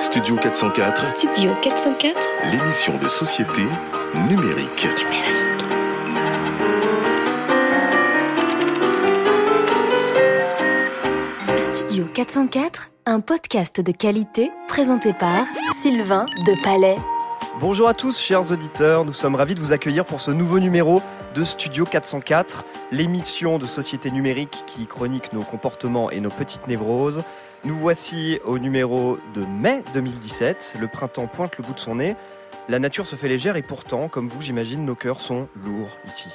Studio 404, Studio 404 l'émission de société numérique. Studio 404, un podcast de qualité présenté par Sylvain de Palais. Bonjour à tous, chers auditeurs. Nous sommes ravis de vous accueillir pour ce nouveau numéro de Studio 404, l'émission de société numérique qui chronique nos comportements et nos petites névroses. Nous voici au numéro de mai 2017. Le printemps pointe le bout de son nez. La nature se fait légère et pourtant, comme vous, j'imagine, nos cœurs sont lourds ici.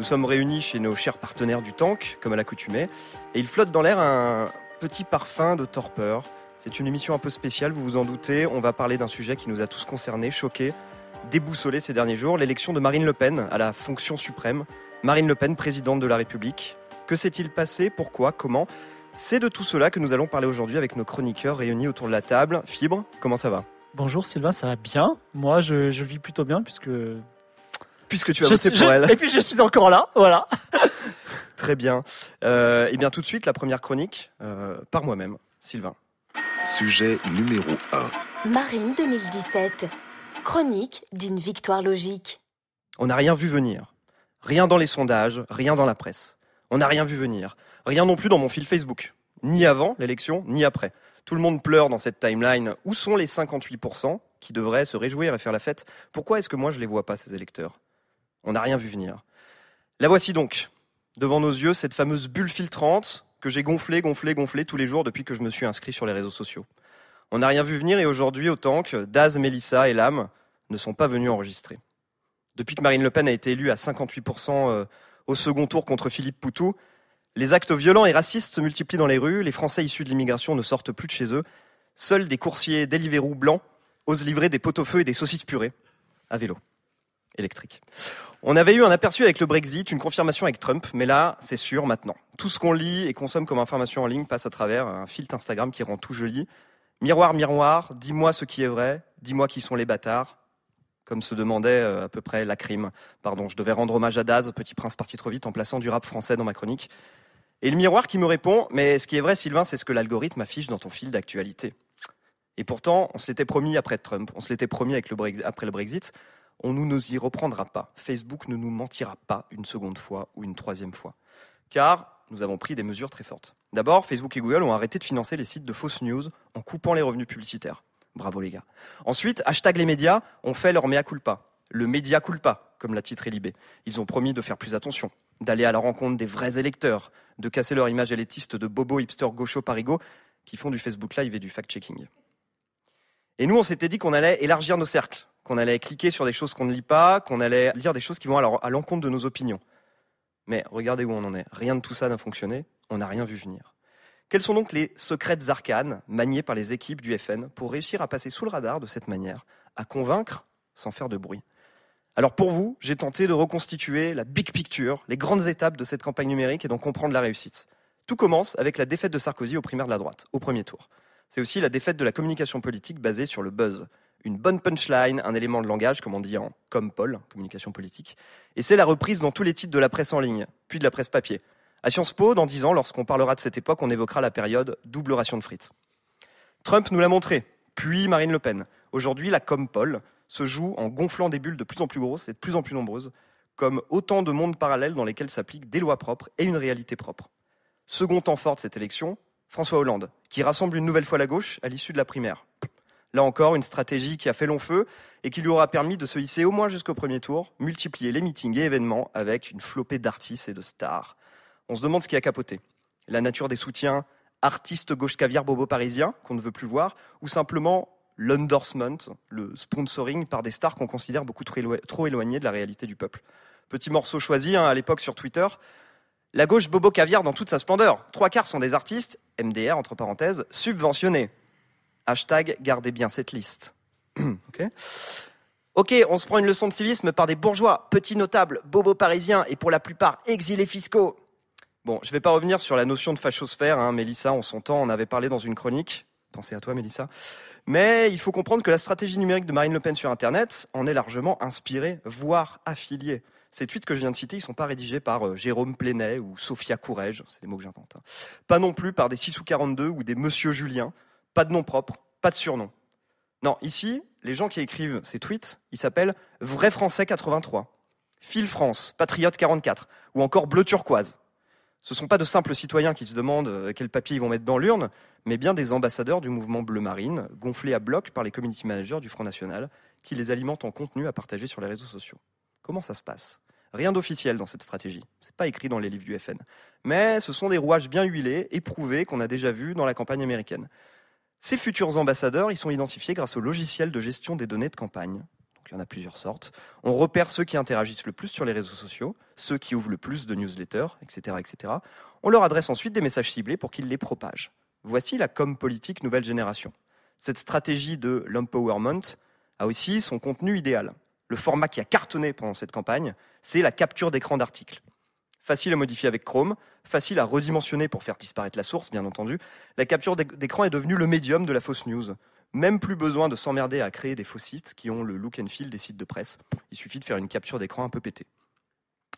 Nous sommes réunis chez nos chers partenaires du tank, comme à l'accoutumée, et il flotte dans l'air un petit parfum de torpeur. C'est une émission un peu spéciale, vous vous en doutez. On va parler d'un sujet qui nous a tous concernés, choqués, déboussolés ces derniers jours, l'élection de Marine Le Pen à la fonction suprême. Marine Le Pen, présidente de la République. Que s'est-il passé? Pourquoi? Comment? C'est de tout cela que nous allons parler aujourd'hui avec nos chroniqueurs réunis autour de la table. Fibre, comment ça va? Bonjour Sylvain, ça va bien? Moi, je, je vis plutôt bien puisque. Puisque tu as voté pour je- elle. Et puis je suis encore là, voilà. Très bien. Euh, et bien tout de suite, la première chronique euh, par moi-même, Sylvain. Sujet numéro 1. Marine 2017. Chronique d'une victoire logique. On n'a rien vu venir. Rien dans les sondages, rien dans la presse. On n'a rien vu venir. Rien non plus dans mon fil Facebook. Ni avant l'élection, ni après. Tout le monde pleure dans cette timeline. Où sont les 58% qui devraient se réjouir et faire la fête? Pourquoi est-ce que moi je les vois pas, ces électeurs? On n'a rien vu venir. La voici donc, devant nos yeux, cette fameuse bulle filtrante que j'ai gonflée, gonflée, gonflée tous les jours depuis que je me suis inscrit sur les réseaux sociaux. On n'a rien vu venir et aujourd'hui, autant que Daz, Mélissa et Lame ne sont pas venus enregistrer. Depuis que Marine Le Pen a été élue à 58% euh, au second tour contre Philippe Poutou, les actes violents et racistes se multiplient dans les rues, les Français issus de l'immigration ne sortent plus de chez eux, seuls des coursiers Deliveroo blancs osent livrer des pot-au-feu et des saucisses purées à vélo électrique. On avait eu un aperçu avec le Brexit, une confirmation avec Trump, mais là, c'est sûr maintenant. Tout ce qu'on lit et consomme comme information en ligne passe à travers un filtre Instagram qui rend tout joli. Miroir, miroir, dis-moi ce qui est vrai, dis-moi qui sont les bâtards, comme se demandait euh, à peu près la crime. Pardon, je devais rendre hommage à Daz, Petit Prince parti trop vite, en plaçant du rap français dans ma chronique. Et le miroir qui me répond, mais ce qui est vrai, Sylvain, c'est ce que l'algorithme affiche dans ton fil d'actualité. Et pourtant, on se l'était promis après Trump, on se l'était promis avec le Brexit, après le Brexit, on ne nous y reprendra pas. Facebook ne nous mentira pas une seconde fois ou une troisième fois. Car nous avons pris des mesures très fortes. D'abord, Facebook et Google ont arrêté de financer les sites de fausses news en coupant les revenus publicitaires. Bravo les gars. Ensuite, hashtag les médias ont fait leur mea culpa. Le média culpa, comme l'a titré Libé. Ils ont promis de faire plus attention, d'aller à la rencontre des vrais électeurs, de casser leur image élitiste de bobo hipster gaucho parigo qui font du Facebook Live et du fact-checking. Et nous, on s'était dit qu'on allait élargir nos cercles, qu'on allait cliquer sur des choses qu'on ne lit pas, qu'on allait lire des choses qui vont à l'encontre de nos opinions. Mais regardez où on en est. Rien de tout ça n'a fonctionné. On n'a rien vu venir. Quelles sont donc les secrètes arcanes maniées par les équipes du FN pour réussir à passer sous le radar de cette manière, à convaincre sans faire de bruit? Alors pour vous, j'ai tenté de reconstituer la big picture, les grandes étapes de cette campagne numérique et d'en comprendre la réussite. Tout commence avec la défaite de Sarkozy aux primaires de la droite, au premier tour. C'est aussi la défaite de la communication politique basée sur le buzz. Une bonne punchline, un élément de langage, comme on dit en comme communication politique. Et c'est la reprise dans tous les titres de la presse en ligne, puis de la presse papier. À Sciences Po, dans dix ans, lorsqu'on parlera de cette époque, on évoquera la période double ration de frites. Trump nous l'a montré, puis Marine Le Pen. Aujourd'hui, la comme Paul se joue en gonflant des bulles de plus en plus grosses et de plus en plus nombreuses, comme autant de mondes parallèles dans lesquels s'appliquent des lois propres et une réalité propre. Second temps fort de cette élection, François Hollande, qui rassemble une nouvelle fois la gauche à l'issue de la primaire. Là encore, une stratégie qui a fait long feu et qui lui aura permis de se hisser au moins jusqu'au premier tour, multiplier les meetings et événements avec une flopée d'artistes et de stars. On se demande ce qui a capoté. La nature des soutiens artistes gauche caviar bobo parisien qu'on ne veut plus voir, ou simplement l'endorsement, le sponsoring par des stars qu'on considère beaucoup trop, élo- éloignées de la réalité du peuple. Petit morceau choisi hein, à l'époque sur Twitter. La gauche bobo caviar dans toute sa splendeur. Trois quarts sont des artistes, MDR entre parenthèses, subventionnés. Hashtag gardez bien cette liste. ok Ok, on se prend une leçon de civisme par des bourgeois, petits notables, bobos parisiens et pour la plupart exilés fiscaux. Bon, je vais pas revenir sur la notion de fachosphère, hein, Mélissa, en son temps, on avait parlé dans une chronique. Pensez à toi, Mélissa. Mais il faut comprendre que la stratégie numérique de Marine Le Pen sur Internet en est largement inspirée, voire affiliée. Ces tweets que je viens de citer, ils sont pas rédigés par euh, Jérôme Plénet ou Sophia Courrèges, c'est des mots que j'invente. hein. Pas non plus par des 6 ou 42 ou des Monsieur Julien. Pas de nom propre, pas de surnom. Non, ici, les gens qui écrivent ces tweets, ils s'appellent Vrai Français 83, Phil France, Patriote 44 ou encore Bleu Turquoise. Ce ne sont pas de simples citoyens qui se demandent euh, quel papier ils vont mettre dans l'urne, mais bien des ambassadeurs du mouvement Bleu Marine, gonflés à bloc par les community managers du Front National, qui les alimentent en contenu à partager sur les réseaux sociaux. Comment ça se passe? Rien d'officiel dans cette stratégie. C'est pas écrit dans les livres du FN. Mais ce sont des rouages bien huilés, éprouvés, qu'on a déjà vus dans la campagne américaine. Ces futurs ambassadeurs, ils sont identifiés grâce au logiciel de gestion des données de campagne. Il y en a plusieurs sortes. On repère ceux qui interagissent le plus sur les réseaux sociaux, ceux qui ouvrent le plus de newsletters, etc.. On leur adresse ensuite des messages ciblés pour qu'ils les propagent. Voici la com politique nouvelle génération. Cette stratégie de l'empowerment a aussi son contenu idéal. Le format qui a cartonné pendant cette campagne, c'est la capture d'écran d'articles. Facile à modifier avec Chrome, facile à redimensionner pour faire disparaître la source, bien entendu. La capture d'éc- d'écran est devenue le médium de la fausse news. Même plus besoin de s'emmerder à créer des faux sites qui ont le look and feel des sites de presse. Il suffit de faire une capture d'écran un peu pétée.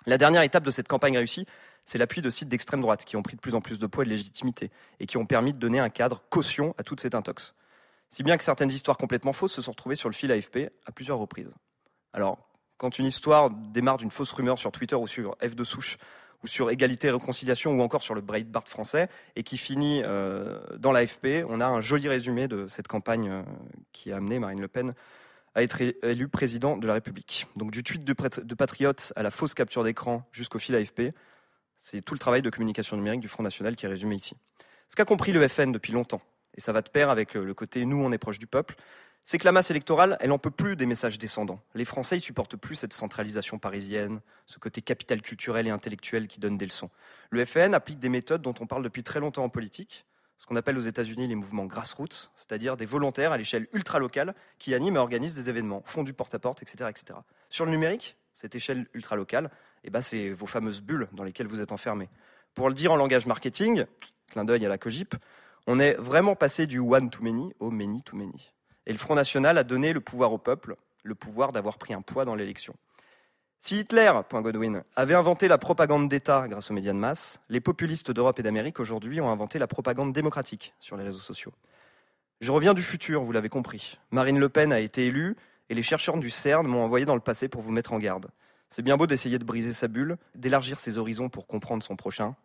La dernière étape de cette campagne réussie, c'est l'appui de sites d'extrême droite qui ont pris de plus en plus de poids et de légitimité et qui ont permis de donner un cadre caution à toute cette intox. Si bien que certaines histoires complètement fausses se sont retrouvées sur le fil AFP à plusieurs reprises. Alors, quand une histoire démarre d'une fausse rumeur sur Twitter ou sur F de souche, ou sur égalité et réconciliation, ou encore sur le Breitbart français, et qui finit euh, dans l'AFP, on a un joli résumé de cette campagne euh, qui a amené Marine Le Pen à être élu président de la République. Donc du tweet de, de patriote à la fausse capture d'écran jusqu'au fil AFP, c'est tout le travail de communication numérique du Front National qui est résumé ici. Ce qu'a compris le FN depuis longtemps, et ça va de pair avec euh, le côté nous on est proche du peuple, c'est que la masse électorale, elle en peut plus des messages descendants. Les Français, ils supportent plus cette centralisation parisienne, ce côté capital culturel et intellectuel qui donne des leçons. Le FN applique des méthodes dont on parle depuis très longtemps en politique, ce qu'on appelle aux États-Unis les mouvements grassroots, c'est-à-dire des volontaires à l'échelle ultra-locale qui animent et organisent des événements, font du porte-à-porte, etc., etc. Sur le numérique, cette échelle ultra-locale, eh ben, c'est vos fameuses bulles dans lesquelles vous êtes enfermés. Pour le dire en langage marketing, clin d'œil à la COGIP, on est vraiment passé du one to many au many to many. Et le Front National a donné le pouvoir au peuple, le pouvoir d'avoir pris un poids dans l'élection. Si Hitler, point Godwin, avait inventé la propagande d'État grâce aux médias de masse, les populistes d'Europe et d'Amérique aujourd'hui ont inventé la propagande démocratique sur les réseaux sociaux. Je reviens du futur, vous l'avez compris. Marine Le Pen a été élue et les chercheurs du CERN m'ont envoyé dans le passé pour vous mettre en garde. C'est bien beau d'essayer de briser sa bulle, d'élargir ses horizons pour comprendre son prochain,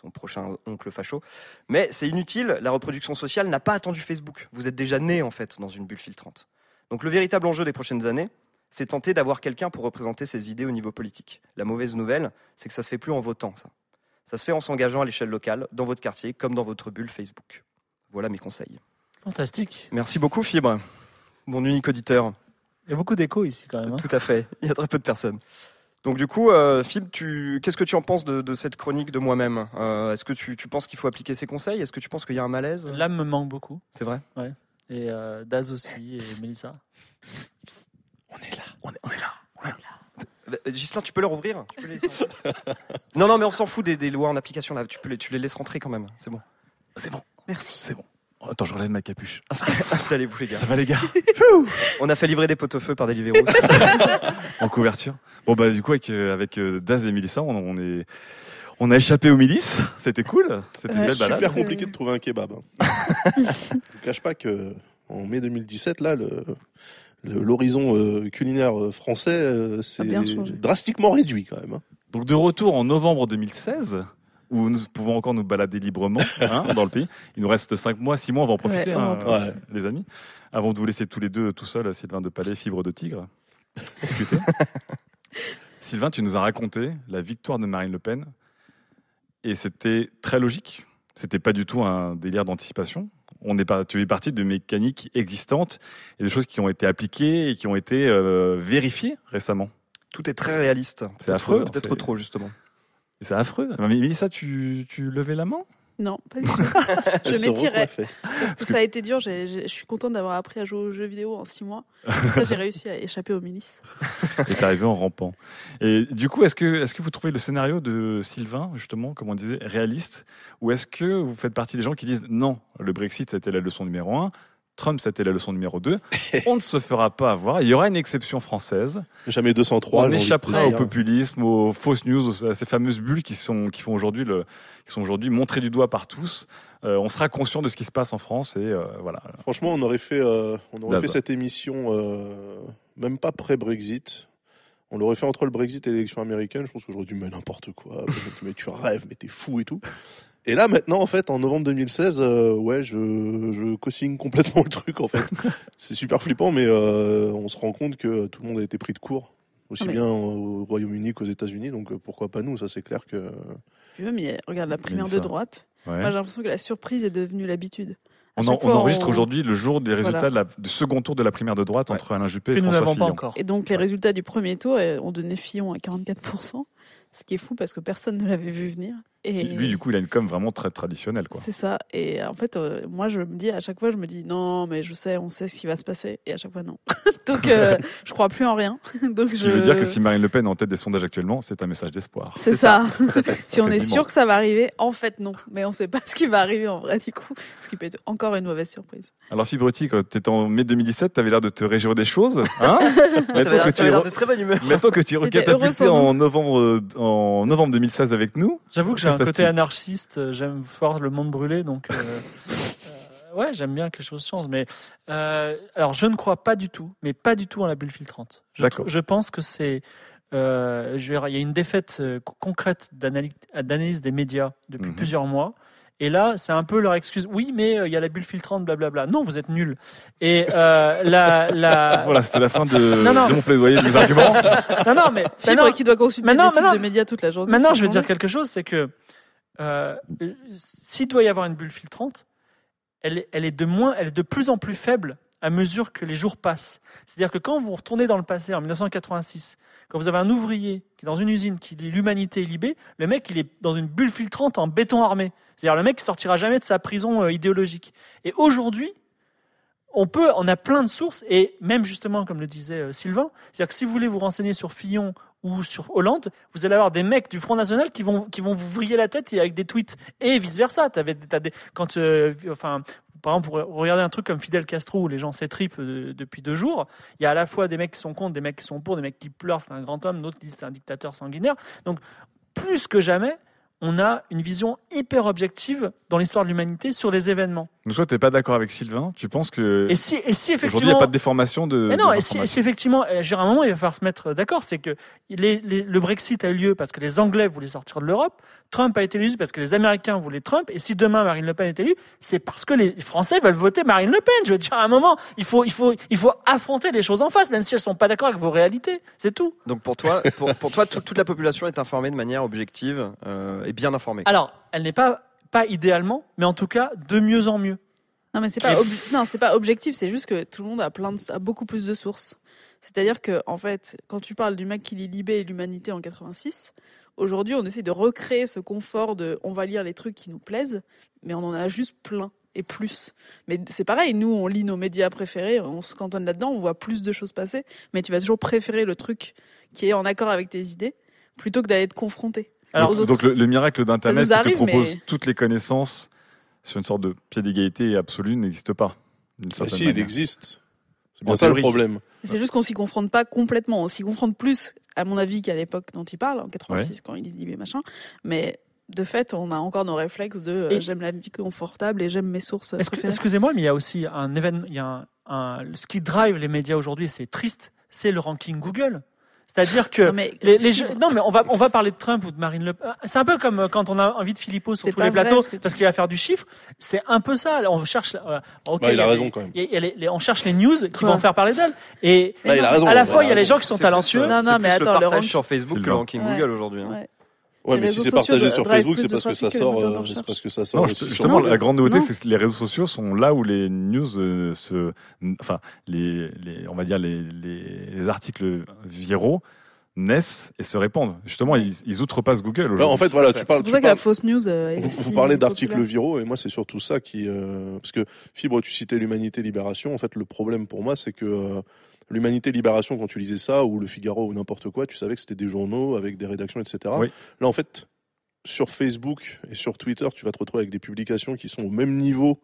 son prochain oncle facho, mais c'est inutile, la reproduction sociale n'a pas attendu Facebook. Vous êtes déjà né en fait dans une bulle filtrante. Donc le véritable enjeu des prochaines années, c'est tenter d'avoir quelqu'un pour représenter ses idées au niveau politique. La mauvaise nouvelle, c'est que ça se fait plus en votant, ça. Ça se fait en s'engageant à l'échelle locale, dans votre quartier, comme dans votre bulle Facebook. Voilà mes conseils. Fantastique. Merci beaucoup, Fibre, mon unique auditeur. Il y a beaucoup d'écho ici quand même. hein. Tout à fait. Il y a très peu de personnes. Donc du coup, euh, Fibre, tu... qu'est-ce que tu en penses de, de cette chronique de moi-même? Euh, Est-ce que tu, tu penses qu'il faut appliquer ces conseils? Est-ce que tu penses qu'il y a un malaise? L'âme me manque beaucoup. C'est vrai? Et euh, Daz aussi, et Mélissa. On est là, on est, on est là. Euh, Ghislain, tu peux leur ouvrir? Tu peux les laisser entrer Non, non, mais on s'en fout des, des lois en application là. Tu, peux les, tu les laisses rentrer quand même. C'est bon. C'est bon, Merci. c'est bon. Oh, Attends, je relève ma capuche. Installez-vous les gars. Ça va les gars On a fait livrer des pot-au-feu par Deliveroo. En couverture. Bon bah du coup avec euh, avec euh, Daz et Mélissa, on, on est on a échappé aux milices. C'était cool. C'était une belle balade. super compliqué de trouver un kebab. hein. Je ne cache pas que en mai 2017, là, le le- l'horizon euh, culinaire euh, français euh, s'est bien changé. drastiquement réduit quand même. hein. Donc de retour en novembre 2016 où nous pouvons encore nous balader librement hein, dans le pays. Il nous reste 5 mois, 6 mois, on va en profiter, Ouais, en hein, profiter. les amis. Avant de vous laisser tous les deux tout seuls, Sylvain de Palais, fibre de tigre, discuter. Sylvain, tu nous as raconté la victoire de Marine Le Pen et c'était très logique. C'était pas du tout un délire d'anticipation. on est tu es parti de mécaniques existantes et de choses qui ont été appliquées et qui ont été euh, vérifiées récemment. Tout est très réaliste. C'est affreux, Peut-être trop, justement. C'est affreux. Mais Mélissa, tu, tu levais la main? Non, pas du tout. Je m'étirais. Parce que ça a été dur. Je suis contente d'avoir appris à jouer aux jeux vidéo en six mois. Comme ça, j'ai réussi à échapper aux milices. et t'es arrivé en rampant. Et du coup, est-ce que, est-ce que vous trouvez le scénario de Sylvain, justement, comme on disait, réaliste? Ou est-ce que vous faites partie des gens qui disent non, le Brexit, c'était la leçon numéro un, Trump, c'était la leçon numéro 2. On ne se fera pas avoir. Il y aura une exception française. Jamais 203. On échappera au populisme, aux fausses news, à ces fameuses bulles qui sont qui font aujourd'hui le, qui sont aujourd'hui montrées du doigt par tous. Euh, on sera conscient de ce qui se passe en France et euh, voilà. Franchement, on aurait fait, euh, on aurait fait cette émission même pas pré-Brexit. On l'aurait fait entre le Brexit et l'élection américaine. Je pense que j'aurais dû mais n'importe quoi. mais tu rêves, mais t'es fou et tout. Et là, maintenant, en fait, en novembre 2016, euh, ouais, je, je co-signe complètement le truc, en fait. C'est super flippant, mais euh, on se rend compte que tout le monde a été pris de court. Aussi Ah, mais- bien au Royaume-Uni qu'aux États-Unis, donc euh, pourquoi pas nous? Ça, c'est clair que. Puis même, il a- regarde la primaire de droite. Ouais. Moi, j'ai l'impression que la surprise est devenue l'habitude. On, enregistre on- aujourd'hui le jour des résultats Voilà. de la- du second tour de la primaire de droite Ouais. entre Alain Juppé et nous François n'avons pas Fillon. encore. Et donc, les résultats du premier tour euh, ont donné Fillon à 44%, ce qui est fou parce que personne ne l'avait vu venir. Et Lui, du coup, il a une com vraiment très traditionnelle, quoi. c'est ça. Et en fait, euh, moi, je me dis, à chaque fois, je me dis, non, mais je sais, on sait ce qui va se passer. Et à chaque fois, non. donc, euh, je crois plus en rien. donc, Ce qui je... veut dire que si Marine Le Pen est en tête des sondages actuellement, c'est un message d'espoir. C'est ça. si on est sûr que ça va arriver, en fait, non. Mais on sait pas ce qui va arriver en vrai, du coup. Ce qui peut être encore une mauvaise surprise. Alors, Fibretti, quand tu étais en mai 2017, tu avais l'air de te réjouir des choses. Hein Mettons que tu l'air de très bonne humeur. Mettons que tu es en novembre, en novembre 2016 avec nous. J'avoue que j'ai un côté anarchiste, euh, j'aime voir le monde brûler, donc euh, euh, ouais, j'aime bien que les choses changent. Mais euh, alors, je ne crois pas du tout, mais pas du tout en la bulle filtrante. Je, je pense que c'est, euh, il y a une défaite euh, co- concrète d'analyse des médias depuis Mhm. plusieurs mois. Et là, c'est un peu leur excuse. Oui, mais euh, il y a la bulle filtrante, blablabla. Non, vous êtes nuls. Et euh, la, la... Voilà, c'était la fin de, Non, non. de mon plaidoyer, de mes arguments. non, non, mais Fibre maintenant- qui doit consulter des sites de médias toute la journée. Maintenant, je vais dire quelque chose, c'est que euh, s'il doit y avoir une bulle filtrante, elle est, de moins, elle est de plus en plus faible à mesure que les jours passent. C'est-à-dire que quand vous retournez dans le passé, en 1986, quand vous avez un ouvrier qui est dans une usine qui lit l'humanité est libée, le mec il est dans une bulle filtrante en béton armé. C'est-à-dire le mec qui sortira jamais de sa prison euh, idéologique. Et aujourd'hui, on peut, on a plein de sources et même justement, comme le disait euh, Sylvain, c'est-à-dire que si vous voulez vous renseigner sur Fillon ou sur Hollande, vous allez avoir des mecs du Front National qui vont, qui vont vous vriller la tête avec des tweets et vice versa. Quand, euh, enfin, par exemple, pour regarder un truc comme Fidel Castro où les gens s'étripent depuis deux jours, il y a à la fois des mecs qui sont contre, des mecs qui sont pour, des mecs qui pleurent, c'est un grand homme, d'autres disent c'est un dictateur sanguinaire. Donc, plus que jamais, on a une vision hyper objective dans l'histoire de l'humanité sur les événements. Donc, toi, t'es pas d'accord avec Sylvain. Tu penses que Et si, et si aujourd'hui, il n'y effectivement, a pas de déformation de. mais non, et si, et si effectivement, euh, je veux dire, à un moment, il va falloir se mettre d'accord, c'est que les- les- le Brexit a eu lieu parce que les Anglais voulaient sortir de l'Europe, Trump a été élu parce que les Américains voulaient Trump, et si demain Marine Le Pen est élue, c'est parce que les Français veulent voter Marine Le Pen. Je veux dire, à un moment, il faut, il faut, il faut affronter les choses en face, même si elles sont pas d'accord avec vos réalités. C'est tout. Donc pour toi, pour, pour toi, tout- toute la population est informée de manière objective euh, et bien informée. Alors, elle n'est pas, pas idéalement, mais en tout cas, de mieux en mieux. Non, mais c'est pas, ob- non, c'est pas objectif, c'est juste que tout le monde a, plein de... a beaucoup plus de sources. C'est-à-dire que, en fait, quand tu parles du mec qui lit Libé et l'humanité en 86, aujourd'hui, on essaie de recréer ce confort de on va lire les trucs qui nous plaisent, mais on en a juste plein et plus. Mais c'est pareil, nous, on lit nos médias préférés, on se cantonne là-dedans, on voit plus de choses passer, mais tu vas toujours préférer le truc qui est en accord avec tes idées plutôt que d'aller te confronter. Alors, aux autres. Donc le, le miracle d'Internet qui te propose mais- toutes les connaissances sur une sorte de pied d'égalité absolue n'existe pas. Mais certaine si, il existe. C'est En bien ça le problème. C'est juste qu'on s'y confronte pas complètement. On s'y confronte plus, à mon avis, qu'à l'époque dont il parle, en 86, quand il Libé, machin. Mais de fait, on a encore nos réflexes de euh, j'aime la vie confortable et j'aime mes sources. Excusez-moi, mais il y a aussi un événement, il y a un, un- ce qui drive les médias aujourd'hui, c'est triste, c'est le ranking Google. C'est-à-dire que Non, mais- les, les jeux- non, mais on va on va parler de Trump ou de Marine Le Pen. C'est un peu comme euh, quand on a envie de Philippot sur tous les plateaux que parce qu'il va faire du chiffre. C'est un peu ça. On cherche. euh, ok, Bah, il a raison quand même. il y a- il y a les- les- on cherche les news qui Quoi vont faire parler d'elle. Et Bah, il a non, raison. à la fois, il y a les gens qui sont C'est talentueux. Non, euh, non, mais attends, le partage sur Facebook que le Sylvain. ranking Ouais. Google aujourd'hui. Ouais. Mais si c'est partagé sur Facebook, c'est parce que ça trafic que les sort. euh. C'est parce que ça sort. Non, aussi juste- sur- justement, la grande nouveauté, c'est que les réseaux sociaux sont là où les news euh, se, enfin, les, les, on va dire les, les, les articles viraux naissent et se répandent. Justement, ils, ils outrepassent Google. Aujourd'hui. en fait, voilà, tu parles. C'est pour ça que la fausse news euh, est Vous, si vous parlez d'articles populaire. viraux et moi c'est surtout ça qui euh, parce que Fibre tu citais l'Humanité Libération en fait le problème pour moi c'est que euh, l'Humanité Libération quand tu lisais ça ou le Figaro ou n'importe quoi tu savais que c'était des journaux avec des rédactions etc Oui. là en fait sur Facebook et sur Twitter tu vas te retrouver avec des publications qui sont au même niveau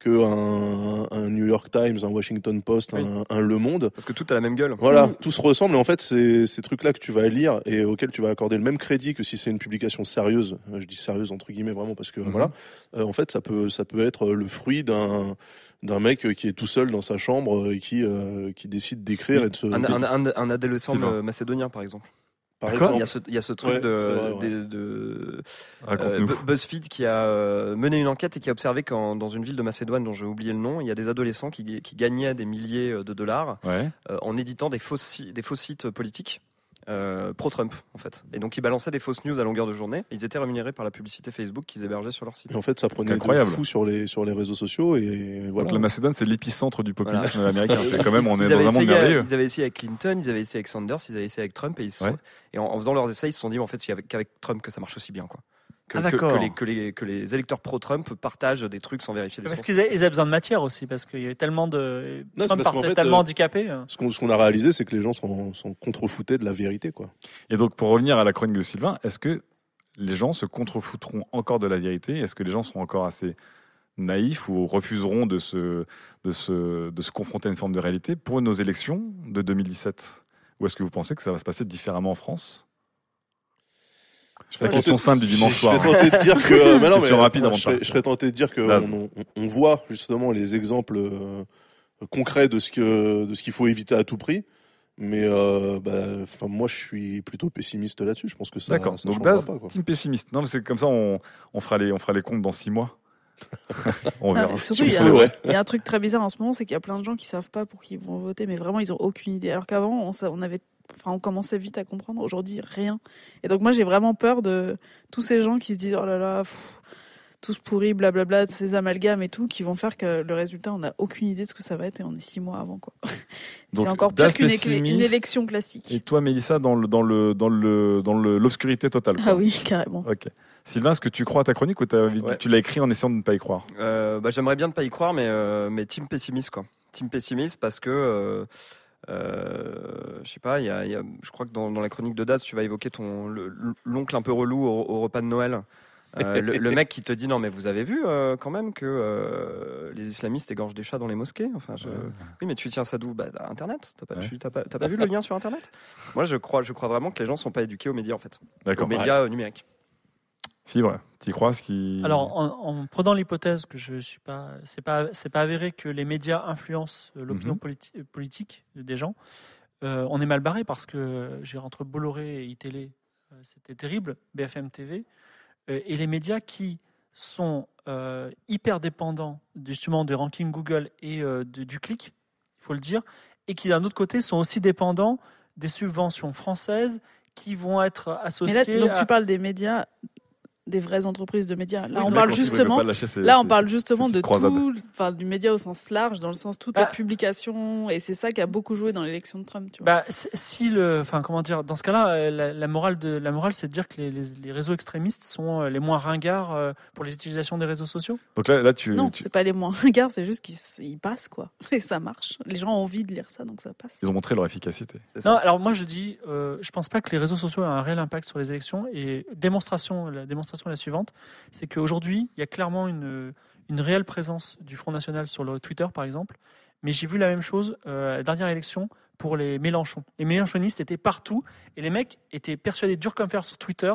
que un, un New York Times un Washington Post Oui. un, un Le Monde Parce que tout a la même gueule. voilà, tout se ressemble et en fait c'est ces trucs-là que tu vas lire et auxquels tu vas accorder le même crédit que si c'est une publication sérieuse. Euh, Je dis sérieuse entre guillemets vraiment parce que Mhm. voilà, Euh, en fait ça peut ça peut être le fruit d'un d'un mec qui est tout seul dans sa chambre et qui euh, qui décide d'écrire et de se Un, un, un, un adolescent macédonien, par exemple. Par. Il y a exemple. ce, il y a ce truc Ouais, de, vrai, ouais. euh, Bu- BuzzFeed qui a euh, mené une enquête et qui a observé qu'en dans une ville de Macédoine dont j'ai oublié le nom, il y a des adolescents qui, qui gagnaient des milliers euh, de dollars Ouais. euh, en éditant des fausses, si- des faux sites politiques. Euh, pro-Trump en fait et donc ils balançaient des fausses news à longueur de journée ils étaient rémunérés par la publicité Facebook qu'ils hébergeaient sur leur site Et en fait ça prenait incroyable. de fou sur les sur les réseaux sociaux et voilà. Donc la Macédoine, c'est l'épicentre du populisme américain. C'est quand même, on est dans un monde merveilleux. Ils avaient essayé avec Clinton, ils avaient essayé avec Sanders, ils avaient essayé avec Trump et, ils se sont- Ouais. et en, en faisant leurs essais, ils se sont dit en fait c'est avec- qu'avec Trump que ça marche aussi bien quoi. Que, Ah, que- que les, que, les, que les électeurs pro-Trump partagent des trucs sans vérifier les Parce qu'ils avaient, besoin de matière aussi, parce qu'il y avait tellement de. Non, c'est Trump parce qu'en partait fait, tellement euh, handicapé. euh. Ce qu'on a réalisé c'est que les gens sont sont contrefoutés de la vérité quoi. Et donc, pour revenir à la chronique de Sylvain, est-ce que les gens se contrefoutront encore de la vérité? Est-ce que les gens seront encore assez naïfs ou refuseront de se, de, se, de se confronter à une forme de réalité pour nos élections de 2017 Ou est-ce que vous pensez que ça va se passer différemment en France? La serais question simple du dimanche je soir. serais tenté de dire que euh, mais non, mais, rapide euh, avant de je, serais, je tenté de dire que on, on- on voit justement les exemples euh, concrets de ce que de ce qu'il faut éviter à tout prix. Mais euh, bah, enfin, moi, je suis plutôt pessimiste là-dessus. Je pense que ça. D'accord. Donc, Daz, pas, quoi. team pessimiste. Non, mais c'est comme ça, on, on, fera les, on fera les comptes dans six mois. on Non, verra. mais surtout, il y, Si a, il y a un truc très bizarre en ce moment, c'est qu'il y a plein de gens qui savent pas pour qui ils vont voter, mais vraiment ils ont aucune idée. Alors qu'avant, on, on avait, enfin, on commençait vite à comprendre. Aujourd'hui, rien. Et donc moi, j'ai vraiment peur de tous ces gens qui se disent oh là là, pff, tous pourris, blablabla, ces amalgames et tout, qui vont faire que le résultat, on n'a aucune idée de ce que ça va être et on est six mois avant quoi. Donc, c'est encore pire Daz qu'une élection classique. Et toi, Mélissa, dans le, dans le, dans le, dans le, l'obscurité totale. quoi. Ah oui, carrément. Ok. Sylvain, est-ce que tu crois à ta chronique ou Ouais. tu l'as écrit en essayant de ne pas y croire? Euh, bah, J'aimerais bien ne pas y croire, mais, euh, mais team pessimiste quoi. Team pessimiste parce que euh, euh, je sais pas, y a, il y a- je crois que dans, dans la chronique de Daz, tu vas évoquer ton le- l'oncle un peu relou au, au repas de Noël. Euh, le, le mec qui te dit non mais vous avez vu euh, quand même que euh, les islamistes égorgent des chats dans les mosquées? Enfin je... oui mais tu tiens ça d'où? Bah, internet t'as pas, Ouais. tu- t'as pas, t'as pas vu le lien sur internet? Moi je crois je crois vraiment que les gens sont pas éduqués aux médias en fait. Aux médias numériques Fibre, t'y crois ce qui... Alors, en, en prenant l'hypothèse que je suis pas, c'est pas, c'est pas avéré que les médias influencent euh, l'opinion Mhm. politi- euh, politique des gens, euh, on est mal barré parce que j'ai entre Bolloré et iTélé, euh, c'était terrible, BFM TV, euh, et les médias qui sont euh, hyper dépendants justement des rankings Google et euh, de- du clic, il faut le dire, et qui d'un autre côté sont aussi dépendants des subventions françaises qui vont être Mais associées là, donc à- tu parles des médias, des vraies entreprises de médias. Là, Oui, on parle justement. ses- Là, on parle justement de tout, enfin, du média au sens large, dans le sens toutes Bah. les publications, et c'est ça qui a beaucoup joué dans l'élection de Trump. Tu vois. Bah, si- le, enfin comment dire, dans ce cas-là, euh, la, la morale de la morale, c'est de dire que les, les- les réseaux extrémistes sont euh, les moins ringards euh, pour les utilisations des réseaux sociaux. Donc là, là tu, non, tu- c'est pas les moins ringards, c'est juste qu'ils ils passent quoi, et ça marche. Les gens ont envie de lire ça, donc ça passe. ils ont montré leur efficacité. Non, alors moi je dis, euh, je pense pas que les réseaux sociaux aient un réel impact sur les élections. Et démonstration, la démonstration est la suivante, c'est qu'aujourd'hui, il y a clairement une une réelle présence du Front National sur le Twitter, par exemple. Mais j'ai vu la même chose euh, à la dernière élection pour les Mélenchon. Les Mélenchonistes étaient partout et les mecs étaient persuadés dur comme fer sur Twitter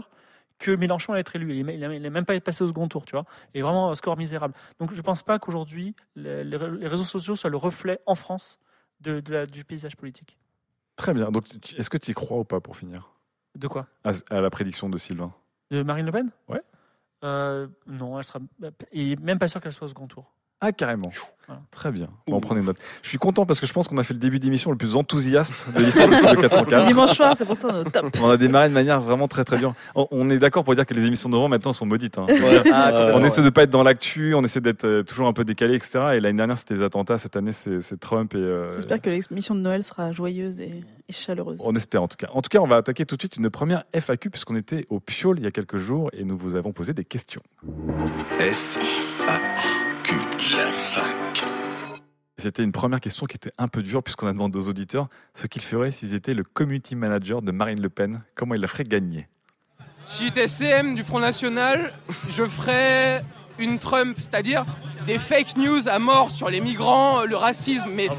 que Mélenchon allait être élu. Il n'est même pas passé au second tour, tu vois. Et vraiment, un score misérable. Donc je pense pas qu'aujourd'hui, les, réseaux sociaux soient le reflet en France de, de la- du paysage politique. Très bien. Donc, est-ce que tu y crois ou pas pour finir? De quoi? À, à la prédiction de Sylvain De Marine Le Pen? Ouais. Euh, non, elle sera. Et même pas sûr qu'elle soit au second tour. Ah, carrément. Voilà. Très bien. Bon, on notes. Je suis content parce que je pense qu'on a fait le début d'émission le plus enthousiaste de l'histoire de Studio C'est 404. dimanche soir, c'est pour ça on est top. On a démarré de manière vraiment très très dure. On- est d'accord pour dire que les émissions de novembre maintenant sont maudites. hein. Ah, on ouais. essaie de pas être dans l'actu, on essaie d'être euh, toujours un peu décalé, etc. Et l'année dernière c'était les attentats, cette année c'est c'est Trump et. euh, J'espère que l'émission de Noël sera joyeuse et, et chaleureuse. On espère en tout cas. En tout cas, on va attaquer tout de suite une première FAQ puisqu'on était au Piole il y a quelques jours et nous vous avons posé des questions. F, A, Q. C'était une première question qui était un peu dure puisqu'on a demandé aux auditeurs ce qu'ils feraient s'ils étaient le community manager de Marine Le Pen. Comment ils la feraient gagner? Si j'étais CM du Front National, je ferais une Trump, c'est-à-dire des fake news à mort sur les migrants, le racisme, mais,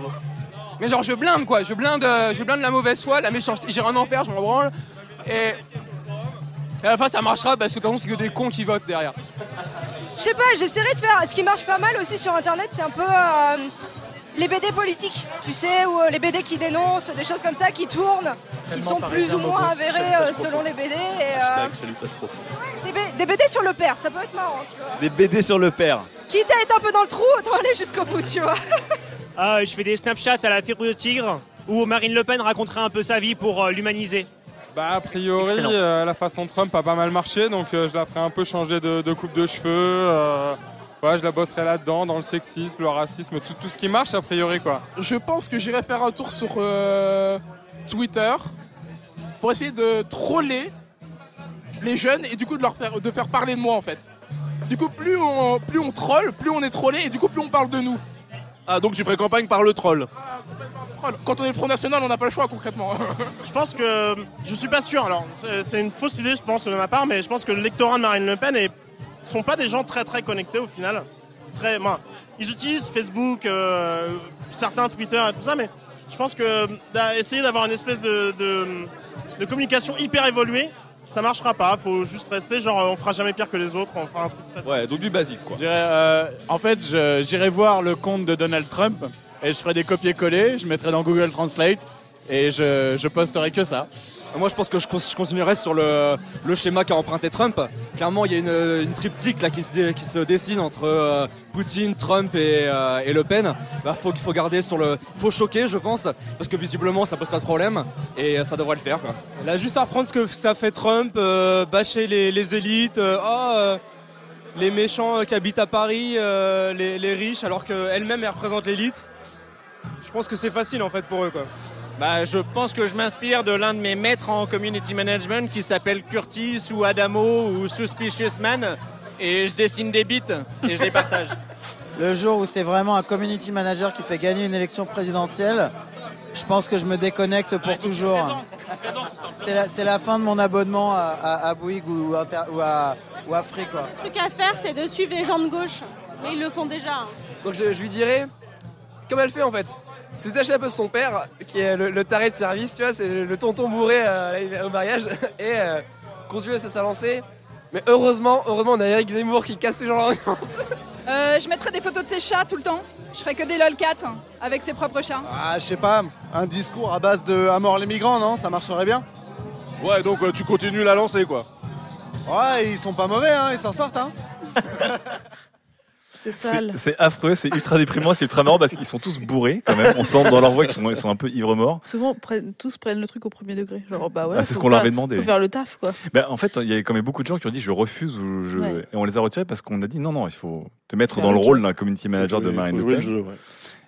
mais genre je blinde quoi, je blinde, euh, je blinde la mauvaise foi, la méchanceté, j'irai en enfer, je m'en branle, et, et à la fin ça marchera parce que de toute façon c'est que des cons qui votent derrière. Je sais pas, j'essaierai de faire. Ce qui marche pas mal aussi sur internet, c'est un peu euh, les BD politiques, tu sais, ou euh, les BD qui dénoncent, des choses comme ça qui tournent, qui sont plus ou moins beaucoup. avérées euh, selon les BD. Et, euh, des, B- des BD sur le père, ça peut être marrant, tu vois. Des BD sur le père. Quitte à être un peu dans le trou, autant aller jusqu'au bout, tu vois. Ah, je fais des Snapchats à la fibre de tigre où Marine Le Pen raconterait un peu sa vie pour euh, l'humaniser. Bah a priori euh, la façon Trump a pas mal marché donc euh, je la ferai un peu changer de, de coupe de cheveux. euh, ouais, je la bosserai là-dedans, dans le sexisme, le racisme, tout, tout ce qui marche a priori quoi. Je pense que j'irai faire un tour sur euh, Twitter pour essayer de troller les jeunes et du coup de leur faire, de faire parler de moi en fait. Du coup, plus on, plus on troll, plus on est trollé et du coup, plus on parle de nous. Ah, donc tu ferais campagne par le troll Quand on est le Front National, on n'a pas le choix concrètement. Je pense que je suis pas sûr. Alors, c'est c'est une fausse idée, je pense, de ma part, mais je pense que le lectorat de Marine Le Pen ne sont pas des gens très très connectés au final. Très, ben, ils utilisent Facebook, euh, certains Twitter et tout ça, mais je pense que d'a- essayer d'avoir une espèce de, de, de communication hyper évoluée, ça marchera pas. Faut juste rester genre, on fera jamais pire que les autres, on fera un truc très Ouais, donc du basique quoi. euh, en fait, j'irai voir le compte de Donald Trump et je ferai des copier-coller, je mettrai dans Google Translate et je, je posterai que ça. Moi je pense que je, continuerai sur le, le schéma qu'a emprunté Trump. Clairement il y a une, une triptyque là qui se, dé- qui se dessine entre euh, Poutine, Trump et, euh, et Le Pen. Bah, faut, qu'il faut garder sur le. faut choquer je pense, parce que visiblement ça pose pas de problème et ça devrait le faire quoi. Là, juste à reprendre ce que ça fait Trump, euh, bâcher les, les élites, euh, les méchants qui habitent à Paris, euh, les, les riches, alors qu'elle-même elle représente l'élite. Je pense que c'est facile en fait pour eux quoi. Bah, je pense que je m'inspire de l'un de mes maîtres en community management qui s'appelle Curtis ou Adamo ou Suspicious Man et je dessine des bits et je les partage. Le jour où c'est vraiment un community manager qui fait gagner une élection présidentielle, je pense que je me déconnecte pour toujours. C'est la, fin de mon abonnement à, à, à Bouygues ou, Inter- ou à, ou à Free, quoi. Le truc à faire, c'est de suivre les gens de gauche. Mais ils le font déjà. hein. Donc je, je lui dirais, comme elle fait en fait, c'est d'acheter un peu son père, qui est le, le taré de service, tu vois, c'est le, le tonton bourré euh, au mariage, et euh, continuer à se lancer. Mais heureusement, heureusement, on a Eric Zemmour qui casse toujours l'ambiance. Euh, je mettrais des photos de ses chats tout le temps. Je ferais que des lolcats avec ses propres chats. Ah, je sais pas, un discours à base de à mort les migrants, non? Ça marcherait bien? Ouais, donc euh, tu continues la lancer quoi. Ouais, ils sont pas mauvais, hein, ils s'en sortent, hein. C'est C'est sale. c'est affreux, c'est ultra déprimant, c'est ultra marrant parce qu'ils sont tous bourrés quand même. On sent dans leur voix qu'ils sont, ils sont un peu ivres morts. Souvent, prennent- tous prennent le truc au premier degré. Genre, bah ouais. Ah, c'est ce qu'on leur avait demandé. Faut faire le taf, quoi. Ben, en fait, il y avait quand même beaucoup de gens qui ont dit je refuse ou je... Ouais. et on les a retirés parce qu'on a dit non non, il faut te mettre dans le le rôle d'un community manager de Marine Le Pen.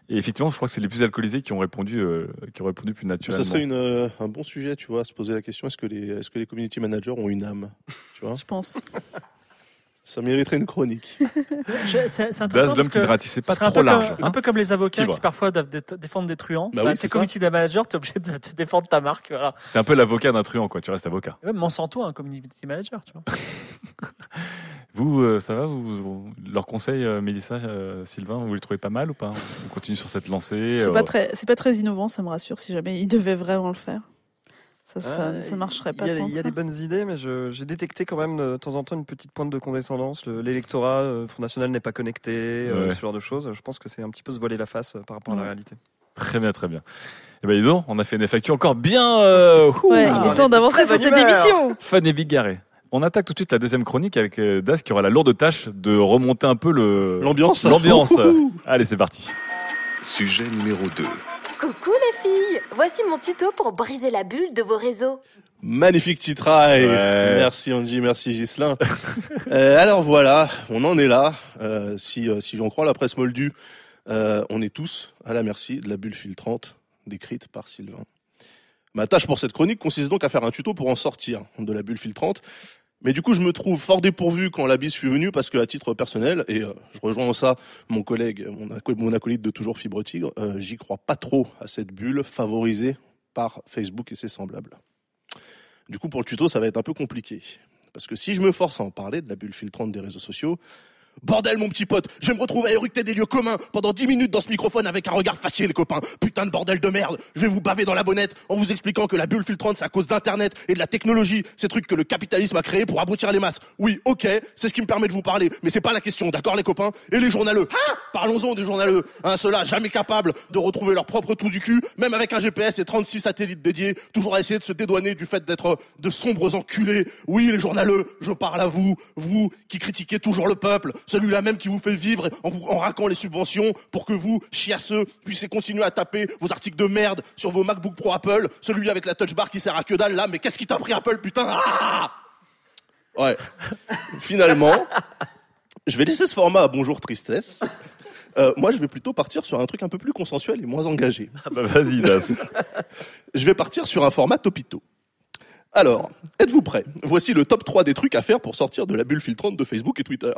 Et effectivement, je crois que c'est les plus alcoolisés qui ont répondu, euh, qui ont répondu plus naturellement. Ça serait une, euh, un bon sujet, tu vois, à se poser la question est-ce que les, est-ce que les community managers ont une âme? Tu vois? Je pense. Ça mériterait une chronique. C'est intéressant. L'homme qui pas serait un trop peu large. Comme, hein. un peu comme les avocats qui parfois doivent dé- défendre des truands. Bah Bah, oui, t'es community manager, t'es obligé de, de défendre ta marque. Voilà. T'es un peu l'avocat d'un truand, quoi. Tu restes avocat. Et Même Monsanto, un community manager, tu vois. Vous, euh, ça va vous, vous- Leurs conseils, euh, Mélissa, euh, Sylvain, vous les trouvez pas mal ou pas? On continue sur cette lancée. C'est euh, pas très, pas très innovant, ça me rassure. Si jamais ils devaient vraiment le faire, ça, ça, Ah, ça marcherait pas Il y a, tant il que y a ça. des bonnes idées, mais j'ai détecté quand même de temps en temps une petite pointe de condescendance. Le- L'électorat, le Front National n'est pas connecté, euh, ce genre de choses. Je pense que c'est un petit peu se voiler la face euh, par rapport à la réalité. Très bien, très bien. Et ben, dis donc, on a fait une FAQ encore bien. Euh, ouh, Ouais, il est temps d'avancer sur cette émission. Fun et bigarré. On attaque tout de suite la deuxième chronique avec euh, Das qui aura la lourde tâche de remonter un peu le L'ambiance. L'ambiance. Allez, c'est parti. Sujet numéro 2. Coucou les filles Voici mon tuto pour briser la bulle de vos réseaux. Magnifique titrail. Ouais. Merci Angie, merci Gislin. Euh, alors voilà, on en est là. Euh, si euh, si j'en crois la presse moldue, euh, on est tous à la merci de la bulle filtrante décrite par Sylvain. Ma tâche pour cette chronique consiste donc à faire un tuto pour en sortir de la bulle filtrante. Mais du coup, je me trouve fort dépourvu quand la bise fut venue parce que, à titre personnel, et euh, je rejoins en ça mon collègue, mon, aco- mon acolyte de toujours Fibre Tigre, euh, j'y crois pas trop à cette bulle favorisée par Facebook et ses semblables. Du coup, pour le tuto, ça va être un peu compliqué. Parce que si je me force à en parler de la bulle filtrante des réseaux sociaux, Bordel, mon petit pote, je vais me retrouver à éructer des lieux communs pendant 10 minutes dans ce microphone avec un regard fâché, les copains. Putain de bordel de merde. Je vais vous baver dans la bonnette en vous expliquant que la bulle filtrante, c'est à cause d'Internet et de la technologie, ces trucs que le capitalisme a créé pour abrutir les masses. Oui, ok, c'est ce qui me permet de vous parler, mais c'est pas la question, d'accord, les copains? Et les journaleux? Ah Parlons-en des journaleux. Hein, Ceux-là, jamais capables de retrouver leur propre trou du cul, même avec un GPS et 36 satellites dédiés, toujours à essayer de se dédouaner du fait d'être de sombres enculés. Oui, les journaleux, je parle à vous, vous qui critiquez toujours le peuple, celui-là même qui vous fait vivre en, vous, en raquant les subventions pour que vous, chiasseux, puissiez continuer à taper vos articles de merde sur vos MacBook Pro Apple, celui avec la touch bar qui sert à que dalle là, mais qu'est-ce qui t'a pris Apple, putain? Ah Ouais. Finalement, je vais laisser ce format à Bonjour Tristesse. Euh, moi, je vais plutôt partir sur un truc un peu plus consensuel et moins engagé. Ah bah vas-y, Das. je vais partir sur un format topito. Alors, êtes-vous prêts Voici le top 3 des trucs à faire pour sortir de la bulle filtrante de Facebook et Twitter.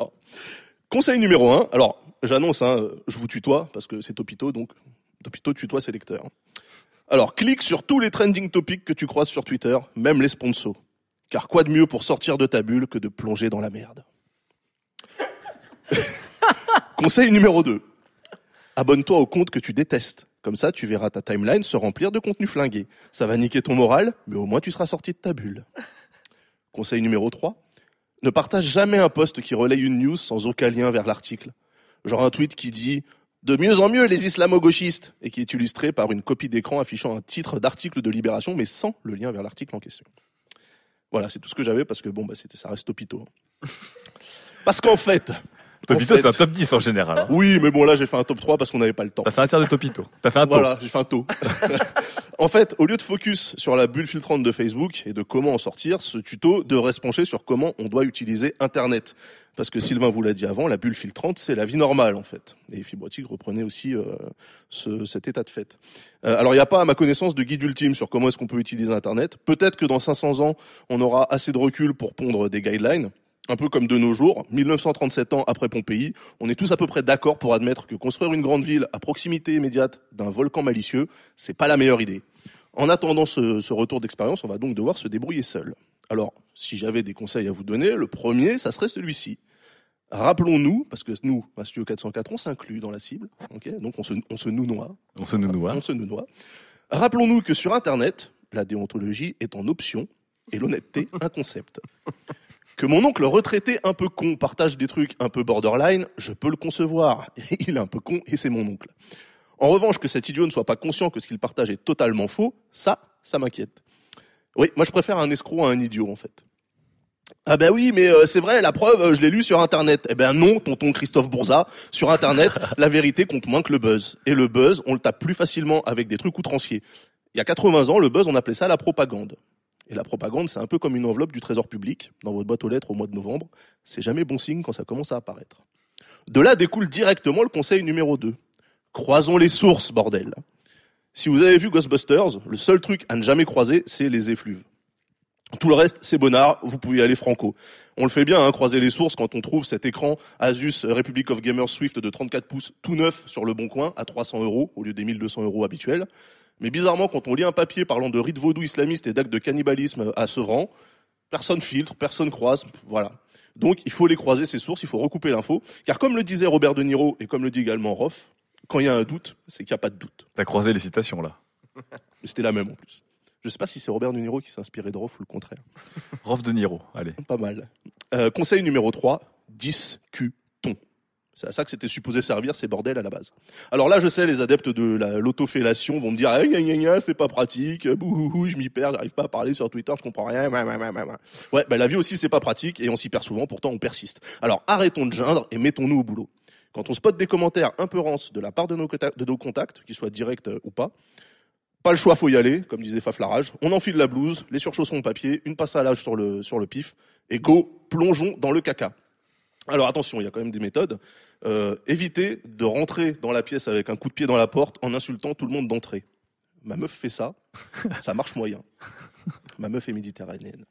Conseil numéro 1. Alors, j'annonce, hein, je vous tutoie parce que c'est topito, donc topito tutoie ses lecteurs. Alors, clique sur tous les trending topics que tu croises sur Twitter, même les sponsors. Car quoi de mieux pour sortir de ta bulle que de plonger dans la merde? Conseil numéro 2. Abonne-toi au compte que tu détestes. Comme ça, tu verras ta timeline se remplir de contenu flingué. Ça va niquer ton moral, mais au moins tu seras sorti de ta bulle. Conseil numéro 3. Ne partage jamais un post qui relaye une news sans aucun lien vers l'article. Genre un tweet qui dit de mieux en mieux les islamo-gauchistes et qui est illustré par une copie d'écran affichant un titre d'article de Libération mais sans le lien vers l'article en question. Voilà, c'est tout ce que j'avais parce que bon, bah, ça reste topito. Parce qu'en fait. Topito, en fait- c'est un top 10 en général. hein. Oui, mais bon, là, j'ai fait un top 3 parce qu'on n'avait pas le temps. T'as fait un tiers de Topito. T'as fait un taux. Voilà, j'ai fait un taux. en fait, au lieu de focus sur la bulle filtrante de Facebook et de comment en sortir, ce tuto devrait se pencher sur comment on doit utiliser Internet. Parce que Sylvain vous l'a dit avant, la bulle filtrante, c'est la vie normale, en fait. Et Fibrotique reprenait aussi euh, ce- cet état de fait. Euh, alors, il n'y a pas, à ma connaissance, de guide ultime sur comment est-ce qu'on peut utiliser Internet. Peut-être que dans 500 ans, on aura assez de recul pour pondre des guidelines. Un peu comme de nos jours, 1937 ans après Pompéi, on est tous à peu près d'accord pour admettre que construire une grande ville à proximité immédiate d'un volcan malicieux, c'est pas la meilleure idée. En attendant ce, ce retour d'expérience, on va donc devoir se débrouiller seul. Alors, si j'avais des conseils à vous donner, le premier, ça serait celui-ci. Rappelons-nous, parce que nous, à Studio 404, on s'inclut dans la cible, ok? Donc on se, on se nounoie. On se nounoie. On se nounoie. Rappelons-nous que sur Internet, la déontologie est en option et l'honnêteté un concept. Que mon oncle retraité un peu con partage des trucs un peu borderline, je peux le concevoir. Il est un peu con et c'est mon oncle. En revanche, que cet idiot ne soit pas conscient que ce qu'il partage est totalement faux, ça, ça m'inquiète. Oui, moi je préfère un escroc à un idiot en fait. Ah ben oui, mais euh, c'est vrai, la preuve, euh, je l'ai lu sur Internet. Eh ben non, tonton Christophe Bourza, sur Internet, la vérité compte moins que le buzz. Et le buzz, on le tape plus facilement avec des trucs outranciers. Il y a 80 ans, le buzz, on appelait ça la propagande. Et la propagande, c'est un peu comme une enveloppe du trésor public dans votre boîte aux lettres au mois de novembre. C'est jamais bon signe quand ça commence à apparaître. De là découle directement le conseil numéro 2. Croisons les sources, bordel. Si vous avez vu Ghostbusters, le seul truc à ne jamais croiser, c'est les effluves. Tout le reste, c'est bonnard, vous pouvez aller franco. On le fait bien, hein, croiser les sources quand on trouve cet écran Asus Republic of Gamers Swift de 34 pouces tout neuf sur le bon coin à 300 euros au lieu des 1200 euros habituels. Mais bizarrement, quand on lit un papier parlant de rites vaudou islamistes et d'actes de cannibalisme à Sevran, personne filtre, personne croise, voilà. Donc il faut les croiser ces sources, il faut recouper l'info, car comme le disait Robert De Niro et comme le dit également Roff, quand il y a un doute, c'est qu'il n'y a pas de doute. T'as croisé les citations là. Mais C'était la même en plus. Je sais pas si c'est Robert De Niro qui s'est inspiré de Roff ou le contraire. Rolf De Niro, allez. Pas mal. Euh, conseil numéro 3, discutons. C'est à ça que c'était supposé servir ces bordels à la base. Alors là, je sais, les adeptes de la- l'autofellation vont me dire, ah, gna, gna, c'est pas pratique, bouhouhou, je m'y perds, j'arrive pas à parler sur Twitter, je comprends rien. Ouais, bah, la vie aussi, c'est pas pratique et on s'y perd souvent, pourtant on persiste. Alors arrêtons de geindre et mettons-nous au boulot. Quand on spot des commentaires un peu rances de la part de nos, cota- de nos contacts, qu'ils soient directs euh, ou pas, pas le choix, faut y aller, comme disait Faflarage. On enfile la blouse, les surchaussons de papier, une passe à l'âge sur le, sur le pif, et go, plongeons dans le caca. Alors attention, il y a quand même des méthodes. Euh, évitez de rentrer dans la pièce avec un coup de pied dans la porte en insultant tout le monde d'entrée. Ma meuf fait ça, ça marche moyen. Ma meuf est méditerranéenne.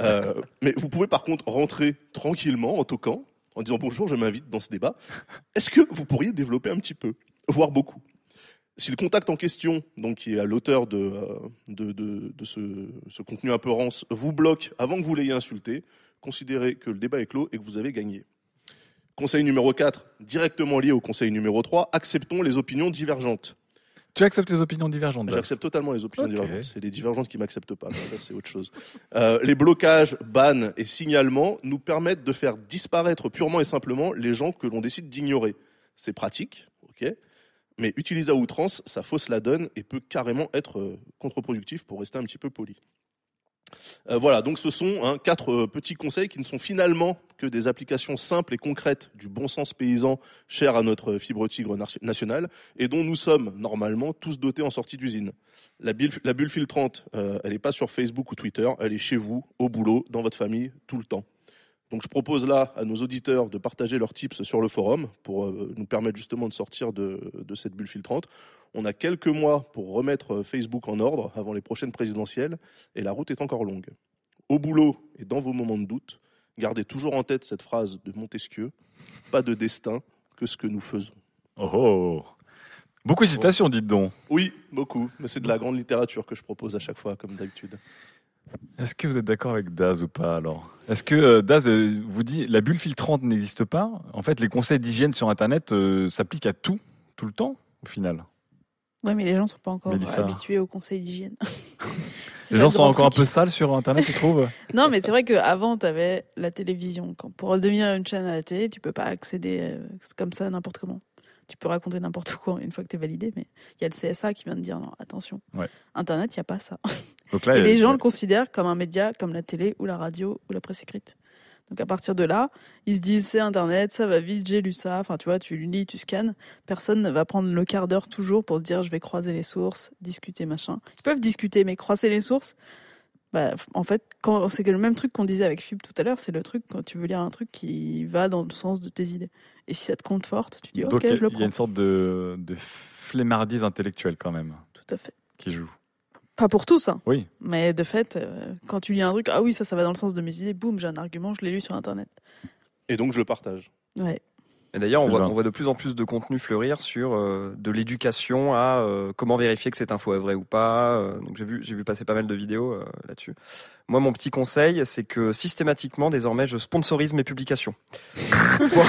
Euh, mais vous pouvez par contre rentrer tranquillement en toquant, en disant bonjour, je m'invite dans ce débat. Est-ce que vous pourriez développer un petit peu, voire beaucoup? Si le contact en question, donc qui est à l'auteur de, euh, de, de, de ce, ce contenu un peu rance, vous bloque avant que vous l'ayez insulté, considérez que le débat est clos et que vous avez gagné. Conseil numéro 4, directement lié au conseil numéro 3, acceptons les opinions divergentes. Tu acceptes les opinions divergentes J'accepte totalement les opinions divergentes. C'est les divergentes qui m'acceptent pas. Ça, c'est autre chose. Euh, les blocages, bans et signalements nous permettent de faire disparaître purement et simplement les gens que l'on décide d'ignorer. C'est pratique, ok, mais utilisé à outrance, ça fausse la donne et peut carrément être euh, contre-productif pour rester un petit peu poli. Euh, voilà, donc ce sont hein, quatre euh, petits conseils qui ne sont finalement que des applications simples et concrètes du bon sens paysan cher à notre fibre tigre nationale et dont nous sommes normalement tous dotés en sortie d'usine. La bulle, filtrante, euh, elle n'est pas sur Facebook ou Twitter, elle est chez vous, au boulot, dans votre famille, tout le temps. Donc je propose là à nos auditeurs de partager leurs tips sur le forum pour nous permettre justement de sortir de, de cette bulle filtrante. On a quelques mois pour remettre euh, Facebook en ordre avant les prochaines présidentielles et la route est encore longue. Au boulot et dans vos moments de doute, gardez toujours en tête cette phrase de Montesquieu pas de destin que ce que nous faisons. Oh, oh. Beaucoup de citations, dites donc. Oui, beaucoup, mais c'est de la grande littérature que je propose à chaque fois, comme d'habitude. Est-ce que vous êtes d'accord avec Daz ou pas alors? Est-ce que euh, Daz euh, vous dit la bulle filtrante n'existe pas? En fait, les conseils d'hygiène sur Internet euh, s'appliquent à tout, tout le temps, au final. Ouais, mais les gens sont pas encore Mélissa. habitués au conseil d'hygiène. Les gens sont encore un peu sales sur Internet, tu trouves? Non, mais c'est vrai qu'avant, tu avais la télévision. Quand, pour devenir une chaîne à la télé, tu peux pas accéder euh, comme ça n'importe comment. Tu peux raconter n'importe quoi une fois que tu es validé, mais il y a le CSA qui vient de dire non, attention. Ouais. Internet, il n'y a pas ça. Donc là, Et les gens le considèrent comme un média, comme la télé ou la radio ou la presse écrite. Donc à partir de là, ils se disent c'est Internet, ça va vite, j'ai lu ça. Enfin, tu vois, tu lis, tu scannes. Personne ne va prendre le quart d'heure toujours pour se dire je vais croiser les sources, discuter, machin. Ils peuvent discuter, mais croiser les sources, bah, en fait, quand c'est que le même truc qu'on disait avec Fib tout à l'heure, c'est le truc quand tu veux lire un truc qui va dans le sens de tes idées. Et si ça te conforte, tu dis ok, il y a- je le il y a prends. une sorte de, de flemmardise intellectuelle quand même Tout à fait. qui joue. Pas pour tous, hein. Oui. Mais de fait, euh, quand tu lis un truc, ah oui, ça, ça va dans le sens de mes idées, boum, j'ai un argument, je l'ai lu sur Internet. Et donc je le partage. Ouais. Et d'ailleurs, on C'est voit, on voit de plus en plus de contenu fleurir sur euh, de l'éducation à euh, comment vérifier que cette info est vraie ou pas. Euh, donc j'ai vu, j'ai vu passer pas mal de vidéos euh, là-dessus. Moi, mon petit conseil, c'est que systématiquement, désormais, je sponsorise mes publications. pour,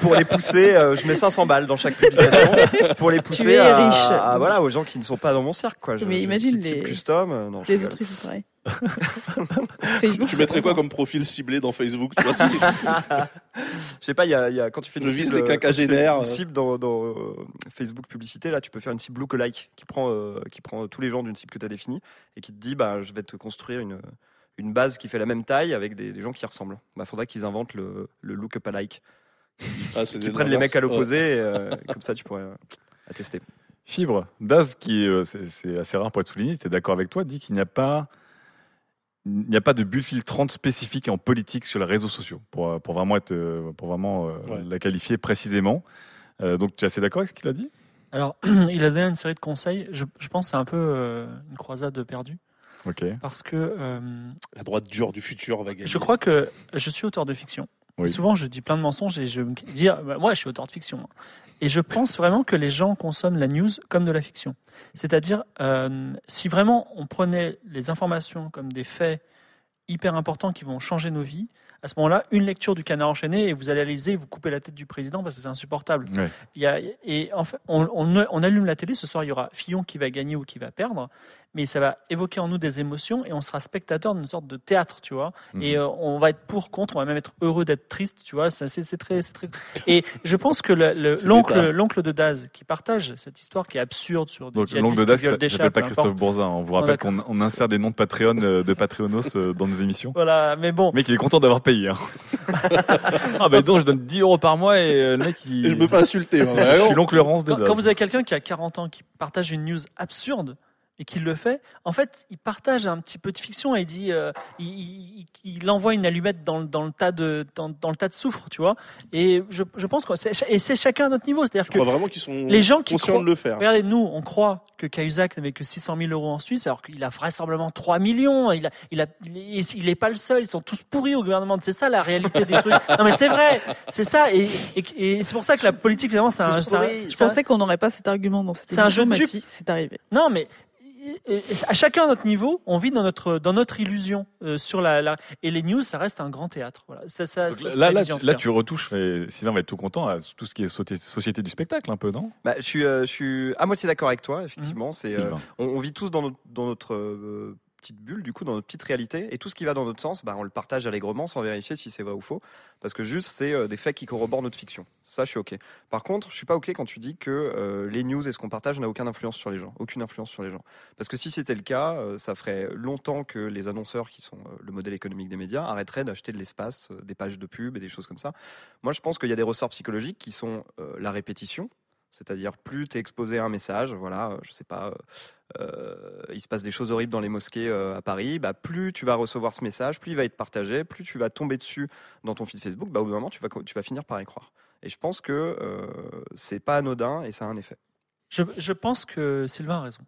pour les pousser, euh, je mets 500 balles dans chaque publication pour les pousser es à, riche, à- voilà, aux gens qui ne sont pas dans mon cercle. Quoi. Je- Mais imagine les- custom. non, Les autres, ils font pareil. Facebook, Tu mettrais quoi comme profil ciblé dans Facebook tu vois, c'est- Je sais pas, il y a, il y a- quand tu fais une Je vise cible, les euh, quand tu fais quinquagénaires, une cible dans, dans, euh, Facebook publicité, là, tu peux faire une cible lookalike qui prend, euh, qui prend tous les gens d'une cible que tu as définie et qui te dit, bah, je vais te construire une, une base qui fait la même taille avec des, des gens qui ressemblent. Bah, faudrait qu'ils inventent le, le look-alike. Ah, c'est Qui des prennent les mecs à l'opposé, et, euh, comme ça tu pourrais euh, attester. Fibre, Daz, qui euh, c'est c'est assez rare pour être souligné, tu es d'accord avec toi, dit qu'il n'y a pas il n'y a pas de bulle filtrante spécifique en politique sur les réseaux sociaux pour, euh, pour vraiment être euh, pour vraiment euh, Ouais. la qualifier précisément. Euh, donc tu es assez d'accord avec ce qu'il a dit? Alors, il a donné une série de conseils. Je, je pense que c'est un peu euh, une croisade perdue. Ok. Parce que euh, La droite dure du futur va gagner. je crois que je suis auteur de fiction. Oui. Souvent, je dis plein de mensonges et je me dis, ah, bah, moi, je suis auteur de fiction. Et je pense vraiment que les gens consomment la news comme de la fiction. C'est-à-dire, euh, si vraiment on prenait les informations comme des faits hyper importants qui vont changer nos vies, À ce moment-là, une lecture du canard enchaîné et vous allez et vous coupez la tête du président parce que c'est insupportable. Ouais. Il y a, et en fait, on, on- on allume la télé. Ce soir, il y aura Fillon qui va gagner ou qui va perdre, mais ça va évoquer en nous des émotions et on sera spectateur d'une sorte de théâtre, tu vois. Mhm. Et euh, on va être pour, contre, on va même être heureux d'être triste, tu vois. C'est c'est très, c'est très. Et je pense que le- le- C'est l'oncle, l'oncle de Daz qui partage cette histoire qui est absurde sur des Donc l'oncle de qui ça des s'appelle pas Christophe. Bourzin. On vous rappelle qu'on on insère des noms de Patreon, euh, de Patreonos euh, dans nos émissions. Voilà, mais bon. Mec, il est content d'avoir payé. Hein. ah bah donc je donne 10 euros par mois et le mec il. Et je me fais insulter, hein, je suis l'oncle Laurence de Quand, Das. quand vous avez quelqu'un qui a 40 ans qui partage une news absurde et qui le fait, en fait, il partage un petit peu de fiction et il dit, euh, il, il- il envoie une allumette dans, le- dans le tas de dans, dans le tas de soufre, tu vois. Et je, je pense que c'est et c'est chacun à notre niveau, c'est-à-dire Je que crois vraiment qu'ils sont les gens qui conscients croient- de le faire. Regardez, nous, on croit que Cahuzac n'avait que 600 000 euros en Suisse, alors qu'il a vraisemblablement 3 millions. Il a, il a, il est- pas le seul. Ils sont tous pourris au gouvernement. C'est ça la réalité des trucs. Non, mais c'est vrai. C'est ça. Et, et, et c'est pour ça que la politique, finalement, c'est un, Je pensais qu'on n'aurait pas cet argument dans cette C'est un jeu de mais dupe. si, c'est arrivé. Non, mais à chacun à notre niveau, on vit dans notre dans notre illusion euh, sur la, la- et les news, ça reste un grand théâtre. Voilà. Ça, ça, Donc c'est là, la là, tu, là, tu retouches, et Sylvain va être tout content à tout ce qui est société du spectacle, un peu, non? Bah, je suis, euh, je suis à moitié d'accord avec toi, effectivement. C'est, euh, on vit tous dans notre, dans notre euh, petite bulle, du coup, dans notre petite réalité, et tout ce qui va dans notre sens, bah, on le partage allègrement sans vérifier si c'est vrai ou faux, parce que juste c'est euh, des faits qui corroborent notre fiction. Ça, je suis ok. Par contre, je suis pas ok quand tu dis que euh, les news et ce qu'on partage n'a aucune influence sur les gens, aucune influence sur les gens. Parce que si c'était le cas, euh, ça ferait longtemps que les annonceurs, qui sont le modèle économique des médias, arrêteraient d'acheter de l'espace, des pages de pub et des choses comme ça. Moi, je pense qu'il y a des ressorts psychologiques qui sont la répétition, c'est-à-dire plus tu es exposé à un message, voilà, euh, je sais pas, euh, euh, il se passe des choses horribles dans les mosquées euh, à Paris, bah, plus tu vas recevoir ce message, plus il va être partagé, plus tu vas tomber dessus dans ton feed Facebook, bah, au bout d'un moment tu vas, tu vas finir par y croire. Et je pense que euh, c'est pas anodin et ça a un effet. Je, je pense que Sylvain a raison.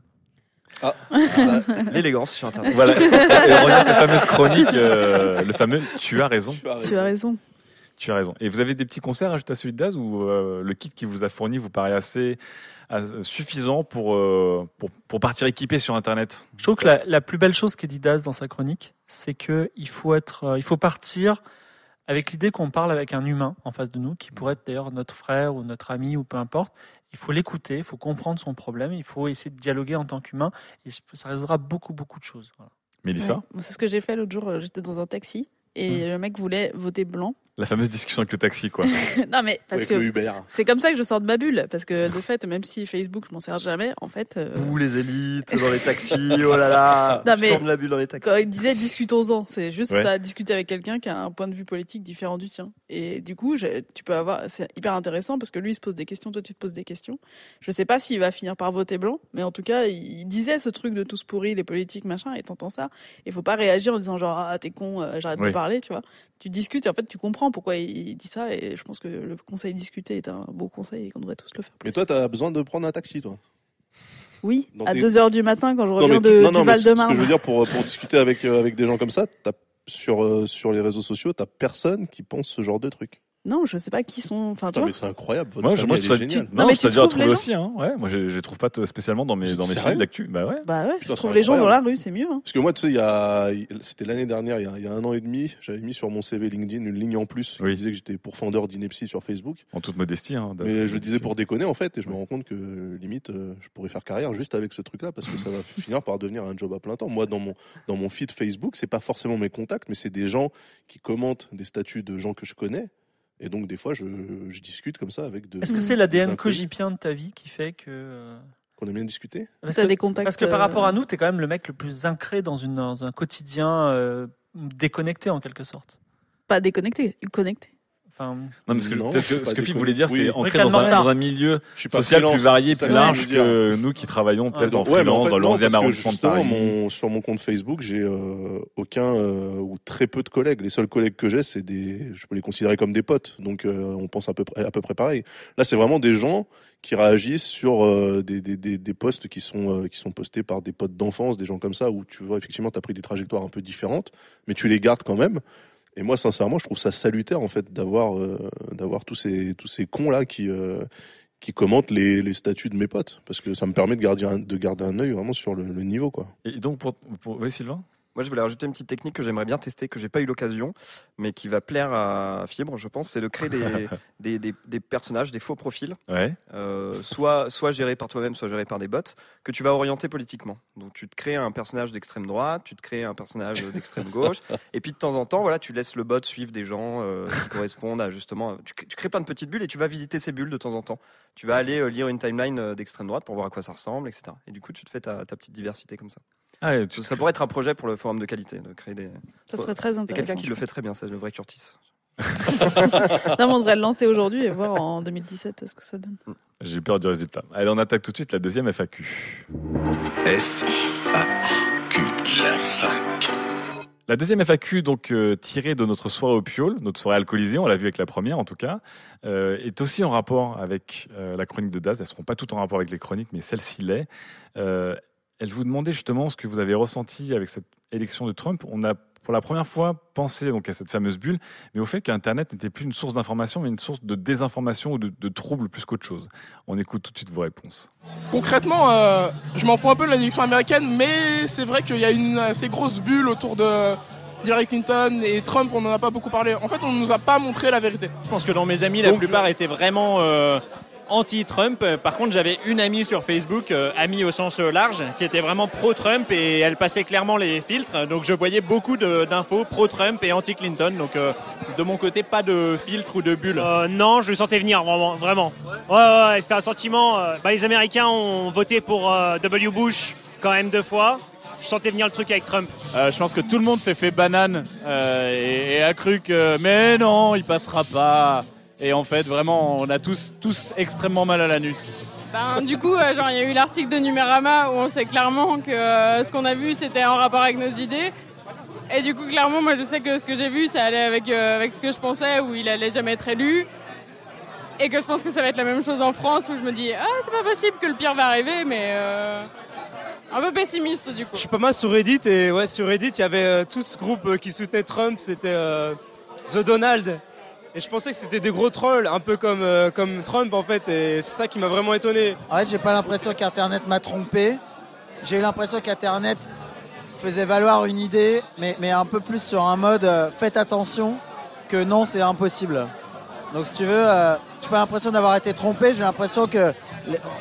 Ah, l'élégance sur Internet. Voilà. Et on revient à cette fameuse chronique, euh, le fameux Tu as raison. Tu as raison. Tu as raison. Et vous avez des petits conseils à ajouter à celui de Daz ou euh, le kit qui vous a fourni vous paraît assez, assez suffisant pour, euh, pour, pour partir équipé sur Internet? Je trouve que la, la plus belle chose qu'a dit Daz dans sa chronique, c'est que il faut être, euh, il faut partir avec l'idée qu'on parle avec un humain en face de nous, qui pourrait être d'ailleurs notre frère ou notre ami ou peu importe. Il faut l'écouter, il faut comprendre son problème, il faut essayer de dialoguer en tant qu'humain, et ça résoudra beaucoup beaucoup de choses. Voilà. Mélissa? Ouais. C'est ce que j'ai fait l'autre jour. J'étais dans un taxi et le mec voulait voter blanc. La fameuse discussion avec le taxi, quoi. non mais parce Avec que c'est comme ça que je sors de ma bulle parce que de fait même si Facebook je m'en sers jamais en fait euh, Bouh, les élites dans les taxis, oh là là, Non, je mais- sors de la bulle dans les taxis. quand il disait discutons-en c'est juste Ouais. ça discuter avec quelqu'un qui a un point de vue politique différent du tien et du coup tu peux avoir c'est hyper intéressant parce que lui il se pose des questions toi tu te poses des questions je sais pas s'il va finir par voter blanc mais en tout cas il disait ce truc de tous pourris les politiques machin et t'entends ça il faut pas réagir en disant genre ah t'es con euh, j'arrête Oui. de parler tu vois tu discutes et en fait tu comprends pourquoi il dit ça et je pense que le conseil discuter est un beau conseil et qu'on devrait tous le faire Mais toi, t'as besoin de prendre un taxi, toi? Oui Dans à tes- 2 heures du matin quand je Non, reviens mais de, non, non, du mais Val ce- que je veux dire, pour, pour discuter avec, euh, avec des gens comme ça, sur, euh, sur les réseaux sociaux, t'as personne qui pense ce genre de truc. Non je sais pas qui sont enfin tu Putain, vois mais c'est incroyable. Votre Moi, famille, moi, je trouve est ça, géniale. non, mais je tu les gens aussi, hein. Ouais, moi, je, je les trouve pas spécialement dans mes, dans mes fils d'actu. Bah ouais. Bah ouais, Putain, je trouve les gens dans la rue, c'est mieux. Hein. Parce que moi, tu sais, il y a, c'était l'année dernière, il y, a, il y a un an et demi, j'avais mis sur mon CV LinkedIn une ligne en plus qui disait que j'étais pourfendeur d'ineptie sur Facebook. En toute modestie, hein. Mais je disais pour déconner en fait, et je me rends compte que limite, euh, je pourrais faire carrière juste avec ce truc-là, parce que ça va finir par devenir un job à plein temps. Moi, dans mon dans mon feed Facebook, c'est pas forcément mes contacts, mais c'est des gens qui commentent des statuts de gens que je connais, et donc des fois, je, je discute comme ça avec de. Est-ce que des c'est l'ADN cogipien de ta vie qui fait que euh, qu'on aime bien discuter Parce que, des contacts, parce que par euh, rapport à nous, tu es quand même le mec le plus ancré dans, une, dans un quotidien euh, déconnecté en quelque sorte. Pas déconnecté, connecté. Enfin, Non, que Non, peut-être que ce que Philippe déconné. voulait dire, Oui. c'est ancré Rick and dans un, dans un milieu Je suis pas social freelance, plus varié, plus large que nous qui travaillons peut-être en Ouais, mais freelance fait, dans le non, 11e parce que arrondissement de justement, Paris. mon- sur mon compte Facebook, j'ai euh, aucun euh, ou très peu de collègues. Les seuls collègues que j'ai, c'est des, je peux les considérer comme des potes. Donc, euh, on pense à peu près, à peu près pareil. Là, c'est vraiment des gens qui réagissent sur euh, des, des, des, des posts qui sont euh, qui sont postés par des potes d'enfance, des gens comme ça, où tu vois effectivement, tu as pris des trajectoires un peu différentes, mais tu les gardes quand même. Et moi, sincèrement, je trouve ça salutaire en fait d'avoir euh, d'avoir tous ces tous ces cons là qui euh, qui commentent les, les statuts de mes potes, parce que ça me permet de garder un, de garder un œil vraiment sur le, niveau quoi. Et donc, pour, pour... oui, Sylvain? Moi, je voulais rajouter une petite technique que j'aimerais bien tester, que j'ai pas eu l'occasion, mais qui va plaire à Fibre, je pense, c'est de créer des, des, des, des personnages, des faux profils, Ouais. euh, soit, soit gérés par toi-même, soit gérés par des bots, que tu vas orienter politiquement. Donc, tu te crées un personnage d'extrême droite, tu te crées un personnage d'extrême gauche, et puis de temps en temps, voilà, tu laisses le bot suivre des gens euh, qui correspondent à justement. Tu, tu crées plein de petites bulles et tu vas visiter ces bulles de temps en temps. Tu vas aller euh, lire une timeline d'extrême droite pour voir à quoi ça ressemble, etc. Et du coup, tu te fais ta, ta petite diversité comme ça. Ah, Ça pourrait être un projet pour le forum de qualité, de créer des. Ça serait très a quelqu'un intéressant, qui le fait très bien, c'est le vrai Curtis. Non, mais on devrait le lancer aujourd'hui et voir en 2017 ce que ça donne. J'ai peur du résultat. Allez, on attaque tout de suite la deuxième FAQ. F, La deuxième FAQ, donc euh, tirée de notre soirée au Piole, notre soirée alcoolisée, on l'a vu avec la première en tout cas, euh, est aussi en rapport avec euh, la chronique de Daz. Elles ne seront pas toutes en rapport avec les chroniques, mais celle-ci l'est. Elle vous demandait justement ce que vous avez ressenti avec cette élection de Trump. On a pour la première fois pensé donc à cette fameuse bulle, mais au fait qu'Internet n'était plus une source d'information, mais une source de désinformation ou de, de trouble plus qu'autre chose. On écoute tout de suite vos réponses. Concrètement, euh, je m'en fous un peu de l'élection américaine, mais c'est vrai qu'il y a une assez grosse bulle autour de Hillary Clinton et Trump, on n'en a pas beaucoup parlé. En fait, on ne nous a pas montré la vérité. Je pense que dans mes amis, la plupart étaient vraiment euh, anti-Trump. Par contre, j'avais une amie sur Facebook, euh, amie au sens large, qui était vraiment pro-Trump et elle passait clairement les filtres. Donc je voyais beaucoup de- d'infos pro-Trump et anti-Clinton. Donc euh, de mon côté, pas de filtre ou de bulle. Euh, non, je le sentais venir, vraiment. vraiment. Ouais, ouais, ouais, c'était un sentiment. euh, bah, les Américains ont voté pour euh, W. Bush quand même deux fois. Je sentais venir le truc avec Trump. Euh, je pense que tout le monde s'est fait banane euh, et, et a cru que mais non, il passera pas. Et en fait, vraiment, on a tous, tous extrêmement mal à l'anus. Ben, du coup, euh, genre, il y a eu l'article de Numérama où on sait clairement que euh, ce qu'on a vu, c'était en rapport avec nos idées. Et du coup, clairement, moi, je sais que ce que j'ai vu, ça allait avec, euh, avec ce que je pensais, où il allait jamais être élu. Et que je pense que ça va être la même chose en France, où je me dis, ah, c'est pas possible que le pire va arriver, mais euh, un peu pessimiste, du coup. Je suis pas mal sur Reddit et ouais sur Reddit il y avait euh, tout ce groupe euh, qui soutenait Trump, c'était euh, The Donald. Et je pensais que c'était des gros trolls, un peu comme, euh, comme Trump en fait, et c'est ça qui m'a vraiment étonné. Fait, j'ai pas l'impression qu'Internet m'a trompé. J'ai eu l'impression qu'Internet faisait valoir une idée, mais, mais un peu plus sur un mode euh, faites attention que non, c'est impossible. Donc, si tu veux, euh, j'ai pas l'impression d'avoir été trompé. J'ai l'impression que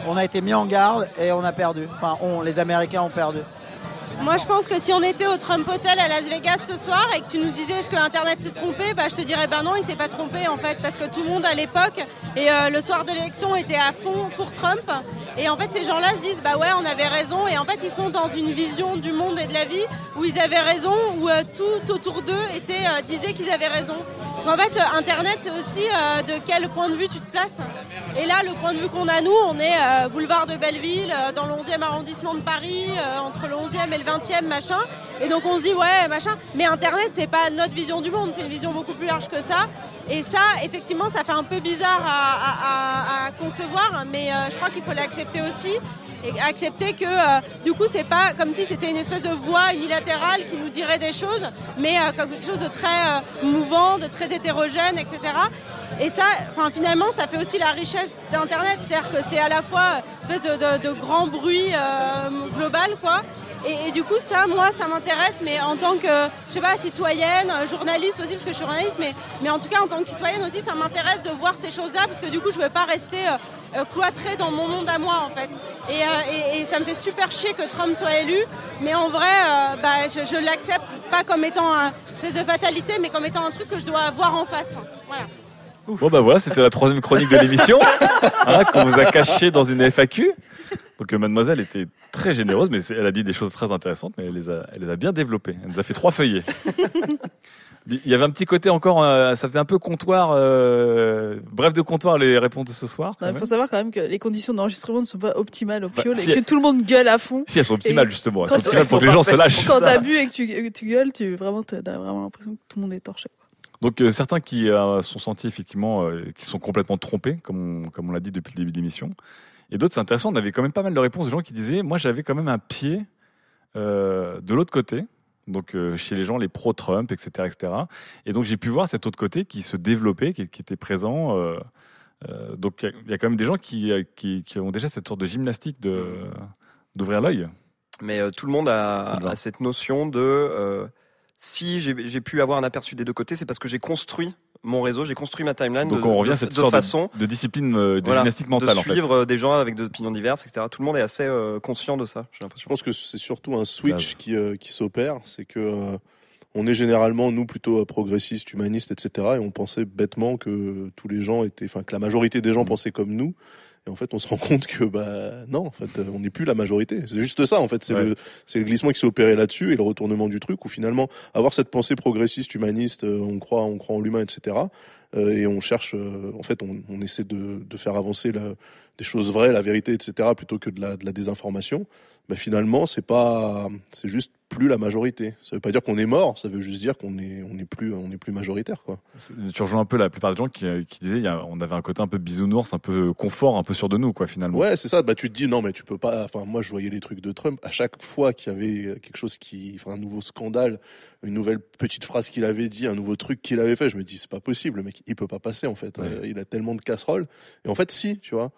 on a été mis en garde et on a perdu. Enfin, on, les Américains ont perdu. Moi, je pense que si on était au Trump Hotel à Las Vegas ce soir et que tu nous disais est-ce que Internet s'est trompé, bah, je te dirais ben non, il s'est pas trompé en fait, parce que tout le monde à l'époque et euh, le soir de l'élection était à fond pour Trump. Et en fait, ces gens-là se disent bah ouais, on avait raison. Et en fait, ils sont dans une vision du monde et de la vie où ils avaient raison, où euh, tout autour d'eux était euh, disait qu'ils avaient raison. En fait, Internet, aussi de quel point de vue tu te places? Et là, le point de vue qu'on a nous, on est boulevard de Belleville, dans le 11e arrondissement de Paris, entre le 11e et le 20e, machin. Et donc on se dit, ouais, machin. Mais Internet, c'est pas notre vision du monde, c'est une vision beaucoup plus large que ça. Et ça, effectivement, ça fait un peu bizarre à, concevoir, mais euh, je crois qu'il faut l'accepter aussi. Et accepter que euh, du coup c'est pas comme si c'était une espèce de voix unilatérale qui nous dirait des choses, mais euh, comme quelque chose de très mouvant, de très hétérogène, etc. Et ça, finalement, ça fait aussi la richesse d'Internet, c'est-à-dire que c'est à la fois une espèce de, de- grand bruit global, quoi. Et, du coup, ça, moi, ça m'intéresse, mais en tant que, je sais pas, citoyenne, journaliste aussi, parce que je suis journaliste, mais, mais en tout cas, en tant que citoyenne aussi, ça m'intéresse de voir ces choses-là, parce que du coup, je veux pas rester euh, euh, cloîtrée dans mon monde à moi, en fait. Et, euh, et- ça me fait super chier que Trump soit élu, mais en vrai, euh, bah, je, je l'accepte pas comme étant une espèce de fatalité, mais comme étant un truc que je dois voir en face. Voilà. Bon bah voilà, c'était la troisième chronique de l'émission hein, qu'on vous a caché dans une FAQ. Donc euh, mademoiselle était très généreuse, mais elle a dit des choses très intéressantes, mais elle les a, elle les a bien développées. Elle nous a fait trois feuillets. Il y avait un petit côté encore, euh, ça faisait un peu comptoir, euh, bref de comptoir les réponses de ce soir. Il faut savoir quand même que les conditions d'enregistrement ne sont pas optimales au Bah, piole si et que tout le monde gueule à fond. Si elles sont optimales Et justement, elles sont optimales pour que les gens se lâchent. Quand t'as bu et que tu, que tu gueules, tu vraiment t'as vraiment l'impression que tout le monde est torché. Donc euh, certains qui euh, sont sentis effectivement, euh, qui sont complètement trompés, comme on, comme on l'a dit depuis le début de l'émission. Et d'autres, c'est intéressant, on avait quand même pas mal de réponses de gens qui disaient, moi j'avais quand même un pied euh, de l'autre côté, donc euh, chez les gens, les pro-Trump, etc., etc. Et donc j'ai pu voir cet autre côté qui se développait, qui, qui était présent. euh, donc il y a- il y, a quand même des gens qui, qui, qui ont déjà cette sorte de gymnastique de d'ouvrir l'œil. Mais tout le monde a, cette notion de si j'ai j'ai pu avoir un aperçu des deux côtés, c'est parce que j'ai construit mon réseau, j'ai construit ma timeline Donc de, on revient de, à cette de histoire de- façon de, discipline, euh, de voilà, gymnastique mentale de en fait. suivre euh, des gens avec des opinions diverses, etc. Tout le monde est assez euh, conscient de ça, j'ai Je l'impression. pense que c'est surtout un switch qui, euh, qui s'opère, c'est que euh, on est généralement nous plutôt euh, progressistes, humanistes, etc. Et on pensait bêtement que tous les gens étaient, enfin que la majorité des gens pensaient comme nous. Et en fait, on se rend compte que bah non, en fait, on n'est plus la majorité. C'est juste ça, en fait. C'est Ouais. le, c'est le glissement qui s'est opéré là-dessus et le retournement du truc où finalement avoir cette pensée progressiste, humaniste, euh, on croit, on croit en l'humain, etc. euh, et on cherche, euh, en fait, on, on essaie de, de faire avancer la, des choses vraies, la vérité, etc. plutôt que de la, de la désinformation. Bah, finalement, c'est pas, c'est juste plus la majorité. Ça veut pas dire qu'on est mort, ça veut juste dire qu'on est, on est plus, on est plus majoritaire, quoi. Tu rejoins un peu la plupart des gens qui, euh, qui disaient y a- on avait un côté un peu bisounours, un peu confort, un peu sûr de nous quoi finalement. Ouais, c'est ça. Bah, tu te dis non, mais tu peux pas. Enfin, moi, je voyais les trucs de Trump. À chaque fois qu'il y avait quelque chose qui, enfin, un nouveau scandale, une nouvelle petite phrase qu'il avait dit, un nouveau truc qu'il avait fait, je me dis c'est pas possible, le mec, il peut pas passer en fait. Ouais. Euh, il a tellement de casseroles. Et en fait, si, tu vois.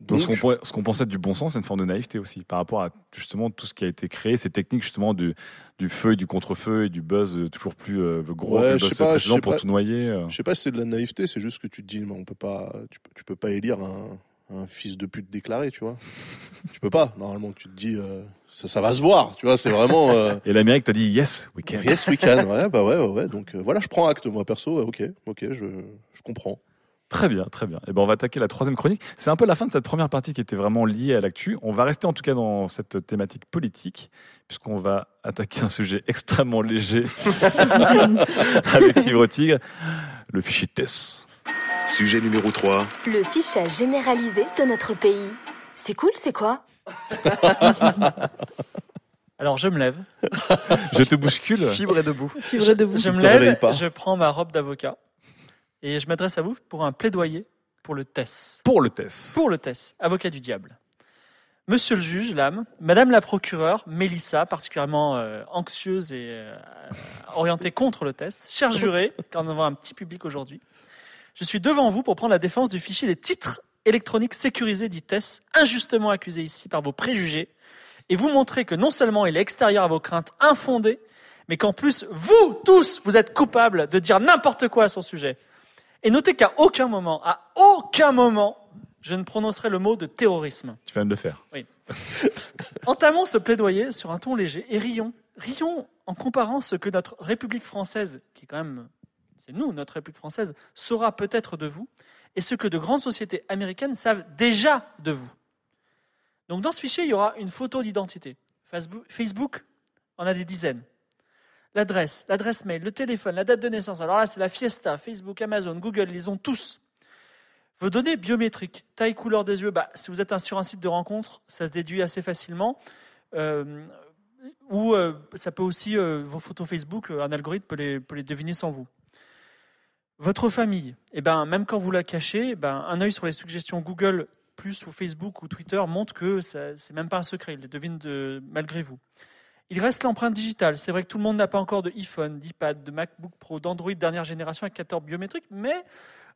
Donc, ce qu'on pensait être du bon sens, c'est une forme de naïveté aussi par rapport à justement tout ce qui a été créé, ces techniques justement du, du feu et du contre-feu et du buzz euh, toujours plus euh, gros Ouais, que le buzz pas, précédent pour pas. tout noyer. euh. Je sais pas si c'est de la naïveté, c'est juste que tu te dis, mais on peut pas, tu, peux- tu peux pas élire un, un fils de pute déclaré, tu vois. tu peux pas. Normalement, tu te dis, euh, ça, ça va se voir, tu vois. C'est vraiment. Et l'Amérique t'a dit yes, we can. Yes, we can. Ouais, bah ouais, ouais. ouais. Donc voilà, je prends acte, moi perso. ok, ok, je, je comprends. Très bien, très bien. Et ben on va attaquer la troisième chronique. C'est un peu la fin de cette première partie qui était vraiment liée à l'actu. On va rester en tout cas dans cette thématique politique, puisqu'on va attaquer un sujet extrêmement léger avec Fibre Tigre, le fichier TESS. Sujet numéro 3. Le fichage généralisé de notre pays. C'est cool, c'est quoi? Alors je me lève. Je te bouscule. Fibre est debout. Fibre est debout. Je me lève, pas. je prends ma robe d'avocat et je m'adresse à vous pour un plaidoyer pour le TESS. Pour le TESS. Pour le TESS, avocat du diable. Monsieur le juge, l'âme, Madame la procureure, Mélissa, particulièrement euh, anxieuse et euh, orientée contre le TESS, cher juré, car nous avons un petit public aujourd'hui, je suis devant vous pour prendre la défense du fichier des titres électroniques sécurisés dit TESS, injustement accusé ici par vos préjugés, et vous montrer que non seulement il est extérieur à vos craintes infondées, mais qu'en plus, vous tous, vous êtes coupables de dire n'importe quoi à son sujet. Et notez qu'à aucun moment, à aucun moment, je ne prononcerai le mot de terrorisme. Tu viens de le faire. Oui. Entamons ce plaidoyer sur un ton léger et rions. Rions en comparant ce que notre République française, qui quand même, c'est nous, notre République française, saura peut-être de vous, et ce que de grandes sociétés américaines savent déjà de vous. Donc dans ce fichier, il y aura une photo d'identité. Facebook, Facebook en a des dizaines. L'adresse, l'adresse mail, le téléphone, la date de naissance. Alors là, c'est la Fiesta, Facebook, Amazon, Google, ils ont tous. Vos données biométriques, taille, couleur des yeux, bah, si vous êtes sur un site de rencontre, ça se déduit assez facilement. Euh, ou euh, ça peut aussi, euh, vos photos Facebook, un algorithme peut les, deviner sans vous. Votre famille, eh ben, même quand vous la cachez, eh ben, un œil sur les suggestions Google plus ou Facebook ou Twitter montre que ce n'est même pas un secret, il les devine de, malgré vous. Il reste l'empreinte digitale. C'est vrai que tout le monde n'a pas encore de iPhone, d'iPad, de MacBook Pro, d'Android dernière génération avec capteur biométrique, mais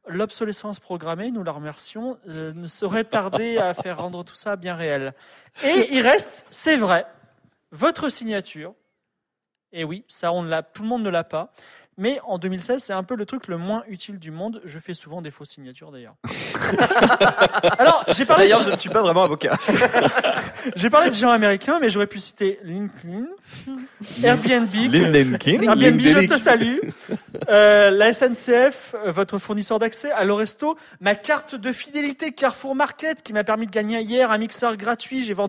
l'obsolescence programmée, nous la remercions, euh, ne saurait tarder à faire rendre tout ça bien réel. Et il reste, c'est vrai, votre signature. Et oui, ça, on l'a, tout le monde ne l'a pas. Mais en 2016, c'est un peu le truc le moins utile du monde. Je fais souvent des fausses signatures d'ailleurs. Alors, j'ai parlé. D'ailleurs, je ne suis pas vraiment avocat. J'ai parlé de gens américains, mais j'aurais pu citer LinkedIn, Airbnb. LinkedIn. Airbnb, je te salue. Euh, la SNCF, euh, votre fournisseur d'accès, Allo Resto, ma carte de fidélité Carrefour Market qui m'a permis de gagner hier un mixeur gratuit. J'ai vendu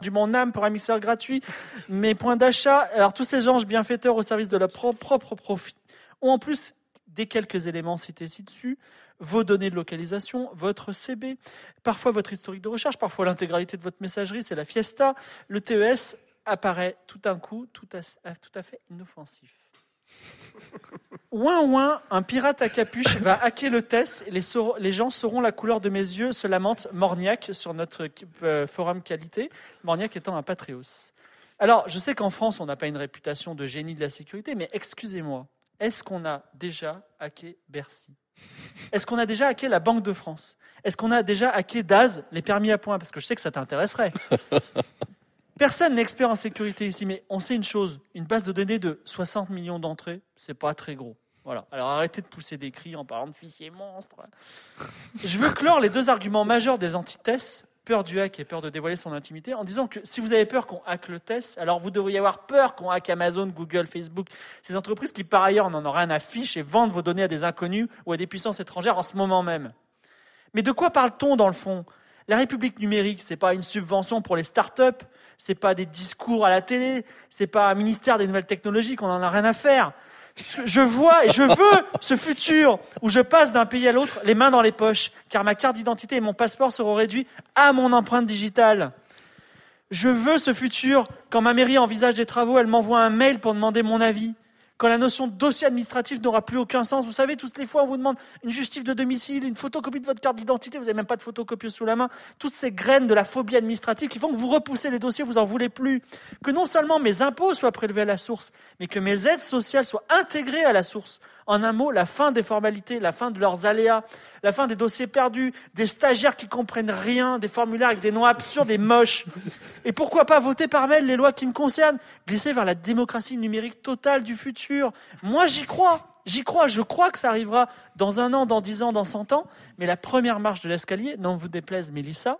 Du mon âme pour un gratuit, mes points d'achat. Alors tous ces gens bienfaiteurs au service de leur pro- propre profit ont en plus des quelques éléments cités ci-dessus, vos données de localisation, votre CB, parfois votre historique de recherche, parfois l'intégralité de votre messagerie, c'est la fiesta. Le TES apparaît tout d'un coup tout à fait inoffensif. Ouin ouin, un pirate à capuche va hacker le test les gens sauront la couleur de mes yeux, se lamente Morniac sur notre euh, forum qualité, Morniac étant un patrios. Alors, je sais qu'en France, on n'a pas une réputation de génie de la sécurité, mais excusez-moi, est-ce qu'on a déjà hacké Bercy? Est-ce qu'on a déjà hacké la Banque de France? Est-ce qu'on a déjà hacké DAZ, les permis à points Parce que je sais que ça t'intéresserait. Personne n'est expert en sécurité ici, mais on sait une chose une base de données de 60 millions d'entrées, c'est pas très gros. Voilà. Alors arrêtez de pousser des cris en parlant de fichiers monstres. Je veux clore les deux arguments majeurs des antithèses, peur du hack et peur de dévoiler son intimité, en disant que si vous avez peur qu'on hack le test, alors vous devriez avoir peur qu'on hack Amazon, Google, Facebook, ces entreprises qui par ailleurs n'en ont rien à fiche et vendent vos données à des inconnus ou à des puissances étrangères en ce moment même. Mais de quoi parle-t-on dans le fond? La République numérique, c'est pas une subvention pour les start-up, c'est pas des discours à la télé, c'est pas un ministère des nouvelles technologies qu'on en a rien à faire. Je vois et je veux ce futur où je passe d'un pays à l'autre les mains dans les poches, car ma carte d'identité et mon passeport seront réduits à mon empreinte digitale. Je veux ce futur quand ma mairie envisage des travaux, elle m'envoie un mail pour demander mon avis. Quand la notion de dossier administratif n'aura plus aucun sens, vous savez, toutes les fois on vous demande une justif de domicile, une photocopie de votre carte d'identité, vous n'avez même pas de photocopie sous la main, toutes ces graines de la phobie administrative qui font que vous repoussez les dossiers, vous en voulez plus. Que non seulement mes impôts soient prélevés à la source, mais que mes aides sociales soient intégrées à la source. En un mot, la fin des formalités, la fin de leurs aléas, la fin des dossiers perdus, des stagiaires qui comprennent rien, des formulaires avec des noms absurdes et moches. Et pourquoi pas voter par mail les lois qui me concernent, glisser vers la démocratie numérique totale du futur. Moi, j'y crois. J'y crois. Je crois que ça arrivera dans un an, dans dix ans, dans cent ans. Mais la première marche de l'escalier, n'en vous déplaise, Mélissa,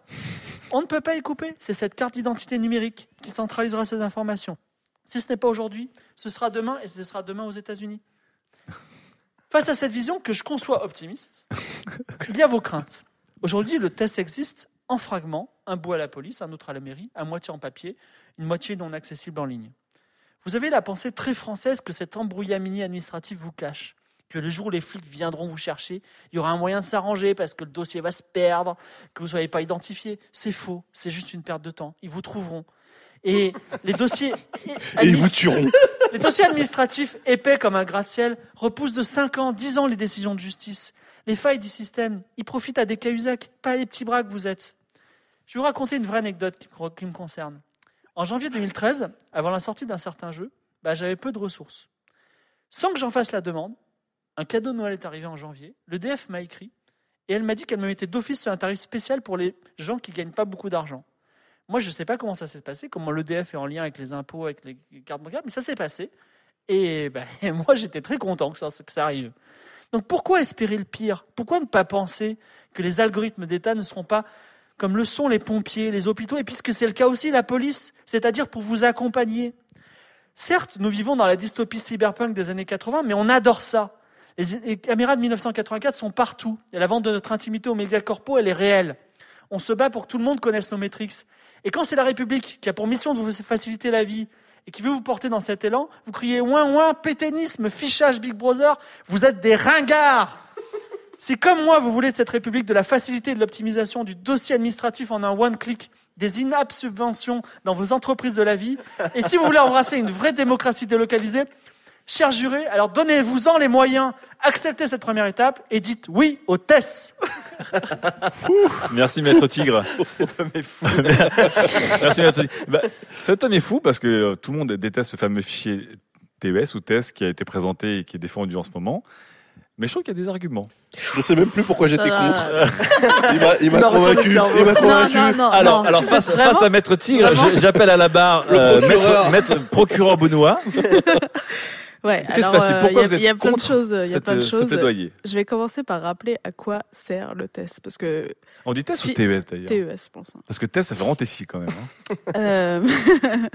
on ne peut pas y couper. C'est cette carte d'identité numérique qui centralisera ces informations. Si ce n'est pas aujourd'hui, ce sera demain et ce sera demain aux États-Unis. Face à cette vision que je conçois optimiste, il y a vos craintes. Aujourd'hui, le test existe en fragments, un bout à la police, un autre à la mairie, à moitié en papier, une moitié non accessible en ligne. Vous avez la pensée très française que cet embrouillamini administratif vous cache, que le jour où les flics viendront vous chercher, il y aura un moyen de s'arranger parce que le dossier va se perdre, que vous ne soyez pas identifié. C'est faux, c'est juste une perte de temps. Ils vous trouveront. Et les dossiers. Et ils vous tueront. Les dossiers administratifs épais comme un gratte-ciel repoussent de 5 ans, 10 ans les décisions de justice. Les failles du système, ils profitent à des cahuzacs, pas les petits bras que vous êtes. Je vais vous raconter une vraie anecdote qui me, qui me concerne. En janvier 2013, avant la sortie d'un certain jeu, bah, j'avais peu de ressources. Sans que j'en fasse la demande, un cadeau de Noël est arrivé en janvier, le DF m'a écrit, et elle m'a dit qu'elle me mettait d'office sur un tarif spécial pour les gens qui ne gagnent pas beaucoup d'argent. Moi, je ne sais pas comment ça s'est passé, comment l'EDF est en lien avec les impôts, avec les cartes bancaires, mais ça s'est passé. Et, et moi, j'étais très content que ça, arrive. Donc pourquoi espérer le pire? Pourquoi ne pas penser que les algorithmes d'État ne seront pas comme le sont les pompiers, les hôpitaux, et puisque c'est le cas aussi, la police, c'est-à-dire pour vous accompagner Certes, nous vivons dans la dystopie cyberpunk des années 80, mais on adore ça. Les, caméras de 1984 sont partout. Et la vente de notre intimité aux mégacorpos, elle est réelle. On se bat pour que tout le monde connaisse nos métriques. Et quand c'est la République qui a pour mission de vous faciliter la vie et qui veut vous porter dans cet élan, vous criez ouin ouin, pétainisme, fichage Big Brother, vous êtes des ringards. Si comme moi, vous voulez de cette République de la facilité et de l'optimisation du dossier administratif en un one-click, des in-app subventions dans vos entreprises de la vie, et si vous voulez embrasser une vraie démocratie délocalisée, chers jurés, alors donnez-vous-en les moyens, acceptez cette première étape et dites oui au TES. Merci Maître Tigre. Cet homme est fou. Merci Maître Tigre. Bah, cet homme est fou parce que euh, tout le monde déteste ce fameux fichier TES ou TES qui a été présenté et qui est défendu en ce moment. Mais je trouve qu'il y a des arguments. Je sais même plus pourquoi j'étais va. contre. Il m'a- Il convaincu. Il m'a Non, convaincu. non, non, alors, alors face, face à Maître Tigre, j'appelle à la barre Le euh, procureur. maître, maître procureur Benoît. Ouais, Qu'est-ce qui se alors, passe? euh, Pourquoi il y y a plein de choses. Il y a plein de ce choses. Je vais commencer par rappeler à quoi sert le test, parce que. On dit TES ou TES d'ailleurs? TES, je pense. hein. Parce que TES, ça fait vraiment Tessie quand même. hein. Euh,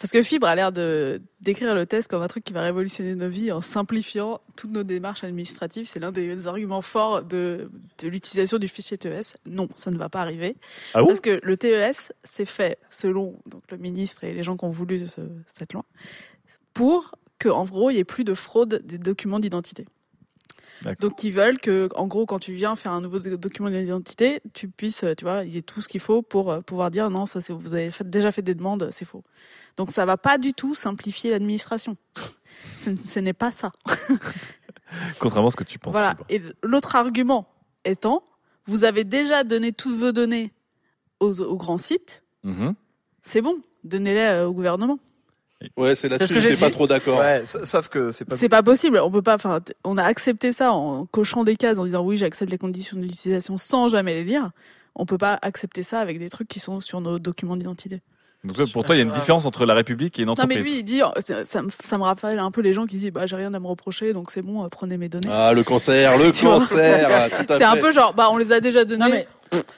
Parce que Fibre a l'air de décrire le test comme un truc qui va révolutionner nos vies en simplifiant toutes nos démarches administratives. C'est l'un des arguments forts de, de l'utilisation du fichier TES. Non, ça ne va pas arriver. Ah Parce que le TES, c'est fait selon donc, le ministre et les gens qui ont voulu ce- cette loi pour que, en gros, il n'y ait plus de fraude des documents d'identité. Donc ils veulent que, en gros, quand tu viens faire un nouveau do- document d'identité, tu puisses, tu vois, il y ait tout ce qu'il faut pour euh, pouvoir dire non, ça c'est vous avez fait- déjà fait des demandes, c'est faux. Donc ça va pas du tout simplifier l'administration. ce, ce n'est pas ça. Contrairement à ce que tu penses. Voilà. Et l'autre argument étant, vous avez déjà donné toutes vos données aux, aux grands sites, Mhm. c'est bon, donnez-les euh, au gouvernement. Ouais, c'est là-dessus que j'étais pas trop d'accord. Ouais, sa- sauf que c'est pas. C'est pas possible. On peut pas. Enfin, on a accepté ça en cochant des cases en disant oui, j'accepte les conditions d'utilisation sans jamais les lire. On peut pas accepter ça avec des trucs qui sont sur nos documents d'identité. Donc toi, pour toi, il y a une différence entre la République et une Non mais entreprise. lui il dit, ça, ça me, ça me rappelle un peu les gens qui disent bah j'ai rien à me reprocher donc c'est bon, euh, prenez mes données. Ah, le cancer, le cancer. tout à C'est un peu genre bah on les a déjà donnés.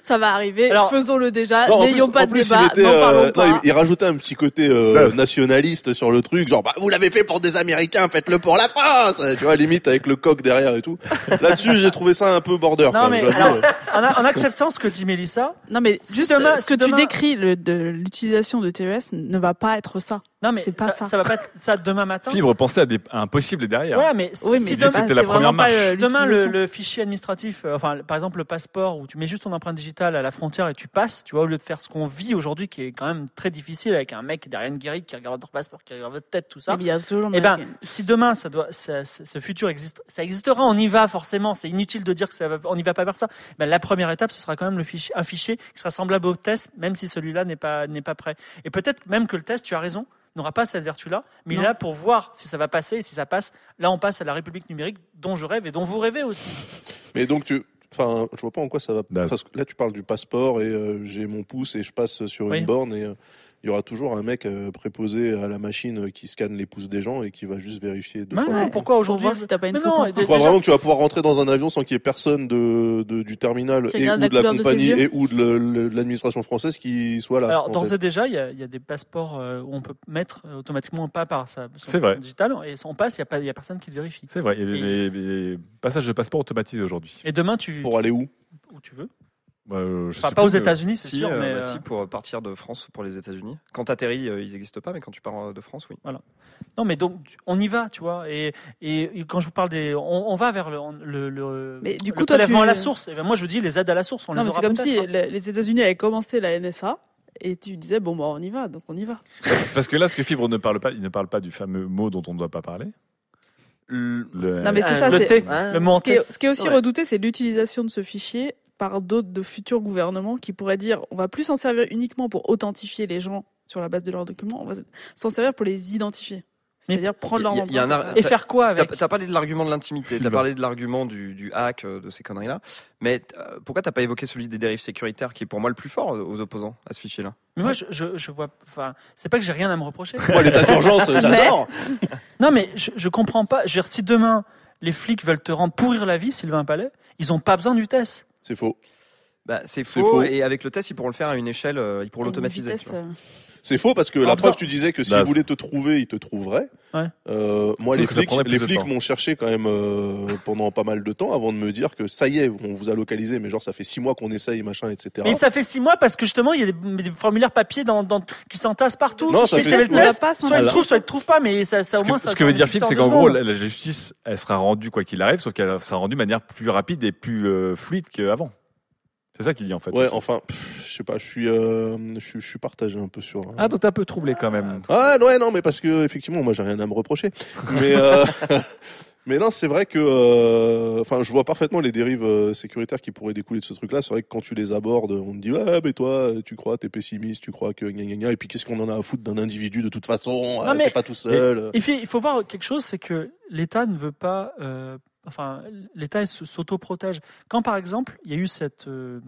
Ça va arriver. Alors- Faisons-le déjà. Non, N'ayons pas de plus, débat. il était, N'en euh, parlons non, pas. il, il rajoutait un petit côté euh, nationaliste sur le truc, genre bah vous l'avez fait pour des Américains, faites-le pour la France. Tu vois, limite avec le coq derrière et tout. Là-dessus, j'ai trouvé ça un peu border. Non, mais alors, en, en acceptant ce que dit Mélissa. Non mais si juste demain- ce que si tu demain- décris le, de l'utilisation de TES ne va pas être ça. Non mais c'est pas ça, ça. va pas être ça demain matin. Fibre, pensez à, des, à un possible derrière. Voilà, mais Oui, si mais demain, c'était la première marche. demain le, le fichier administratif, euh, enfin par exemple le passeport où tu mets juste ton empreinte digitale à la frontière et tu passes, tu vois, au lieu de faire ce qu'on vit aujourd'hui qui est quand même très difficile avec un mec derrière une guérite qui regarde votre passeport, qui regarde votre tête, tout ça. Mais il y a toujours Eh ben, si demain ça doit, ça- ça- ce futur existe, ça existera, on y va forcément. C'est inutile de dire que ça va, on n'y va pas vers ça. Ben, la première étape, ce sera quand même le fichier, un fichier qui sera semblable au test, même si celui-là n'est pas n'est pas prêt. Et peut-être même que le test, tu as raison, n'aura pas cette vertu-là, mais il est là pour voir si ça va passer. Et si ça passe, là, on passe à la République numérique dont je rêve et dont vous rêvez aussi. Mais donc tu, enfin, je vois pas en quoi ça va. Parce que là, tu parles du passeport et euh, j'ai mon pouce et je passe sur Oui. une borne et euh, il y aura toujours un mec euh, préposé à la machine qui scanne les pouces des gens et qui va juste vérifier. fois. ouais, pourquoi aujourd'hui si t'as pas une Mais fausse. Tu crois vraiment que tu vas pouvoir rentrer dans un avion sans qu'il y ait personne de, de- du terminal et ou de la de compagnie et ou de de l'administration française qui soit là Alors, d'ores fait. et déjà, il y, a, il y a des passeports euh, où on peut mettre euh, automatiquement un pas par sa son C'est vrai. digital et on passe, il n'y a, pas- il y a personne qui le vérifie. C'est vrai, il y a des, des passages de passeport automatisés aujourd'hui. Et demain, tu. Pour aller où? Où tu veux. Bah, euh, je Enfin, sais pas aux mais- États-Unis, c'est Si, sûr, euh, mais. bah, euh, si, pour partir de France pour les États-Unis. Quand t'atterris, euh, ils n'existent pas, mais quand tu pars euh, de France, oui. Voilà. Non, mais donc, on y va, tu vois. Et, et, quand je vous parle des. On, on va vers le, le, le, Mais du le coup, toi, prélèvement tu- à la source. Et ben, moi, je vous dis, les aides à la source, on Non, les c'est comme si hein. le- les États-Unis avaient commencé la NSA et tu disais bon bah on y va, donc on y va. Parce que là, ce que Fibre ne parle pas, il ne parle pas du fameux mot dont on ne doit pas parler. Le- Non mais c'est ça. le c'est- T, le ce, qui est, T. ce qui est aussi Ouais. redouté, c'est l'utilisation de ce fichier par d'autres de futurs gouvernements qui pourraient dire on va plus s'en servir uniquement pour authentifier les gens sur la base de leurs documents, on va s'en servir pour les identifier. C'est-à-dire prendre leur Il y a- il y a un empreinte. ar- Et faire quoi avec T'as parlé de l'argument de l'intimité, t'as parlé de l'argument du, du hack, euh, de ces conneries-là. Mais euh, pourquoi t'as pas évoqué celui des dérives sécuritaires, qui est pour moi le plus fort euh, aux opposants à ce fichier-là? Mais moi, je, je, je vois. Enfin, c'est pas que j'ai rien à me reprocher. Moi, l'état d'urgence, j'adore. Non, mais je, je comprends pas. Je veux dire, si demain les flics veulent te rendre pourrir la vie, Sylvain Palais, ils ont pas besoin du test. C'est faux. Bah, c'est faux, faux. et avec le test, ils pourront le faire à une échelle, euh, ils pourront l'automatiser. euh, C'est faux parce que En la preuve, tu disais que s'ils Daz. voulaient te trouver, ils te trouveraient. Ouais. Euh, moi, les flics, les flics m'ont cherché quand même euh, pendant pas mal de temps avant de me dire que ça y est, on vous a localisé, mais genre ça fait six mois qu'on essaye, machin, etc. Mais ça fait six mois parce que justement, il y a des, des formulaires papier dans, dans- qui s'entassent partout. Non, ça fait- test. pas Soit ils le trouvent, soit ils le trouvent pas, mais ça, ça Ce au moins que, ça. ce que veut dire en c'est qu'en gros, la, la justice, elle sera rendue quoi qu'il arrive, sauf qu'elle sera rendue de manière plus rapide et plus euh, fluide qu'avant. C'est ça qu'il dit en fait. Ouais, aussi. enfin, pff, je sais pas, je suis, euh, je, suis- je suis partagé un peu sur. Ah, toi t'es un peu troublé quand même. Ah ouais, non, mais parce que effectivement, moi, j'ai rien à me reprocher. Mais euh, mais non, c'est vrai que, euh, enfin, je vois parfaitement les dérives euh, sécuritaires qui pourraient découler de ce truc-là. C'est vrai que quand tu les abordes, on te dit ouais, mais toi, tu crois, t'es pessimiste, tu crois que gna gna gna, et puis qu'est-ce qu'on en a à foutre d'un individu de toute façon? Non, euh, mais- T'es pas tout seul. Et puis, il faut voir quelque chose, c'est que l'État ne veut pas. Enfin, l'État s'auto-protège. Quand, par exemple, il y a eu cette. euh,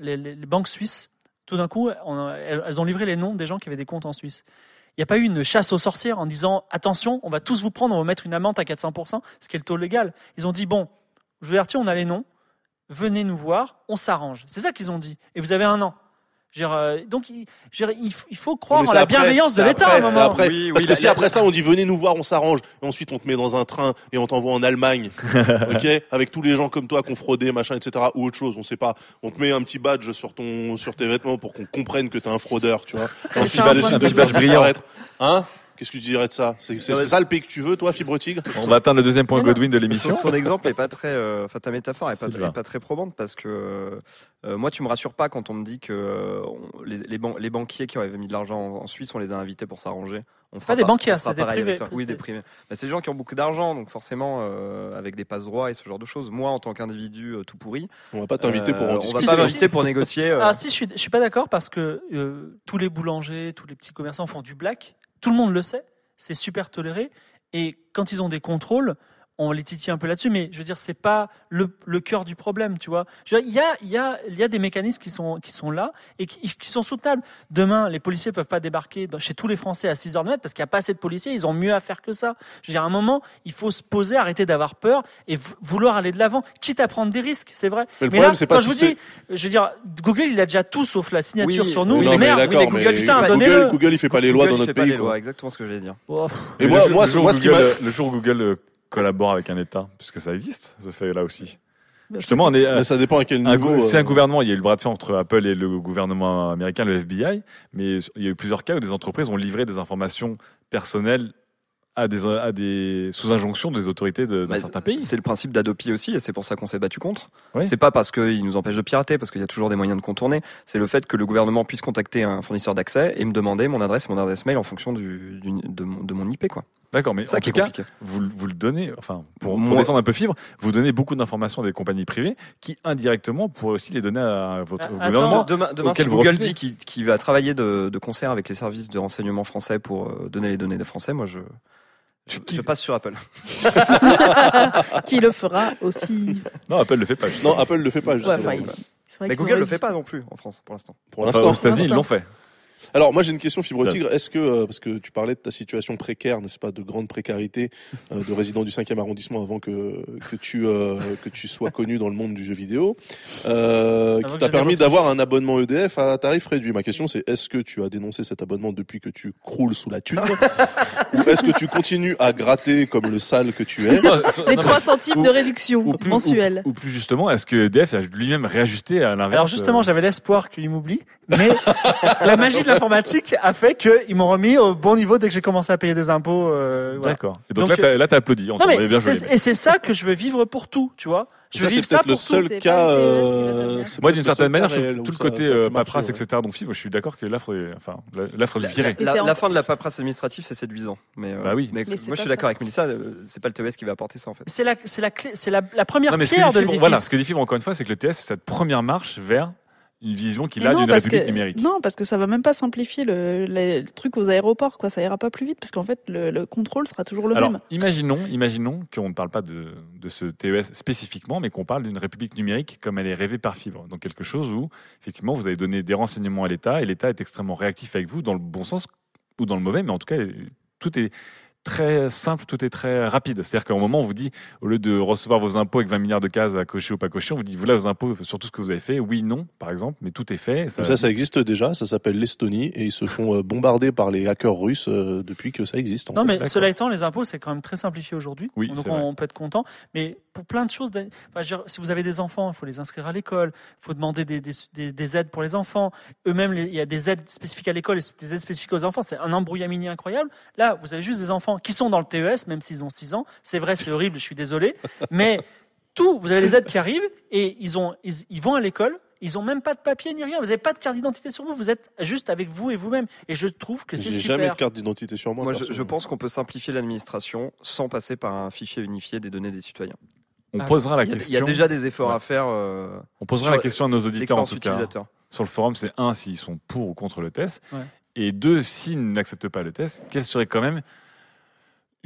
les, banques suisses, tout d'un coup, elles ont livré les noms des gens qui avaient des comptes en Suisse. Il n'y a pas eu une chasse aux sorcières en disant attention, on va tous vous prendre, on va mettre une amende à 400%, ce qui est le taux légal. Ils ont dit bon, je vous avertis, on a les noms, venez nous voir, on s'arrange. C'est ça qu'ils ont dit. Et vous avez un an. Dire, euh, donc, il, dire, faut croire en la après, bienveillance de l'État à après, un c'est moment. après. Oui, Parce oui, que si après ça on dit venez nous voir, on s'arrange, et ensuite on te met dans un train et on t'envoie en Allemagne, ok, avec tous les gens comme toi qu'on fraudé, machin, etc. ou autre chose, on sait pas. On te met un petit badge sur ton sur tes vêtements pour qu'on comprenne que t'es un fraudeur, tu vois. Un Et petit badge, point un de petit badge brillant. Hein? Qu'est-ce que tu dirais de ça? C'est ça le pays que tu veux, toi, Fibre Tigre? On va atteindre le deuxième point. Godwin de l'émission. Ton, ton exemple est pas très, euh, enfin ta métaphore est pas, est pas très probante parce que euh, moi tu me rassures pas quand on me dit que euh, on- les, les, ban- les banquiers qui avaient mis de l'argent en, en Suisse, on les a invités pour s'arranger. On fera Pas des pas- banquiers, c'est des privés. Oui, des privés. Mais c'est des gens qui ont beaucoup d'argent, donc forcément euh, avec des passe droits et ce genre de choses. Moi, en tant qu'individu euh, tout pourri, on va pas t'inviter pour en On va pas m'inviter pour négocier. euh, Ah si, je suis, je suis pas d'accord parce que euh, tous les boulangers, tous les petits commerçants font du black. Tout le monde le sait, c'est super toléré. Et quand ils ont des contrôles, on les titille un peu là-dessus, mais je veux dire, c'est pas le, le cœur du problème, tu vois. Je veux dire, Il y a, il y, a, il y a des mécanismes qui sont, qui sont là et qui, qui sont soutenables. Demain, les policiers peuvent pas débarquer dans- chez tous les Français à 6 heures de matin parce qu'il n'y a pas assez de policiers, ils ont mieux à faire que ça. Je veux dire, à un moment, il faut se poser, arrêter d'avoir peur et vou- vouloir aller de l'avant, quitte à prendre des risques, c'est vrai. Mais le Mais problème, là, c'est pas quand si je vous dis, je veux dire, Google, il a déjà tout sauf la signature Oui, sur nous. Oui, mais non, mais merde, d'accord, oui, mais Google, mais putain, Google- donnez-le. Google, il fait pas les lois Google, dans il notre fait pas pays, les quoi. lois, exactement ce que je voulais dire. Oh. Et Mais moi, le jour- moi, le jour moi, où Google, m'a- le jour où Google collabore avec un État, puisque ça existe, ce fait là aussi. Justement, on est. Mais ça dépend à quel niveau, C'est euh, un gouvernement. Il y a eu le bras de fer entre Apple et le gouvernement américain, le FBI, mais il y a eu plusieurs cas où des entreprises ont livré des informations personnelles à des, à des sous injonction des autorités d'un certain pays. C'est le principe d'Adopi aussi, et c'est pour ça qu'on s'est battu contre. Oui. C'est pas parce qu'ils nous empêchent de pirater, parce qu'il y a toujours des moyens de contourner. C'est le fait que le gouvernement puisse contacter un fournisseur d'accès et me demander mon adresse et mon adresse mail en fonction du, du- de, mon, de mon IP, quoi. D'accord, mais ça en qui tout est cas, compliqué. vous, vous le donnez, enfin, pour, pour Moi- défendre un peu Fibre, vous donnez beaucoup d'informations à des compagnies privées qui, indirectement, pourraient aussi les donner à votre Attends, gouvernement. demain, demain si vous Google refusez. dit qu'il va travailler de, de concert avec les services de renseignement français pour euh, donner les données des Français, moi je, je, je passe sur Apple. Qui le fera aussi. Non, Apple le fait pas. Non, Apple le fait pas. Ouais, justement. enfin, vrai Mais Google le fait pas non plus en France pour l'instant. Pour Enfin, l'instant. aux États-Unis, ils l'ont fait. Alors moi j'ai une question Fibre. Tigre. Est-ce que euh, parce que tu parlais de ta situation précaire, n'est-ce pas, de grande précarité euh, de résident du 5e arrondissement avant que que tu euh, que tu sois connu dans le monde du jeu vidéo, euh, qui t'a permis d'avoir un abonnement EDF à tarif réduit. Ma question c'est est-ce que tu as dénoncé cet abonnement depuis que tu croules sous la thune ou est-ce que tu continues à gratter comme le sale que tu es Les non, 3 mais- centimes ou- de réduction ou plus- mensuelle. Ou, ou plus justement, est-ce que EDF a lui-même réajusté à l'inverse Alors justement, euh, j'avais l'espoir qu'il m'oublie, mais la magie de l'informatique a fait qu'ils m'ont remis au bon niveau dès que j'ai commencé à payer des impôts. euh, voilà. D'accord. Et donc, Donc, là, t'as, là, t'as applaudi. On Non s'en mais bien joué. et c'est ça que je veux vivre pour tout, tu vois. Je veux Ça, vivre c'est ça peut-être le pour tout. cas. TES va euh, Moi, d'une certaine manière, sur réel tout le ça- côté ça euh, paperasse, ouais. etc. dont Fibre, je suis d'accord que là, faudrait, enfin, là, faudrait le virer. La, la fin de la paperasse administrative, c'est séduisant. Mais, euh, Bah oui. mais, Mais c'est moi, je suis d'accord avec Melissa. euh, C'est pas le TES qui va apporter ça en fait. C'est la, c'est la clé, c'est la, la première Non, mais ce que pierre de Fibre, l'édifice. voilà, ce que dit Fibre, encore une fois, c'est que le TS, c'est cette première marche vers une vision qu'il a d'une république que, numérique. non, parce que ça va même pas simplifier le, le- le truc aux aéroports, quoi. Ça ira pas plus vite, parce qu'en fait, le, le contrôle sera toujours le Alors, même. imaginons, imaginons qu'on ne parle pas de, de ce TES spécifiquement, mais qu'on parle d'une république numérique comme elle est rêvée par fibre. Donc quelque chose où, effectivement, vous avez donné des renseignements à l'État et l'État est extrêmement réactif avec vous dans le bon sens ou dans le mauvais, mais en tout cas, tout est très simple, tout est très rapide. C'est-à-dire qu'à un moment, on vous dit, au lieu de recevoir vos impôts avec 20 milliards de cases à cocher ou pas cocher, on vous dit, voilà vos impôts sur tout ce que vous avez fait, oui, non, par exemple, mais tout est fait. Ça, ça, existe déjà, ça s'appelle l'Estonie et ils se font euh, bombarder par les hackers russes euh, depuis que ça existe. Non, fait. mais cela étant, les impôts, c'est quand même très simplifié aujourd'hui. Oui, Donc c'est on, vrai. peut être content. Mais pour plein de choses, enfin, dire, si vous avez des enfants, il faut les inscrire à l'école. Il faut demander des, des, des- des aides pour les enfants. Eux-mêmes, il y a des aides spécifiques à l'école et des aides spécifiques aux enfants. C'est un embrouillamini incroyable. Là, vous avez juste des enfants qui sont dans le TES, même s'ils ont 6 ans. C'est vrai, c'est horrible, je suis désolé. Mais tout, vous avez les aides qui arrivent et ils, ont, ils, ils vont à l'école. Ils n'ont même pas de papier ni rien. Vous n'avez pas de carte d'identité sur vous. Vous êtes juste avec vous et vous-même. Et je trouve que c'est J'ai super. jamais de carte d'identité sur moi. Moi, je, pense qu'on peut simplifier l'administration sans passer par un fichier unifié des données des citoyens. On Ah. posera la Il y, a, question. il y a déjà des efforts Ouais. à faire. euh, On posera la question à nos auditeurs en tout cas. Sur le forum, c'est un, s'ils sont pour ou contre le test. Ouais. Et deux, s'ils n'acceptent pas le test, quelles seraient quand même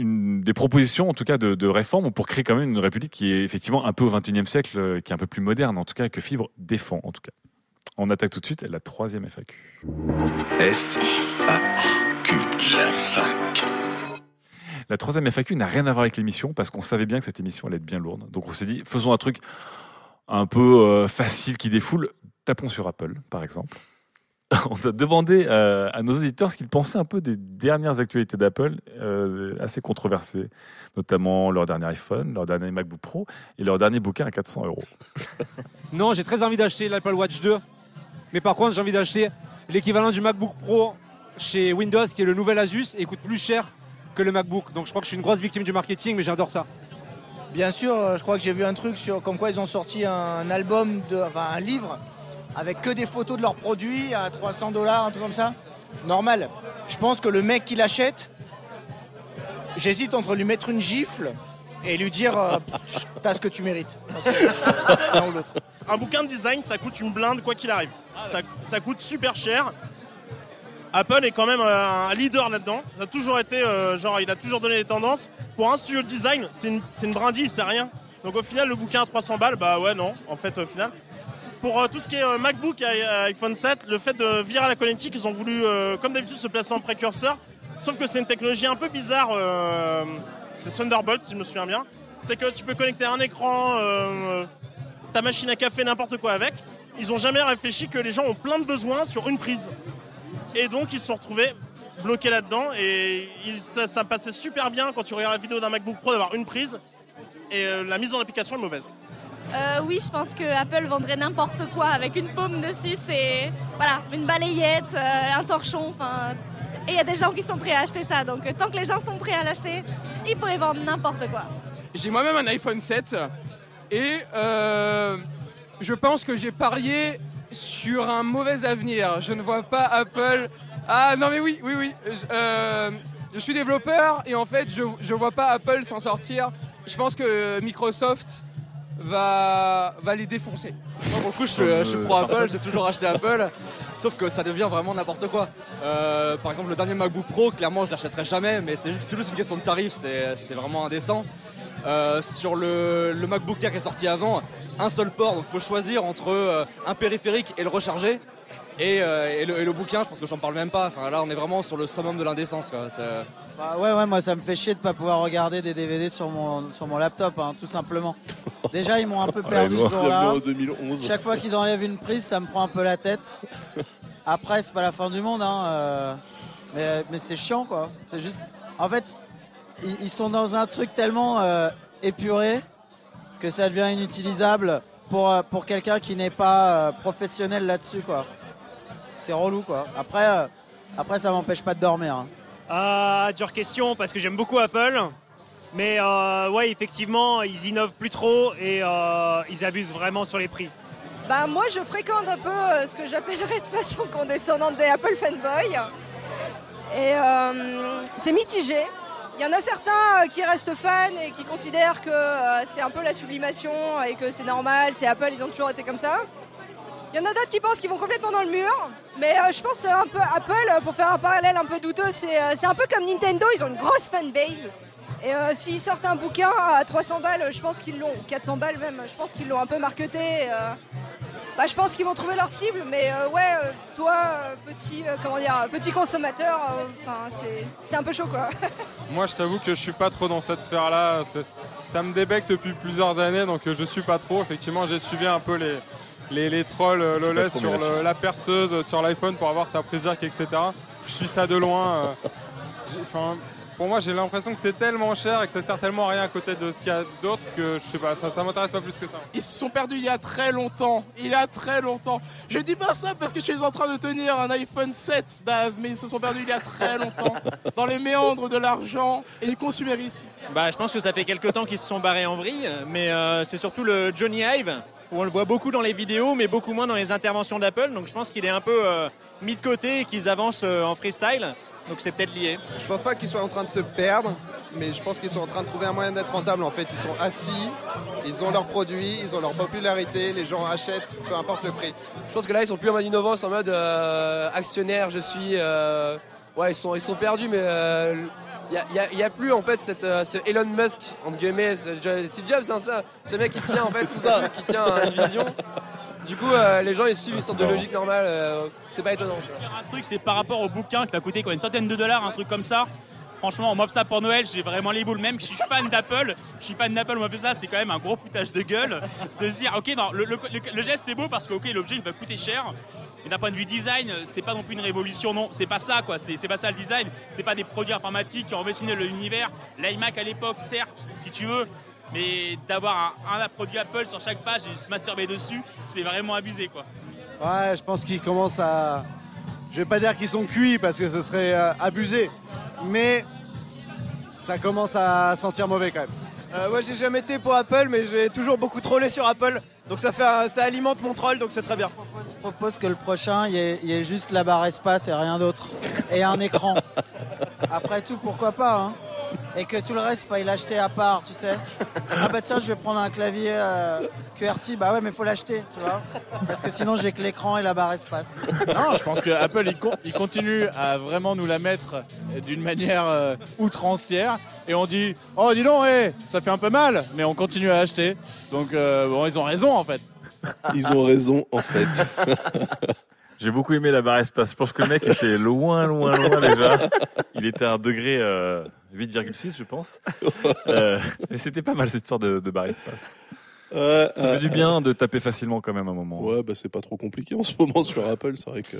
une, des propositions, en tout cas, de, de réforme ou pour créer quand même une république qui est effectivement un peu au XXIe siècle, euh, qui est un peu plus moderne, en tout cas, que Fibre défend, en tout cas. On attaque tout de suite la troisième FAQ. F, A, Q, la fac. La troisième FAQ n'a rien à voir avec l'émission parce qu'on savait bien que cette émission allait être bien lourde. Donc on s'est dit, faisons un truc un peu euh, facile qui défoule. Tapons sur Apple, par exemple. On a demandé euh, à nos auditeurs ce qu'ils pensaient un peu des dernières actualités d'Apple, euh, assez controversées, notamment leur dernier iPhone, leur dernier MacBook Pro et leur dernier bouquin à 400 euros. Non, j'ai très envie d'acheter l'Apple Watch 2. Mais par contre, j'ai envie d'acheter l'équivalent du MacBook Pro chez Windows, qui est le nouvel Asus, et coûte plus cher que le MacBook. Donc je crois que je suis une grosse victime du marketing, mais j'adore ça. Bien sûr, euh, je crois que j'ai vu un truc sur comme quoi ils ont sorti un album, de, enfin un livre, avec que des photos de leurs produits à 300 dollars, un truc comme ça. Normal. Je pense que le mec qui l'achète, j'hésite entre lui mettre une gifle et lui dire euh, t'as ce que tu mérites. Un bouquin de design, ça coûte une blinde quoi qu'il arrive. Ça, ça coûte super cher. Apple est quand même euh, un leader là-dedans. Ça a toujours été, euh, genre, il a toujours donné les tendances. Pour un studio de design, c'est une, une brindille, c'est rien. Donc au final, le bouquin à 300 balles, bah ouais, non, en fait, au final. Pour euh, tout ce qui est euh, MacBook et euh, iPhone 7, le fait de virer à la connectique, ils ont voulu, comme d'habitude, se placer en précurseur. Sauf que c'est une technologie un peu bizarre. c'est Thunderbolt, si je me souviens bien. C'est que tu peux connecter un écran, ta machine à café, n'importe quoi avec. Ils ont jamais réfléchi que les gens ont plein de besoins sur une prise. Et donc ils se sont retrouvés bloqués là-dedans. Et ça, ça passait super bien quand tu regardes la vidéo d'un MacBook Pro d'avoir une prise. Et la mise en application est mauvaise. Euh, oui, je pense que Apple vendrait n'importe quoi avec une paume dessus. C'est voilà, une balayette, euh, un torchon. Enfin, et il y a des gens qui sont prêts à acheter ça. Donc euh, tant que les gens sont prêts à l'acheter, ils pourraient vendre n'importe quoi. J'ai moi-même un iPhone 7 et je pense que j'ai parié sur un mauvais avenir. Je ne vois pas Apple. Ah non mais oui, oui, oui. Je suis développeur et en fait je ne vois pas Apple s'en sortir. Je pense que Microsoft va, va les défoncer. Moi, pour le coup, je, suis- je suis pro Apple, j'ai toujours acheté Apple. Sauf que ça devient vraiment n'importe quoi. Euh, par exemple, le dernier MacBook Pro, clairement, je l'achèterai jamais, mais c'est juste, c'est juste une question de tarif, c'est c'est vraiment indécent. Euh, sur le, le MacBook Air qui est sorti avant, un seul port, donc il faut choisir entre euh, un périphérique et le recharger. Et, euh, et le, et le bouquin, je pense que j'en parle même pas. Enfin, là, on est vraiment sur le summum de l'indécence. quoi. C'est- Bah ouais, ouais, moi ça me fait chier de pas pouvoir regarder des DVD sur mon, sur mon laptop, hein, tout simplement. Déjà, ils m'ont un peu perdu Ouais, ce jour-là. 2011. Chaque fois qu'ils enlèvent une prise, ça me prend un peu la tête. Après, c'est pas la fin du monde, hein, euh, mais, mais c'est chiant, quoi. C'est juste. En fait, ils, ils sont dans un truc tellement euh, épuré que ça devient inutilisable pour, euh, pour quelqu'un qui n'est pas euh, professionnel là-dessus, quoi. C'est relou, quoi. Après, euh, après ça m'empêche pas de dormir. hein. Ah, dure question parce que j'aime beaucoup Apple. Mais euh, ouais, effectivement, ils innovent plus trop et euh, ils abusent vraiment sur les prix. Bah, moi, je fréquente un peu euh, ce que j'appellerais de façon condescendante des Apple fanboys. Et euh, c'est mitigé. Il y en a certains euh, qui restent fans et qui considèrent que euh, c'est un peu la sublimation et que c'est normal, c'est Apple, ils ont toujours été comme ça. Il y en a d'autres qui pensent qu'ils vont complètement dans le mur. Mais euh, je pense euh, un peu Apple, euh, pour faire un parallèle un peu douteux, c'est un peu comme Nintendo, ils ont une grosse fanbase. Et s'ils sortent un bouquin à 300 balles, je pense qu'ils l'ont, 400 balles même, je pense qu'ils l'ont un peu marketé. bah, je pense qu'ils vont trouver leur cible, mais ouais, toi, petit, comment dire, petit consommateur, c'est- un peu chaud quoi. Moi, je t'avoue que je suis pas trop dans cette sphère-là. Ça me débecte depuis plusieurs années, donc je suis pas trop. Effectivement, j'ai suivi un peu les, les, les trolls euh, Je suis sur le- là-dessus. la perceuse, sur l'iPhone pour avoir sa prise jack, etc. Je suis ça de loin. euh, Enfin, pour moi, j'ai l'impression que c'est tellement cher et que ça sert tellement à rien à côté de ce qu'il y a d'autre que je sais pas, ça, ça m'intéresse pas plus que ça. Ils se sont perdus il y a très longtemps. Il y a très longtemps. Je dis pas ça parce que tu es en train de tenir un iPhone 7, Daz, mais ils se sont perdus il y a très longtemps. Dans les méandres de l'argent et du consumérisme. Bah, je pense que ça fait quelques temps qu'ils se sont barrés en vrille, mais euh, c'est surtout le Johnny Hive, où on le voit beaucoup dans les vidéos, mais beaucoup moins dans les interventions d'Apple. Donc je pense qu'il est un peu euh, mis de côté et qu'ils avancent euh, en freestyle. Donc c'est peut-être lié. Je pense pas qu'ils soient en train de se perdre, mais je pense qu'ils sont en train de trouver un moyen d'être rentables. En fait, ils sont assis, ils ont leurs produits, ils ont leur popularité, les gens achètent, peu importe le prix. Je pense que là, ils sont plus en mode innovance, en mode euh, actionnaire, je suis. euh, ouais, ils sont, ils sont perdus, mais il n'y a, plus en fait cette, euh, ce Elon Musk, entre guillemets, ce Steve Jobs, c'est ça. Ce mec qui tient en fait, tout ça, qui tient à une vision. Du coup, euh, les gens ils suivent une sorte de logique normale, euh, c'est pas étonnant. tu vois. Un truc, c'est par rapport au bouquin qui va coûter quoi, une centaine de dollars, un truc comme ça. Franchement, on m'offre ça pour Noël, j'ai vraiment les boules. Même si je suis fan d'Apple, je suis fan d'Apple, on m'offre ça, c'est quand même un gros foutage de gueule. De se dire, ok, non, le, le- le- le geste est beau parce que ok, l'objet il va coûter cher. Mais d'un point de vue design, c'est pas non plus une révolution, non, c'est pas ça quoi, c'est c'est pas ça le design. C'est pas des produits informatiques qui ont redessiné l'univers. L'iMac à l'époque, certes, si tu veux. Mais d'avoir un, un produit Apple sur chaque page et se masturber dessus, c'est vraiment abusé quoi. Ouais, je pense qu'ils commencent à, Je vais pas dire qu'ils sont cuits parce que ce serait euh, abusé, mais ça commence à sentir mauvais quand même. Euh, moi j'ai jamais été pour Apple mais j'ai toujours beaucoup trollé sur Apple donc ça fait ça alimente mon troll donc c'est très bien. Je propose que le prochain, il y, ait- y ait juste la barre espace et rien d'autre. Et un écran. Après tout, pourquoi pas hein Et que tout le reste, faille l'acheter à part, tu sais. Ah bah tiens, je vais prendre un clavier euh, QWERTY. Bah ouais, mais faut l'acheter, tu vois. Parce que sinon, j'ai que l'écran et la barre espace. Non, je pense que Apple il, con- il continue à vraiment nous la mettre d'une manière euh, outrancière et on dit oh dis donc ça fait un peu mal mais on continue à acheter donc euh, bon ils ont raison en fait. Ils ont raison en fait. J'ai beaucoup aimé la barre espace. Je pense que le mec était loin, loin, loin déjà. Il était à un degré euh, 8,6, je pense. Euh, et c'était pas mal cette sorte de, de barre espace. Ouais, Ça euh, fait du bien de taper facilement quand même un moment. Ouais, bah c'est pas trop compliqué en ce moment sur Apple. C'est vrai que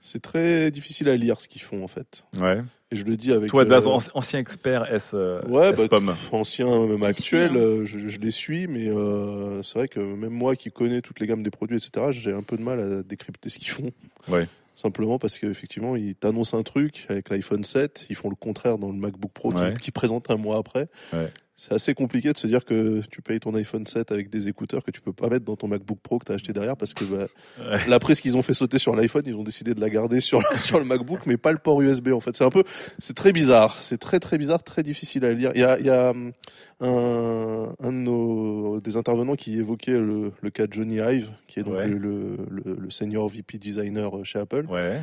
c'est très difficile à lire ce qu'ils font en fait. Ouais. Et je le dis avec. Toi, Daz, euh, anci- ancien expert S, euh, Ouais, S bah, pomme. ancien, même actuel, euh, je, je les suis, mais euh, c'est vrai que même moi qui connais toutes les gammes des produits, etc., j'ai un peu de mal à décrypter ce qu'ils font. Ouais. Simplement parce qu'effectivement, ils t'annoncent un truc avec l'iPhone 7, ils font le contraire dans le MacBook Pro qui- Ouais. qui, présente un mois après. Ouais. C'est assez compliqué de se dire que tu payes ton iPhone 7 avec des écouteurs que tu peux pas mettre dans ton MacBook Pro que tu as acheté derrière parce que bah, Ouais. la prise qu'ils ont fait sauter sur l'iPhone, ils ont décidé de la garder sur, sur le MacBook, mais pas le port USB en fait. C'est un peu, c'est très bizarre. C'est très très bizarre, très difficile à lire. Il y a, il y a hum, un, un de nos des intervenants qui évoquait le, le cas de Johnny Ive, qui est donc Ouais. le, le, le- le senior VP designer chez Apple. Ouais.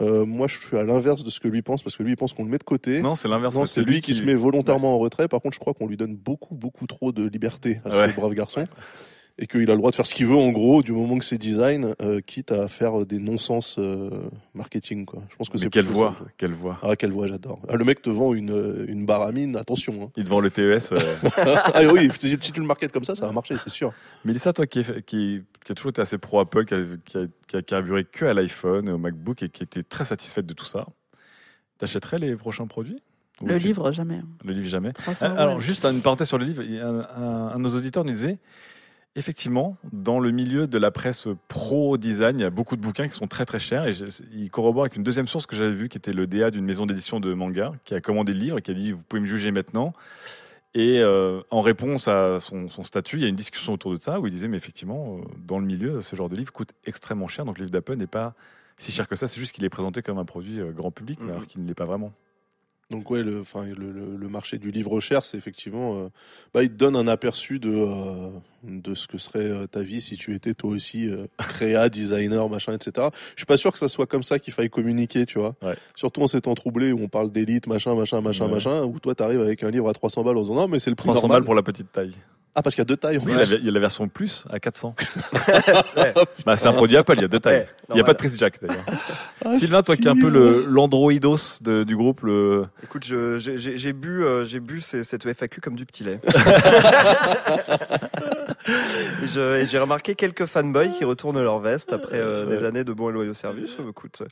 Euh, moi, je suis à l'inverse de ce que lui pense, parce que lui, il pense qu'on le met de côté. Non, c'est l'inverse, Non, c'est lui lui qui, qui- se met volontairement en retrait. Par contre, je crois qu'on lui donne beaucoup, beaucoup trop de liberté à Ouais. ce brave garçon. Et qu'il a le droit de faire ce qu'il veut, en gros, du moment que c'est design, euh, quitte à faire des non-sens euh, marketing, quoi. Je pense que c'est quelle voix, quelle voix. Ah, quelle voix, j'adore. Ah, le mec te vend une, euh, une baramine, attention. Hein. Il te vend le TES. euh. ah oui, si si tu le marketes comme ça, ça va marcher, c'est sûr. Mélissa, toi qui, est- qui, qui a toujours été assez pro Apple, qui a, qui a- qui a carburé que à l'iPhone et au MacBook et qui était très satisfaite de tout ça, t'achèterais les prochains produits? Ou Le livre, jamais. Le livre, jamais. 300 euros, Alors, ouais. juste une parenthèse sur le livre, un de nos auditeurs nous disait Effectivement, dans le milieu de la presse pro-design, il y a beaucoup de bouquins qui sont très très chers. Et je- il corrobore avec une deuxième source que j'avais vue, qui était le DA d'une maison d'édition de manga, qui a commandé le livre et qui a dit Vous pouvez me juger maintenant. Et euh, en réponse à son, son statut, il y a une discussion autour de ça où il disait Mais effectivement, euh, dans le milieu, ce genre de livre coûte extrêmement cher. Donc le livre d'Apple n'est pas si cher que ça. C'est juste qu'il est présenté comme un produit euh, grand public, mais alors qu'il ne l'est pas vraiment. Donc ouais, le, le, le, le marché du livre cher, c'est effectivement, euh, bah, il te donne un aperçu de euh, de ce que serait euh, ta vie si tu étais toi aussi euh, créa, designer, machin, etc. Je suis pas sûr que ça soit comme ça qu'il faille communiquer, tu vois. Surtout en ces temps troublés où on parle d'élite, machin, machin, machin, Ouais. machin, où toi t'arrives avec un livre à 300 balles en disant non mais c'est le prix 300 normal. balles pour la petite taille. Ah parce qu'il y a deux tailles. en Oui, fait. il y a- il y a la version plus à 400. bah, c'est un produit Apple, il y a deux tailles. Ouais, il n'y a pas de prise jack d'ailleurs. Ah, Sylvain, toi qui es un peu le, l'androidos du groupe, le... Écoute, je- j'ai bu, euh, j'ai bu cette FAQ comme du petit lait. J'ai remarqué quelques fanboys qui retournent leur veste après euh, des années de bons et loyaux services. Écoute,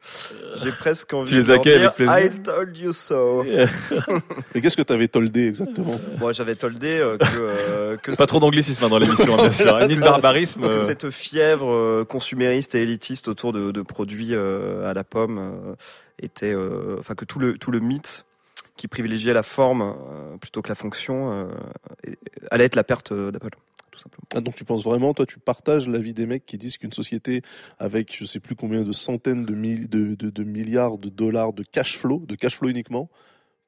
j'ai presque envie Tu les de leur avec dire, plaisir. I told you so. Mais qu'est-ce que t'avais toldé exactement? Moi, j'avais toldé euh, que, euh, que Pas trop d'anglicisme hein, dans l'émission, hein, bien sûr. hein, Ni de barbarisme. Que euh. cette fièvre euh, consumériste et élitiste autour de, de produits euh, à la pomme euh, était, euh, enfin que tout le tout le mythe qui privilégiait la forme euh, plutôt que la fonction euh, allait être la perte Ah, donc tu penses vraiment, toi, tu partages l'avis des mecs qui disent qu'une société avec je sais plus combien de centaines de, mille- de, de- de milliards de dollars de cash flow, de cash flow uniquement,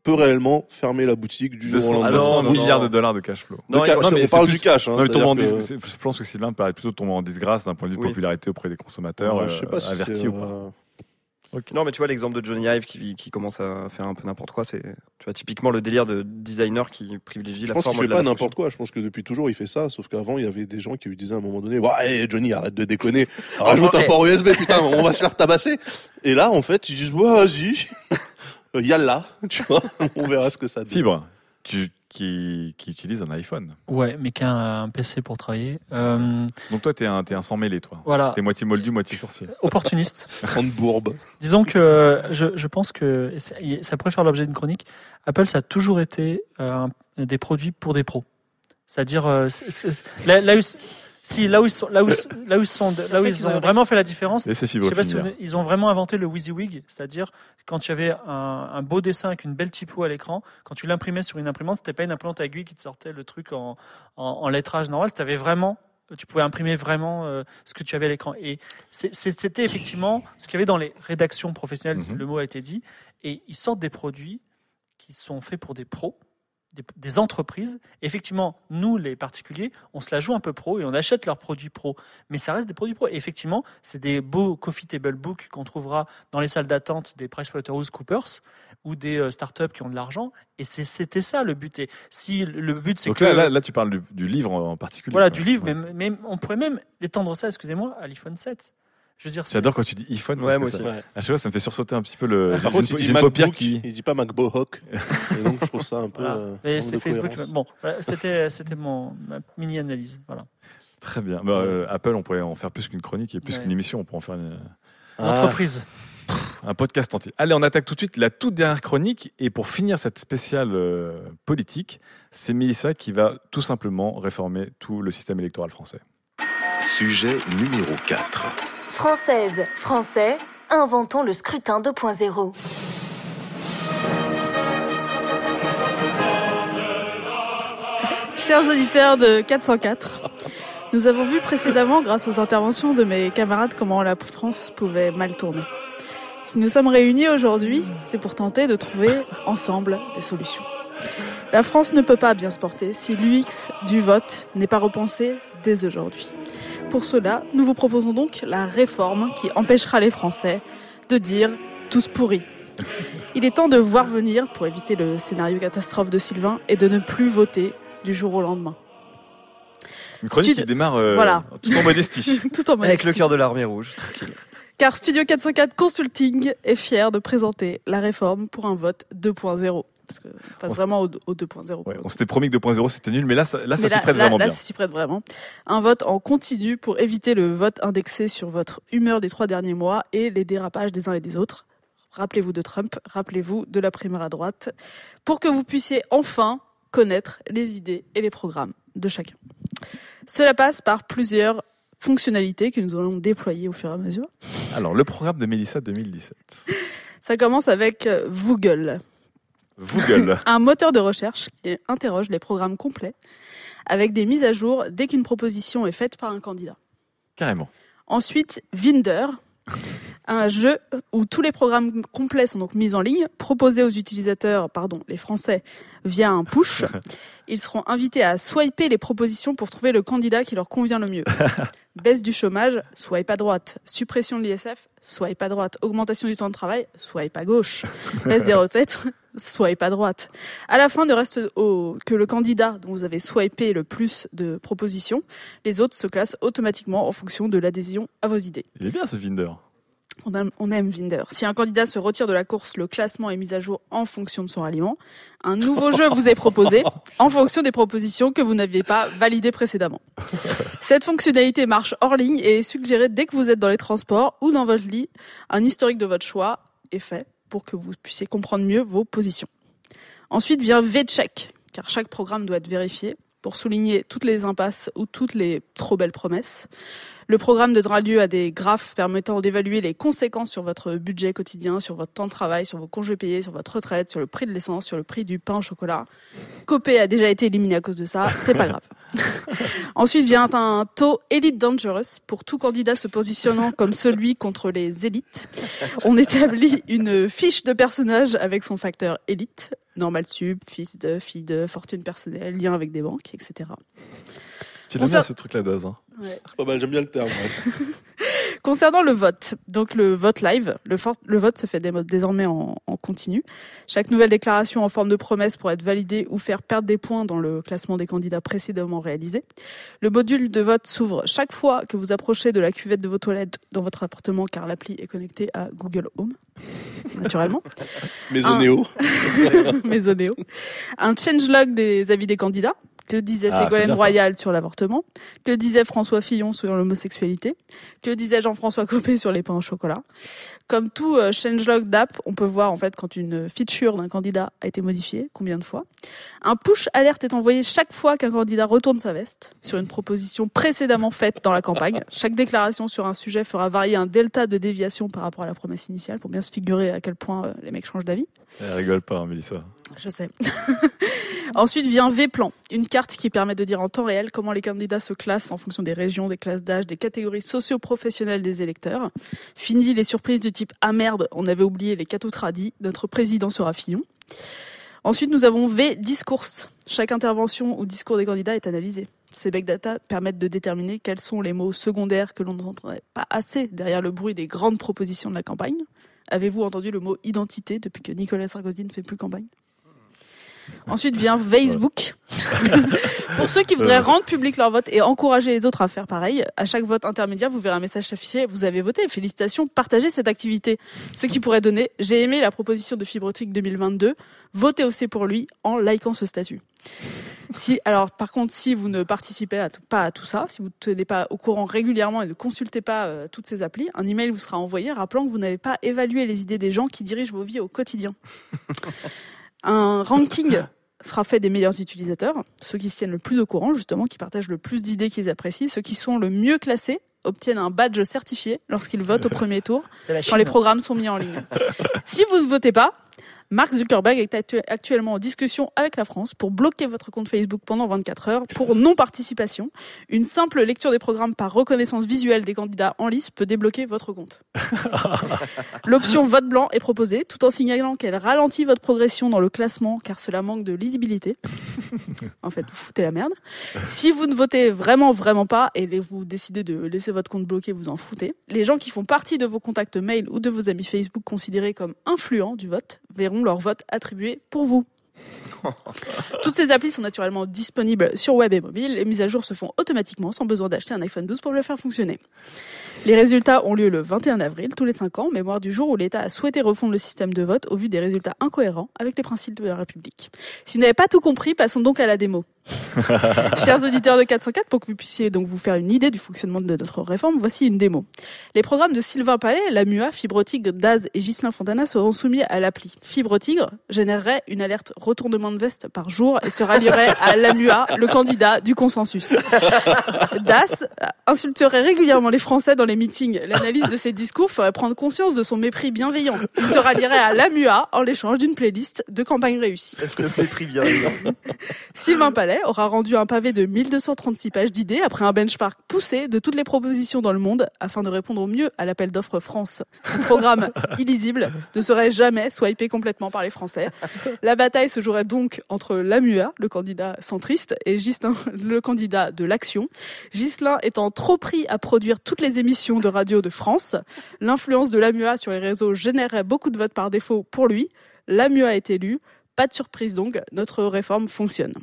peut réellement fermer la boutique du jour au 200, lendemain. 200 milliards de dollars de cash flow. De ca- on mais c'est parle plus- du cash. Hein, non, mais tombe en c'est-à-dire dis- que- c'est- Je pense que Sylvain parlait plutôt de tomber en disgrâce d'un point de vue Oui. popularité auprès des consommateurs, Ouais, je sais pas euh, si avertis c'est, ou pas. euh, Non, mais tu vois l'exemple de Johnny Ive qui, qui commence à faire un peu n'importe quoi, c'est tu vois typiquement le délire de designer qui privilégie Je la pense forme qu'il de fait la pas n'importe quoi. Je pense que depuis toujours il fait ça. Sauf qu'avant il y avait des gens qui lui disaient à un moment donné, ouais Johnny arrête de déconner, rajoute un eh. port USB, putain, on va se faire tabasser. Et là en fait ils disent, ouais vas-y, yalla, tu vois, on verra ce que ça donne. Fibre, tu- qui, qui utilise un iPhone. Ouais, mais qui a un PC pour travailler. Euh, Donc toi, t'es un, t'es un sans mêlé, toi. Voilà. T'es moitié moldu, moitié sorcier. opportuniste. Sans de bourbe. Disons que je, je pense que ça- pourrait faire l'objet d'une chronique. Apple, ça a toujours été euh, des produits pour des pros. C'est-à-dire, euh, c'est- c'est- là, là Si, là où ils sont, là où, ils sont- là où ils sont, là où C'est ils qu'ils ont vraiment fait la différence. Je sais pas si vous- ils ont vraiment inventé le WYSIWYG, c'est-à-dire quand tu avais un, un beau dessin avec une belle typo à l'écran, quand tu l'imprimais sur une imprimante, c'était pas une imprimante à aiguille qui te sortait le truc en, en, en lettrage normal, tu avais vraiment tu pouvais imprimer vraiment euh, ce que tu avais à l'écran. Et c'était effectivement ce qu'il y avait dans les rédactions professionnelles, Mhm. le mot a été dit, et ils sortent des produits qui sont faits pour des pros, des, des entreprises. Effectivement, nous, les particuliers, on se la joue un peu pro et on achète leurs produits pro. Mais ça reste des produits pro. Et effectivement, c'est des beaux coffee table books qu'on trouvera dans les salles d'attente des PricewaterhouseCoopers ou des euh, startups qui ont de l'argent. Et c'était ça le but. Et si le but, c'est Donc que là, là, là, tu parles du, du livre en particulier. voilà, du livre, mais, mais on pourrait même étendre ça, excusez-moi, à l'iPhone 7. Je veux dire, J'adore quand tu dis iPhone. Ouais, parce moi que aussi. ça- Ouais. À chaque fois, ça me fait sursauter un petit peu le. Par j'ai contre, une- il dit MacBook, qui. il dit pas MacBook. Et donc, je trouve ça un peu. Voilà. euh, Et c'est Facebook. cohérence. Bon, voilà, c'était c'était mon ma mini analyse. Voilà. Très bien. Bah, euh, Apple, on pourrait en faire plus qu'une chronique et plus Ouais. qu'une émission. On pourrait en faire une. Une entreprise. Un podcast entier. Allez, on attaque tout de suite la toute dernière chronique. Et pour finir cette spéciale euh, politique, c'est Mélissa qui va tout simplement réformer tout le système électoral français. Sujet numéro 4. Française, Français, inventons le scrutin 2.0. Chers auditeurs de 404, nous avons vu précédemment, grâce aux interventions de mes camarades, comment la France pouvait mal tourner. Si nous sommes réunis aujourd'hui, c'est pour tenter de trouver ensemble des solutions. La France ne peut pas bien se porter si l'UX du vote n'est pas repensé dès aujourd'hui. Pour cela, nous vous proposons donc la réforme qui empêchera les Français de dire tous pourris. Il est temps de voir venir pour éviter le scénario catastrophe de Sylvain et de ne plus voter du jour au lendemain. Une chronique qui démarre euh, Voilà. tout en modestie. Tout en Avec le cœur de l'armée rouge, tranquille. Car Studio 404 Consulting est fier de présenter la réforme pour un vote 2.0. Parce passe On s- vraiment au, au 2.0. Ouais, on s'était promis que 2.0 c'était nul, mais là, ça, là, s'y prête là, vraiment là, bien. ça s'y prête vraiment. Un vote en continu pour éviter le vote indexé sur votre humeur des trois derniers mois et les dérapages des uns et des autres. Rappelez-vous de Trump, rappelez-vous de la primaire à droite, pour que vous puissiez enfin connaître les idées et les programmes de chacun. Cela passe par plusieurs fonctionnalités que nous allons déployer au fur et à mesure. Alors, le programme de Mélissa 2017. Ça commence avec euh, Google. Google. un moteur de recherche qui interroge les programmes complets avec des mises à jour dès qu'une proposition est faite par un candidat. Carrément. Ensuite, Vinder, un jeu où tous les programmes complets sont donc mis en ligne, proposés aux utilisateurs, pardon, les Français, via un push. Ils seront invités à swiper les propositions pour trouver le candidat qui leur convient le mieux. Baisse du chômage, swipe à droite. Suppression de l'ISF, swipe à droite. Augmentation du temps de travail, swipe à gauche. Baisse des retraites, swipe à droite. À la fin, ne reste au- que le candidat dont vous avez swipé le plus de propositions. Les autres se classent automatiquement en fonction de l'adhésion à vos idées. Il est bien ce Vinder. On aime, Vinder. Si un candidat se retire de la course, le classement est mis à jour en fonction de son ralliement. Un nouveau jeu vous est proposé en fonction des propositions que vous n'aviez pas validées précédemment. Cette fonctionnalité marche hors ligne et est suggérée dès que vous êtes dans les transports ou dans votre lit. Un historique de votre choix est fait pour que vous puissiez comprendre mieux vos positions. Ensuite vient V-check, car chaque programme doit être vérifié pour souligner toutes les impasses ou toutes les trop belles promesses. Le programme donnera lieu à des graphes permettant d'évaluer les conséquences sur votre budget quotidien, sur votre temps de travail, sur vos congés payés, sur votre retraite, sur le prix de l'essence, sur le prix du pain au chocolat. Copé a déjà été éliminé à cause de ça, c'est pas grave. Ensuite vient un taux Elite Dangerous pour tout candidat se positionnant comme celui contre les élites. On établit une fiche de personnage avec son facteur élite, normal sub, fils de, fille de, fortune personnelle, lien avec des banques, etc. Tu l'aimes bien Concer- ce truc-là, Daz. hein Ouais. Pas mal, j'aime bien le terme. ouais. Concernant le vote, donc le vote live, le, for- le vote se fait dé- désormais en, en continu. Chaque nouvelle déclaration en forme de promesse pourrait être validée ou faire perdre des points dans le classement des candidats précédemment réalisés. Le module de vote s'ouvre chaque fois que vous approchez de la cuvette de vos toilettes dans votre appartement car l'appli est connectée à Google Home, naturellement. Maisonéo. Un- Maisonéo. Un changelog des avis des candidats, Que disait Ah, Ségolène. Royal sur l'avortement Que disait François Fillon sur l'homosexualité Que disait Jean-François Copé sur les pains au chocolat Comme tout euh, changelog d'app, on peut voir en fait quand une feature d'un candidat a été modifiée, combien de fois. Un push alerte est envoyé chaque fois qu'un candidat retourne sa veste sur une proposition précédemment faite dans la campagne. Chaque déclaration sur un sujet fera varier un delta de déviation par rapport à la promesse initiale pour bien se figurer à quel point euh, les mecs changent d'avis. Elle rigole pas, hein, Mélissa. Je sais. Ensuite vient V-Plan, une carte qui permet de dire en temps réel comment les candidats se classent en fonction des régions, des classes d'âge, des catégories socio-professionnelles des électeurs. Fini les surprises du type ah merde, on avait oublié les cathos tradis, notre président sera Fillon. Ensuite, nous avons V discours. Chaque intervention ou discours des candidats est analysé. Ces big data permettent de déterminer quels sont les mots secondaires que l'on n'entendrait pas assez derrière le bruit des grandes propositions de la campagne. Avez-vous entendu le mot identité depuis que Nicolas Sarkozy ne fait plus campagne? Ensuite vient Facebook. Pour ceux qui voudraient Euh. rendre public leur vote et encourager les autres à faire pareil, à chaque vote intermédiaire, vous verrez un message s'afficher. Vous avez voté. Félicitations. Partagez cette activité. Ce qui pourrait donner, j'ai aimé la proposition de Fibrotique 2022. Votez aussi pour lui en likant ce statut. Si, alors, par contre, si vous ne participez à pas à tout ça, si vous ne tenez pas au courant régulièrement et ne consultez pas euh, toutes ces applis, un email vous sera envoyé rappelant que vous n'avez pas évalué les idées des gens qui dirigent vos vies au quotidien. Un ranking sera fait des meilleurs utilisateurs, ceux qui se tiennent le plus au courant, justement, qui partagent le plus d'idées qu'ils apprécient, ceux qui sont le mieux classés obtiennent un badge certifié lorsqu'ils votent au premier tour, quand les programmes sont mis en ligne. si vous ne votez pas, Mark Zuckerberg est actu- actuellement en discussion avec la France pour bloquer votre compte Facebook pendant 24 heures pour non-participation. Une simple lecture des programmes par reconnaissance visuelle des candidats en lice peut débloquer votre compte. L'option vote blanc est proposée tout en signalant qu'elle ralentit votre progression dans le classement car cela manque de lisibilité. en fait, vous foutez la merde. Si vous ne votez vraiment, vraiment pas et vous décidez de laisser votre compte bloqué, vous en foutez. Les gens qui font partie de vos contacts mail ou de vos amis Facebook considérés comme influents du vote verront leur vote attribué pour vous. Toutes ces applis sont naturellement disponibles sur web et mobile. Les mises à jour se font automatiquement sans besoin d'acheter un iPhone 12 pour le faire fonctionner. Les résultats ont lieu le 21 avril, tous les 5 ans, mémoire du jour où l'État a souhaité refondre le système de vote au vu des résultats incohérents avec les principes de la République. Si vous n'avez pas tout compris, passons donc à la démo. Chers auditeurs de 404, pour que vous puissiez donc vous faire une idée du fonctionnement de notre réforme, voici une démo. Les programmes de Sylvain Palais, la MUA, Fibre Tigre, Daz et Ghislain Fontana seront soumis à l'appli. Fibre Tigre générerait une alerte retournement de veste par jour et se rallierait à la MUA, le candidat du consensus. Das insulterait régulièrement les Français dans les meetings. L'analyse de ses discours ferait prendre conscience de son mépris bienveillant. Il se rallierait à la MUA en l'échange d'une playlist de campagne réussie. Le mépris bienveillant. Sylvain Palais aura rendu un pavé de 1236 pages d'idées après un benchmark poussé de toutes les propositions dans le monde afin de répondre au mieux à l'appel d'offres France. Un programme illisible ne serait jamais swipé complètement par les Français. La bataille se jouerait donc entre Lamua, le candidat centriste, et Gislain, le candidat de l'action. Gislain étant trop pris à produire toutes les émissions de radio de France, l'influence de Lamua sur les réseaux générerait beaucoup de votes par défaut pour lui. Lamua est élu. Pas de surprise donc, notre réforme fonctionne.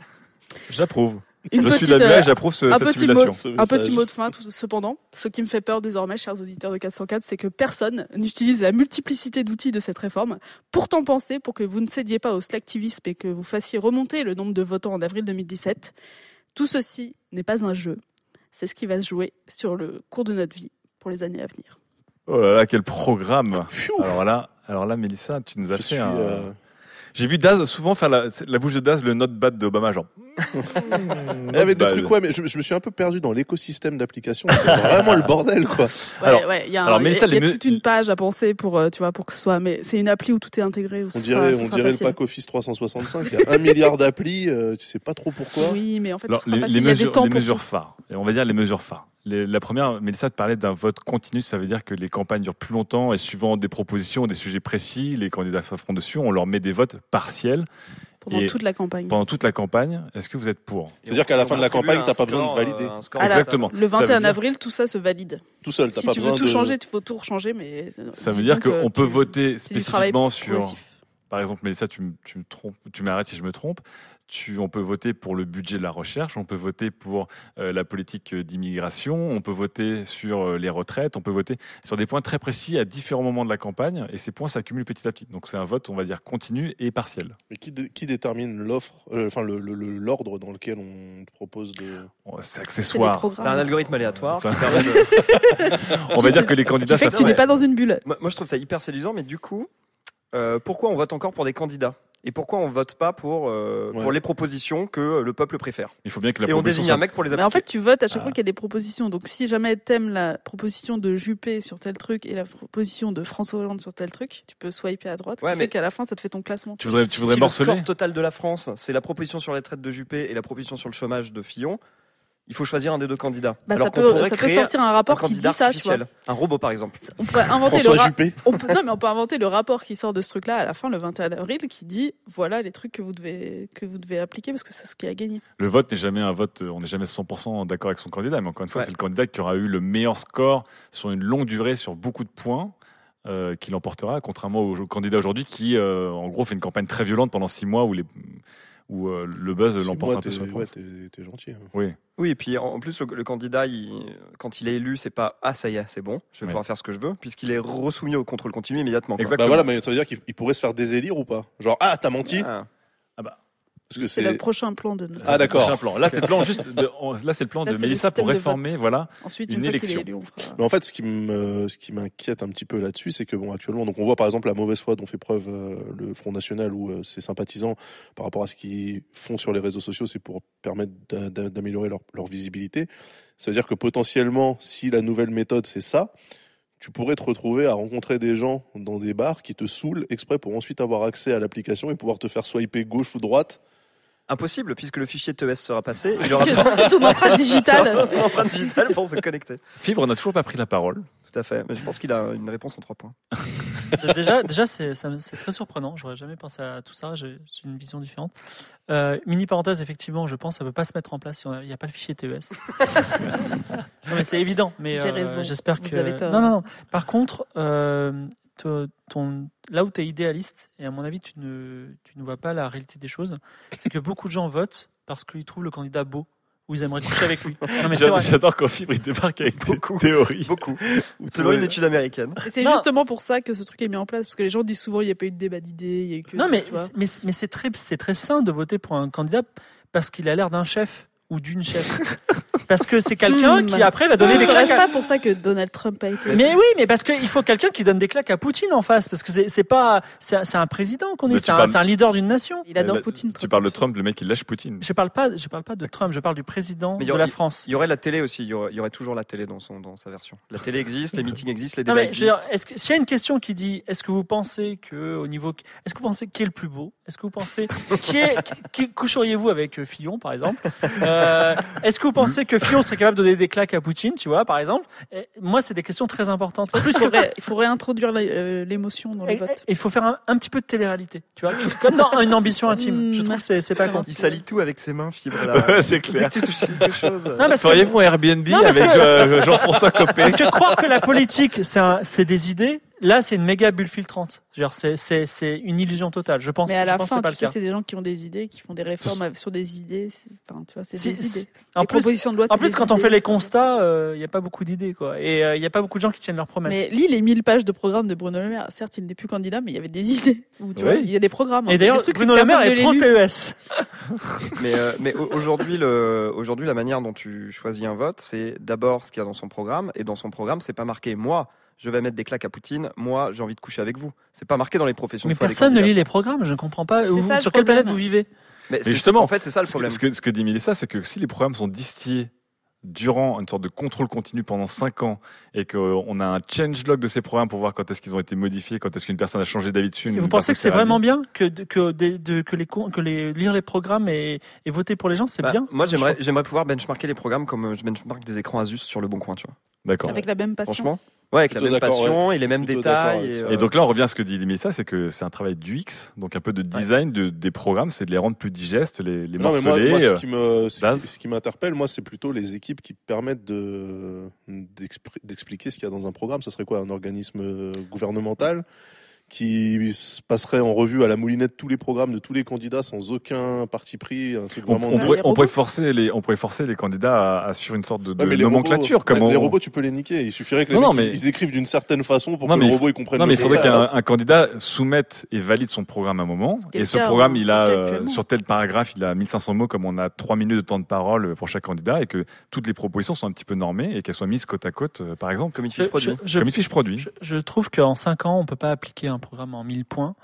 J'approuve. Une Je suis petite, là-dedans euh, et j'approuve ce- cette petit mot, simulation. un petit mot de fin, tout- cependant. Ce qui me fait peur désormais, chers auditeurs de 404, c'est que personne n'utilise la multiplicité d'outils de cette réforme. Pourtant pensé pour que vous ne cédiez pas au slacktivisme et que vous fassiez remonter le nombre de votants en avril 2017. Tout ceci n'est pas un jeu. C'est ce qui va se jouer sur le cours de notre vie pour les années à venir. Oh là là, quel programme Alors là, alors là, Mélissa, tu nous as Je fait un. euh, J'ai vu Daz souvent faire la, la bouche de Daz, le note bad d'Obama, genre. Il y avait des trucs, ouais, mais je, je me suis un peu perdu dans l'écosystème d'applications. C'est vraiment le bordel, quoi. Ouais, ouais, il y a, un- alors, y a- a toute une page à penser pour, euh, tu vois, pour que ce soit, mais c'est une appli où tout est intégré. On dirait, sera- on dirait le pack Office 365. Il y a un milliard d'applis, euh, tu sais pas trop pourquoi. Oui, mais en fait, Alors, les, les Il y a des mesures, temps les pour mesures tout. phares. Et on va dire les mesures phares. Les- la première, Mélissa te parlait d'un vote continu. Ça veut dire que les campagnes durent plus longtemps et suivant des propositions, des sujets précis, les candidats s'affrontent dessus. On leur met des votes partiels. Pendant Et toute la campagne. Pendant toute la campagne. Est-ce que vous êtes pour? C'est-à-dire qu'à la fin de la campagne, t'as pas besoin de valider. euh, Exactement. Le Ça veut 21 dire- avril, tout ça se valide. Tout seul, t'as Si pas tu veux besoin tout de- changer, il faut tout rechanger, mais. Ça veut dire euh, qu'on peut voter spécifiquement sur par exemple, Mélissa, tu, me- tu me trompes, tu m'arrêtes si je me trompe. Tu, on peut voter pour le budget de la recherche, on peut voter pour euh, la politique d'immigration, on peut voter sur euh, les retraites, on peut voter sur des points très précis à différents moments de la campagne, et ces points s'accumulent petit à petit. Donc c'est un vote, on va dire, continu et partiel. Mais qui, dé- qui détermine l'offre, euh, enfin le- le- le- l'ordre dans lequel on propose de. c'est accessoire. C'est un algorithme aléatoire Enfin, qui permet de... On va dire que les candidats fait que tu n'es pas dans une bulle. Moi, moi, je trouve ça hyper séduisant, mais du coup, euh, pourquoi on vote encore pour des candidats? Et pourquoi on vote pas pour, euh, pour les propositions que le peuple préfère Il faut bien que la Et on désigne un mec pour les Mais appliquer. en fait, tu votes à chaque Ah. fois qu'il y a des propositions. Donc, si jamais t'aimes la proposition de Juppé sur tel truc et la proposition de François Hollande sur tel truc, tu peux swiper à droite, ce Ouais, qui mais- fait qu'à la fin, ça te fait ton classement. Si- si le score total de la France, c'est la proposition sur les traites de Juppé et la proposition sur le chômage de Fillon. Il faut choisir un des deux candidats. Bah, Alors ça peut- ça sortir un rapport qui dit ça, tu vois. Un robot, par exemple. On pourrait inventer François le Juppé. on peut- Non, mais on peut inventer le rapport qui sort de ce truc-là à la fin, le 21 avril, qui dit voilà les trucs que vous devez, que vous devez appliquer parce que c'est ce qui a gagné. Le vote n'est jamais un vote, euh, on n'est jamais 100% d'accord avec son candidat, mais encore une fois, Ouais. c'est le candidat qui aura eu le meilleur score sur une longue durée, sur beaucoup de points, euh, qui l'emportera, contrairement au, au candidat aujourd'hui qui, euh, en gros, fait une campagne très violente pendant six mois où, les, où euh, le buzz l'emporte un peu sur ouais, t'es- t'es gentil. hein. Oui. Oui, et puis en plus, le, le candidat, il- quand il est élu, c'est pas ah ça y est, c'est bon, je vais pouvoir faire ce que je veux, puisqu'il est resoumis au contrôle continu immédiatement. quoi. Bah voilà, mais ça veut dire qu'il il pourrait se faire désélire ou pas? Genre, ah, t'as menti Ah. bah. Parce que C'est le prochain plan de notre. Ah, d'accord. Prochain plan. Là, c'est le plan juste de, on- là, c'est le plan Là, de Mélissa pour réformer, voilà, Ensuite, une une fois qu'il est élection. élu, on fera- Mais en fait, ce qui me, ce qui m'inquiète un petit peu là-dessus, c'est que bon, actuellement, donc on voit par exemple la mauvaise foi dont fait preuve euh, le Front National ou euh, ses sympathisants par rapport à ce qu'ils font sur les réseaux sociaux, c'est pour permettre d'a- d'a- d'améliorer leur, leur visibilité. Ça veut dire que potentiellement, si la nouvelle méthode c'est ça, tu pourrais te retrouver à rencontrer des gens dans des bars qui te saoulent exprès pour ensuite avoir accès à l'application et pouvoir te faire swiper gauche ou droite. Impossible, puisque le fichier TES sera passé, il aura Ton empreinte digitale. Ton empreinte digitale pour se connecter. Fibre n'a toujours pas pris la parole. Tout à fait, mais je pense qu'il a une réponse en trois points. déjà, déjà c'est très surprenant. J'aurais jamais pensé à tout ça. J'ai une vision différente. Euh, mini parenthèse, effectivement, je pense que ça peut pas se mettre en place si il n'y a pas le fichier TES. non, mais c'est évident. Mais J'ai euh, raison. j'espère Vous que. avez tort. Non, non, non. Par contre, euh, ton, là où tu es idéaliste, et à mon avis, tu ne, tu ne vois pas la réalité des choses, c'est que beaucoup de gens votent parce qu'ils trouvent le candidat beau ou ils aimeraient coucher avec lui. J'adore quand Fibre il débarque avec des théories. Beaucoup. Ou Selon une étude américaine. C'est justement pour ça que ce truc est mis en place, parce que les gens disent souvent il n'y a pas eu de débat d'idées. Non, mais, mais, mais c'est très, c'est très sain de voter pour un candidat parce qu'il a l'air d'un chef ou d'une chef. parce que c'est quelqu'un Hmm. qui après va donner Non, des ce claques. reste à- pas pour ça que Donald Trump a été. Mais oui, mais parce qu'il faut quelqu'un qui donne des claques à Poutine en face, parce que c'est c'est pas, c'est un- c'est un président qu'on est, c'est un, parles- c'est un leader d'une nation. Il adore Poutine. Tu parles de Trump, le mec il lâche Poutine. Je parle pas, je parle pas de Trump, je parle du président Mais il y de aurait- la France. Il y aurait la télé aussi, il y aurait, il y aurait toujours la télé dans, son, dans sa version. La télé existe, les meetings existent, les Non, débats existent. s'il y a une question qui dit, est-ce que vous pensez que au niveau, est-ce que vous pensez qui est le plus beau? Est-ce que vous pensez qui est, qui, coucheriez-vous avec euh, Fillon par exemple? Euh, Est-ce que vous pensez que Fillon serait capable de donner des claques à Poutine, tu vois, par exemple? Et Moi, c'est des questions très importantes. En plus, il faudrait, il faut réintroduire la- euh, l'émotion dans le Et- vote. Il faut faire un, un petit peu de télé-réalité, tu vois, comme dans une ambition intime. Je trouve que c'est pas con. Il salit tout avec ses mains, fibre là. Ouais, c'est clair. Dès que tu touches quelque chose. Que- Feriez-vous un Airbnb Non, avec que- euh, Jean-François Copé Parce que croire que la politique, c'est des idées, là, c'est une méga bulle filtrante. Je veux dire, C'est c'est- c'est une illusion totale. Je pense. Mais à la fin, c'est pas tu le sais, cas. c'est des gens qui ont des idées, qui font des réformes sur des idées. c'est- Enfin, tu vois, c'est Si- des si- idées. En Les plus, propositions de loi, en plus des quand on fait les constats, il n'y a pas beaucoup d'idées, quoi. Et il n'y a pas beaucoup de gens qui tiennent leurs promesses. Mais lis les 1000 pages de programme de Bruno Le Maire. Certes, il n'est plus candidat, mais il y avait des idées. Où, tu Oui. vois, il y a des programmes. Et d'ailleurs, Bruno Le Maire est lu. pro-TES. Mais, euh, mais au- aujourd'hui, le, aujourd'hui, la manière dont tu choisis un vote, c'est d'abord ce qu'il y a dans son programme. Et dans son programme, c'est pas marqué moi, je vais mettre des claques à Poutine. Moi, j'ai envie de coucher avec vous. C'est pas marqué dans les professions. Mais personne ne lit les programmes, je ne comprends pas. Ça, sur quelle planète vous vivez Mais, justement, en fait, c'est ça le ce que- problème. Ce que, ce que dit Mélissa, c'est que si les programmes sont distillés durant une sorte de contrôle continu pendant 5 ans et qu'on a un changelog de ces programmes pour voir quand est-ce qu'ils ont été modifiés, quand est-ce qu'une personne a changé d'avis dessus. Et une vous pensez que c'est vraiment bien que, de- que, de- que, les, que les, lire les programmes et, et voter pour les gens, c'est Bah, bien Moi, j'aimerais, j'aimerais pouvoir benchmarker les programmes comme euh, je benchmark des écrans Asus sur le bon coin, tu vois. D'accord. Avec la même passion. Franchement. Ouais, avec la même passion ouais. et les mêmes Plutôt détails. Et, euh, donc là, on revient à ce que dit Mélissa, c'est que c'est un travail du X, donc un peu de design de, des programmes, c'est de les rendre plus digestes, les, les Non, mais moi, morceler. moi, euh, ce qui ce ce m'interpelle, moi, c'est plutôt les équipes qui permettent de d'expliquer ce qu'il y a dans un programme. Ça serait quoi, un organisme euh, gouvernemental? Qui se passerait en revue à la moulinette tous les programmes de tous les candidats sans aucun parti pris, un truc On, vraiment. on pourrait, on pourrait forcer les, on pourrait forcer les candidats à, à suivre une sorte de, Ouais, nomenclature. robots, comme ouais, les robots, tu peux les niquer. Il suffirait que les Non, non, mecs, mais- ils écrivent d'une certaine façon pour Non, que le il robot il comprenne. Non, mais il faudrait qu'un candidat soumette et valide son programme à un moment. Et ce cas, programme, hein, il a euh, sur tel paragraphe, il a 1500 mots, comme on a 3 minutes de temps de parole pour chaque candidat, et que toutes les propositions sont un petit peu normées et qu'elles soient mises côte à côte, euh, par exemple. Comme une Je- je- Comme une fiche produit. Je, je trouve qu'en 5 ans, on peut pas appliquer un programme en 1000 points.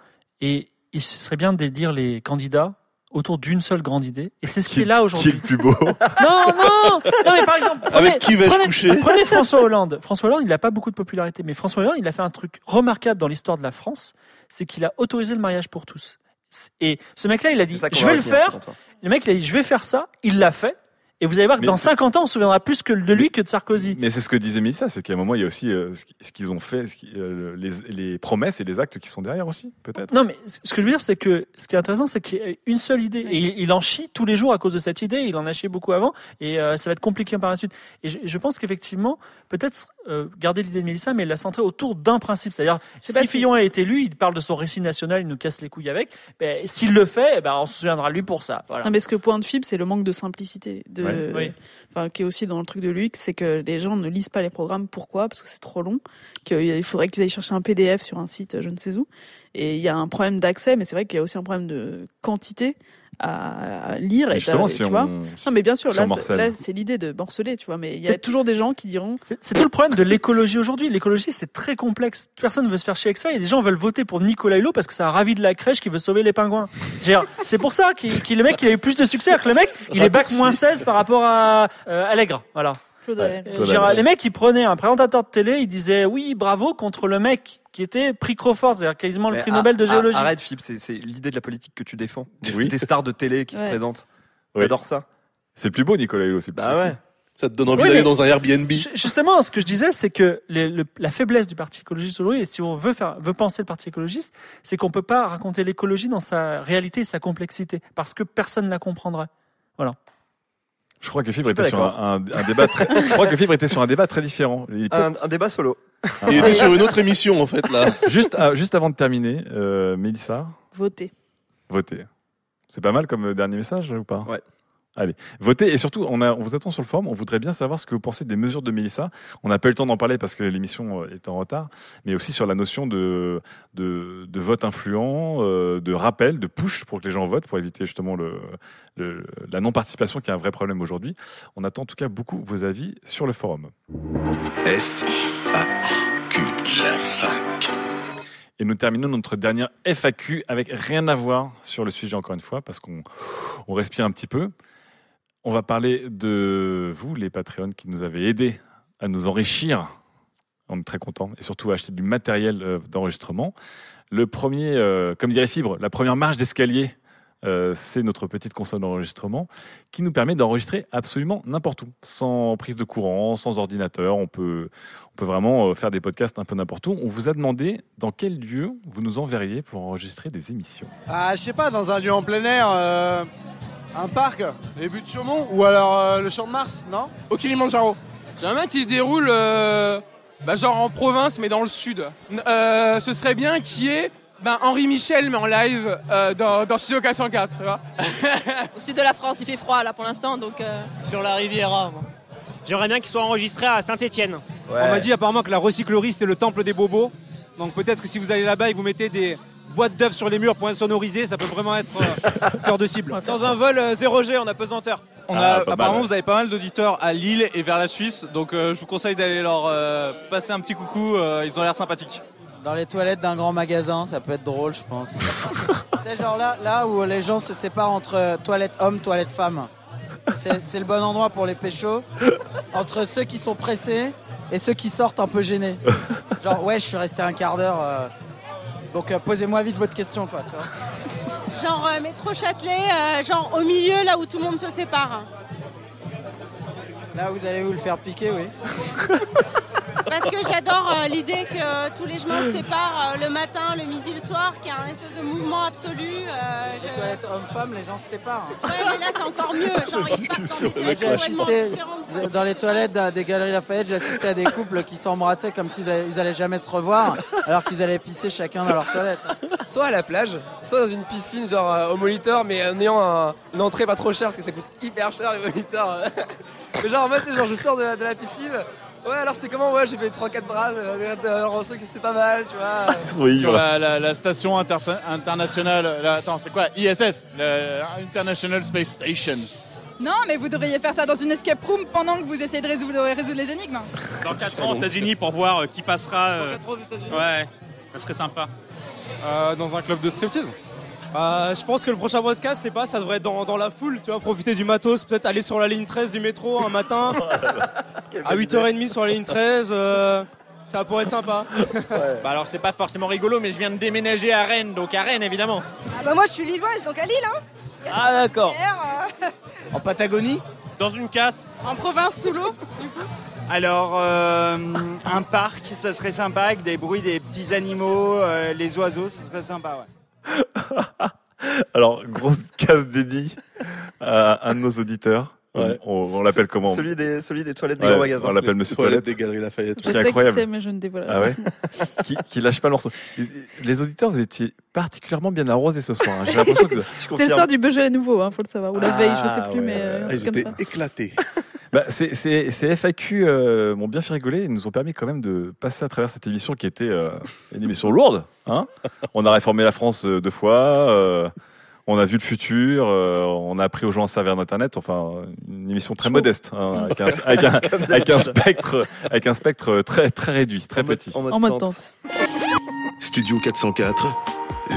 Et il serait bien d'élire les candidats autour d'une seule grande idée. Et c'est ce qui, est là aujourd'hui. Qui est le plus beau Non, non, non, mais par exemple, prenez, Avec qui vais-je prenez- coucher prenez François Hollande. François Hollande, il n'a pas beaucoup de popularité, mais François Hollande, il a fait un truc remarquable dans l'histoire de la France, c'est qu'il a autorisé le mariage pour tous. Et ce mec-là, il a dit, je va vais le faire. Le mec, il a dit, je vais faire ça. Il l'a fait. Et vous allez voir que Mais dans c'est- 50 ans, on se souviendra plus que de lui que de Sarkozy. Mais c'est ce que disait Mélissa, c'est qu'à un moment, il y a aussi euh, ce qui- ce qu'ils ont fait, ce qui- euh, les, les promesses et les actes qui sont derrière aussi, peut-être. Non, mais ce que je veux dire, c'est que ce qui est intéressant, c'est qu'il y a une seule idée. Et il, il en chie tous les jours à cause de cette idée. Il en a chié beaucoup avant. Et euh, ça va être compliqué par la suite. Et je, je pense qu'effectivement, peut-être euh, garder l'idée de Mélissa, mais la centrer autour d'un principe. C'est-à-dire, si pas si- Fillon a été élu, il parle de son récit national, il nous casse les couilles avec. Ben, S'il le fait, ben, on se souviendra de lui pour ça. Voilà. Non, mais ce que pointe Fib, c'est le manque de simplicité, de, Ouais. Oui. enfin, qui est aussi dans le truc de Luc, c'est que les gens ne lisent pas les programmes. Pourquoi? Parce que c'est trop long. Qu'il faudrait qu'ils aillent chercher un PDF sur un site, je ne sais où. Et il y a un problème d'accès, mais c'est vrai qu'il y a aussi un problème de quantité à, à lire. Et justement, si tu on- vois non, mais bien sûr, si là, c'est- morcelle. là, c'est l'idée de morceler, tu vois. Mais il y a toujours des gens qui diront. C'est tout le problème de l'écologie aujourd'hui. L'écologie, c'est très complexe. Personne ne veut se faire chier avec ça et les gens veulent voter pour Nicolas Hulot parce que ça a ravi de la crèche qui veut sauver les pingouins. Je veux dire, C'est pour ça qu'il qu'il- le mec, il a eu plus de succès. Que le mec, il est bac moins 16 par rapport à euh, Allègre. Voilà. Dire, les mecs, ils prenaient un présentateur de télé, ils disaient oui, bravo contre le mec qui était prix Crawford, c'est-à-dire quasiment le prix Nobel de géologie. Arrête, Philippe, c'est c'est l'idée de la politique que tu défends. Des, Oui. des stars de télé qui se présentent. Oui. T'adores ça? C'est le plus beau, Nicolas Hulot, c'est le plus Bah sexy. ouais. Ça te donne envie Oui, d'aller dans un Airbnb. Ju- Justement, ce que je disais, c'est que les- le- la faiblesse du Parti écologiste aujourd'hui, et si on veut, faire, veut penser le Parti écologiste, c'est qu'on peut pas raconter l'écologie dans sa réalité et sa complexité, parce que personne ne la comprendrait. Voilà. Je crois que Fibre était sur un, un- un débat très, je crois que Fibre était sur un débat très différent. Il peut- un, un débat solo. Il était sur une autre émission en fait là. Juste, à- juste avant de terminer, euh, Mélissa, Voter. votez. C'est pas mal comme dernier message ou pas? Ouais. Allez, votez et surtout, on, a, on vous attend sur le forum. On voudrait bien savoir ce que vous pensez des mesures de Mélissa. On n'a pas eu le temps d'en parler parce que l'émission euh, est en retard, mais aussi sur la notion de, de, de vote influent, euh, de rappel, de push pour que les gens votent, pour éviter justement le, le- la non-participation qui est un vrai problème aujourd'hui. On attend en tout cas beaucoup vos avis sur le forum. F, A, Q. Et nous terminons notre dernière FAQ avec rien à voir sur le sujet encore une fois parce qu'on on respire un petit peu. On va parler de vous, les Patreons, qui nous avez aidés à nous enrichir. On est très contents et surtout à acheter du matériel euh, d'enregistrement. Le premier, euh, comme dirait Fibre, la première marche d'escalier, euh, c'est notre petite console d'enregistrement qui nous permet d'enregistrer absolument n'importe où, sans prise de courant, sans ordinateur. On peut, on peut vraiment faire des podcasts un peu n'importe où. On vous a demandé dans quel lieu vous nous enverriez pour enregistrer des émissions. Ah, je sais pas, dans un lieu en plein air, un parc, les buts de Chaumont, ou alors euh, le champ de Mars, non Au Kilimanjaro. J'aimerais qu'il se déroule euh, bah, genre en province mais dans le sud. Euh, ce serait bien qu'il y ait ben, Henri Michel mais en live euh, dans, dans Studio 404. Tu vois Au sud de la France, il fait froid là pour l'instant, donc. euh, Sur la Riviera, moi. J'aimerais bien qu'il soit enregistré à Saint-Etienne. On m'a dit apparemment que la recyclerie c'était le temple des bobos. Donc peut-être que si vous allez là-bas et que vous mettez des boîtes d'œufs sur les murs pour insonoriser, ça peut vraiment être euh, cœur de cible. Dans un vol euh, 0G en apesanteur. On a- a, apparemment, vous avez pas mal d'auditeurs à Lille et vers la Suisse, donc euh, je vous conseille d'aller leur euh, passer un petit coucou. euh, ils ont l'air sympathiques. Dans les toilettes d'un grand magasin, ça peut être drôle, je pense. c'est genre là, là où les gens se séparent entre toilette homme, toilette femme. C'est c'est le bon endroit pour les péchos. Entre ceux qui sont pressés et ceux qui sortent un peu gênés. Genre, ouais, je suis resté un quart d'heure. Donc euh, posez-moi vite votre question, quoi. Tu vois. Genre euh, métro Châtelet, euh, genre au milieu là où tout le monde se sépare. Là, vous allez vous le faire piquer, oui. Parce que j'adore euh, l'idée que tous les chemins se séparent euh, le matin, le midi, le soir, qu'il y a un espèce de mouvement absolu. euh, je- Les toilettes hommes-femmes, les gens se séparent. Ouais, mais là c'est encore mieux. Genre, ils partent dans des J'ai assisté dans les toilettes des Galeries Lafayette, j'ai assisté à des couples qui s'embrassaient comme s'ils allaient, ils allaient jamais se revoir, alors qu'ils allaient pisser chacun dans leur toilette. Soit à la plage, soit dans une piscine, genre euh, au moniteur, mais en ayant un- une entrée pas trop chère parce que ça coûte hyper cher les moniteurs. Mais genre en genre je sors de, de la piscine. Ouais, alors c'était comment? Ouais, j'ai fait 3-4 bras, euh, un truc, c'est pas mal, tu vois. Sur la, la- la station inter- internationale, là, attends, c'est quoi? ISS, le International Space Station. Non, mais vous devriez faire ça dans une escape room pendant que vous essayez de résoudre, résoudre les énigmes. Dans 4 ans aux États-Unis pour voir euh, qui passera. euh, Ouais, ça serait sympa. Euh, dans un club de striptease Bah, je pense que le prochain podcast, c'est pas, ça devrait être dans, dans la foule, tu vois, profiter du matos, peut-être aller sur la ligne 13 du métro un matin, à 8h30 sur la ligne 13, euh, ça pourrait être sympa. Bah alors c'est pas forcément rigolo, mais je viens de déménager à Rennes, donc à Rennes évidemment. Ah bah moi je suis lilloise, donc à Lille, hein Ah d'accord. En Patagonie Dans une casse En province sous l'eau. Alors, euh, un parc, ça serait sympa, avec des bruits des petits animaux, euh, les oiseaux, ça serait sympa, ouais. Alors, grosse case dédiée à un de nos auditeurs. Ouais. On, on l'appelle comment Celui des, celui des toilettes des Ouais, grands magasins. On l'appelle Monsieur toilettes Toilette. des Galeries Lafayette. Je Qui sais qui incroyable. c'est, mais je ne dévoile Ah ouais pas. qui, qui lâche pas le morceau. Les auditeurs, vous étiez particulièrement bien arrosés ce soir. hein. J'ai l'impression que. C'était le soir du Beaujolais nouveau, hein, faut le savoir. Ou la Ah, veille, je sais plus, ouais, mais euh, Ah, comme ça. éclatés. Bah, c'est- c'est- ces FAQ euh, m'ont bien fait rigoler. Ils nous ont permis quand même de passer à travers cette émission qui était euh, une émission lourde. Hein on a réformé la France euh, deux fois. On a vu le futur. euh, on a appris aux gens à servir d'Internet. Enfin, une émission très modeste, hein, avec, un, avec un- avec un spectre, avec un spectre très très réduit, très petit. En mode tente. Studio 404,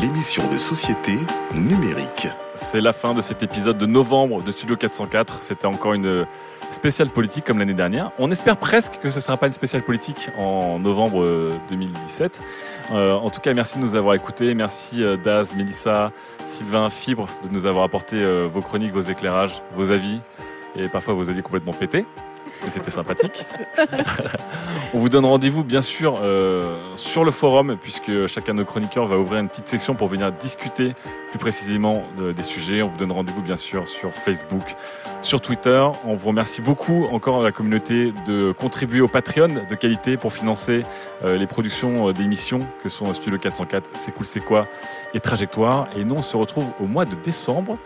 l'émission de société numérique. C'est la fin de cet épisode de novembre de Studio 404. C'était encore une spéciale politique comme l'année dernière. On espère presque que ce ne sera pas une spéciale politique en novembre euh, 2017. Euh, en tout cas, merci de nous avoir écoutés. Merci euh, Daz, Mélissa, Sylvain, Fibre de nous avoir apporté euh, vos chroniques, vos éclairages, vos avis et parfois vos avis complètement pétés. Et c'était sympathique. On vous donne rendez-vous bien sûr euh, sur le forum puisque chacun de nos chroniqueurs va ouvrir une petite section pour venir discuter plus précisément de- des sujets. On vous donne rendez-vous bien sûr sur Facebook, sur Twitter. On vous remercie beaucoup encore à la communauté de contribuer au Patreon de qualité pour financer euh, les productions euh, d'émissions que sont Studio 404, C'est cool, c'est quoi et Trajectoire. Et nous on se retrouve au mois de décembre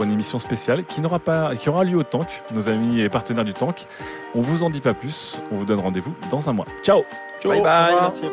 pour une émission spéciale qui n'aura pas, qui aura lieu au Tank, nos amis et partenaires du Tank. On vous en dit pas plus. On vous donne rendez-vous dans un mois. Ciao. Bye bye, merci.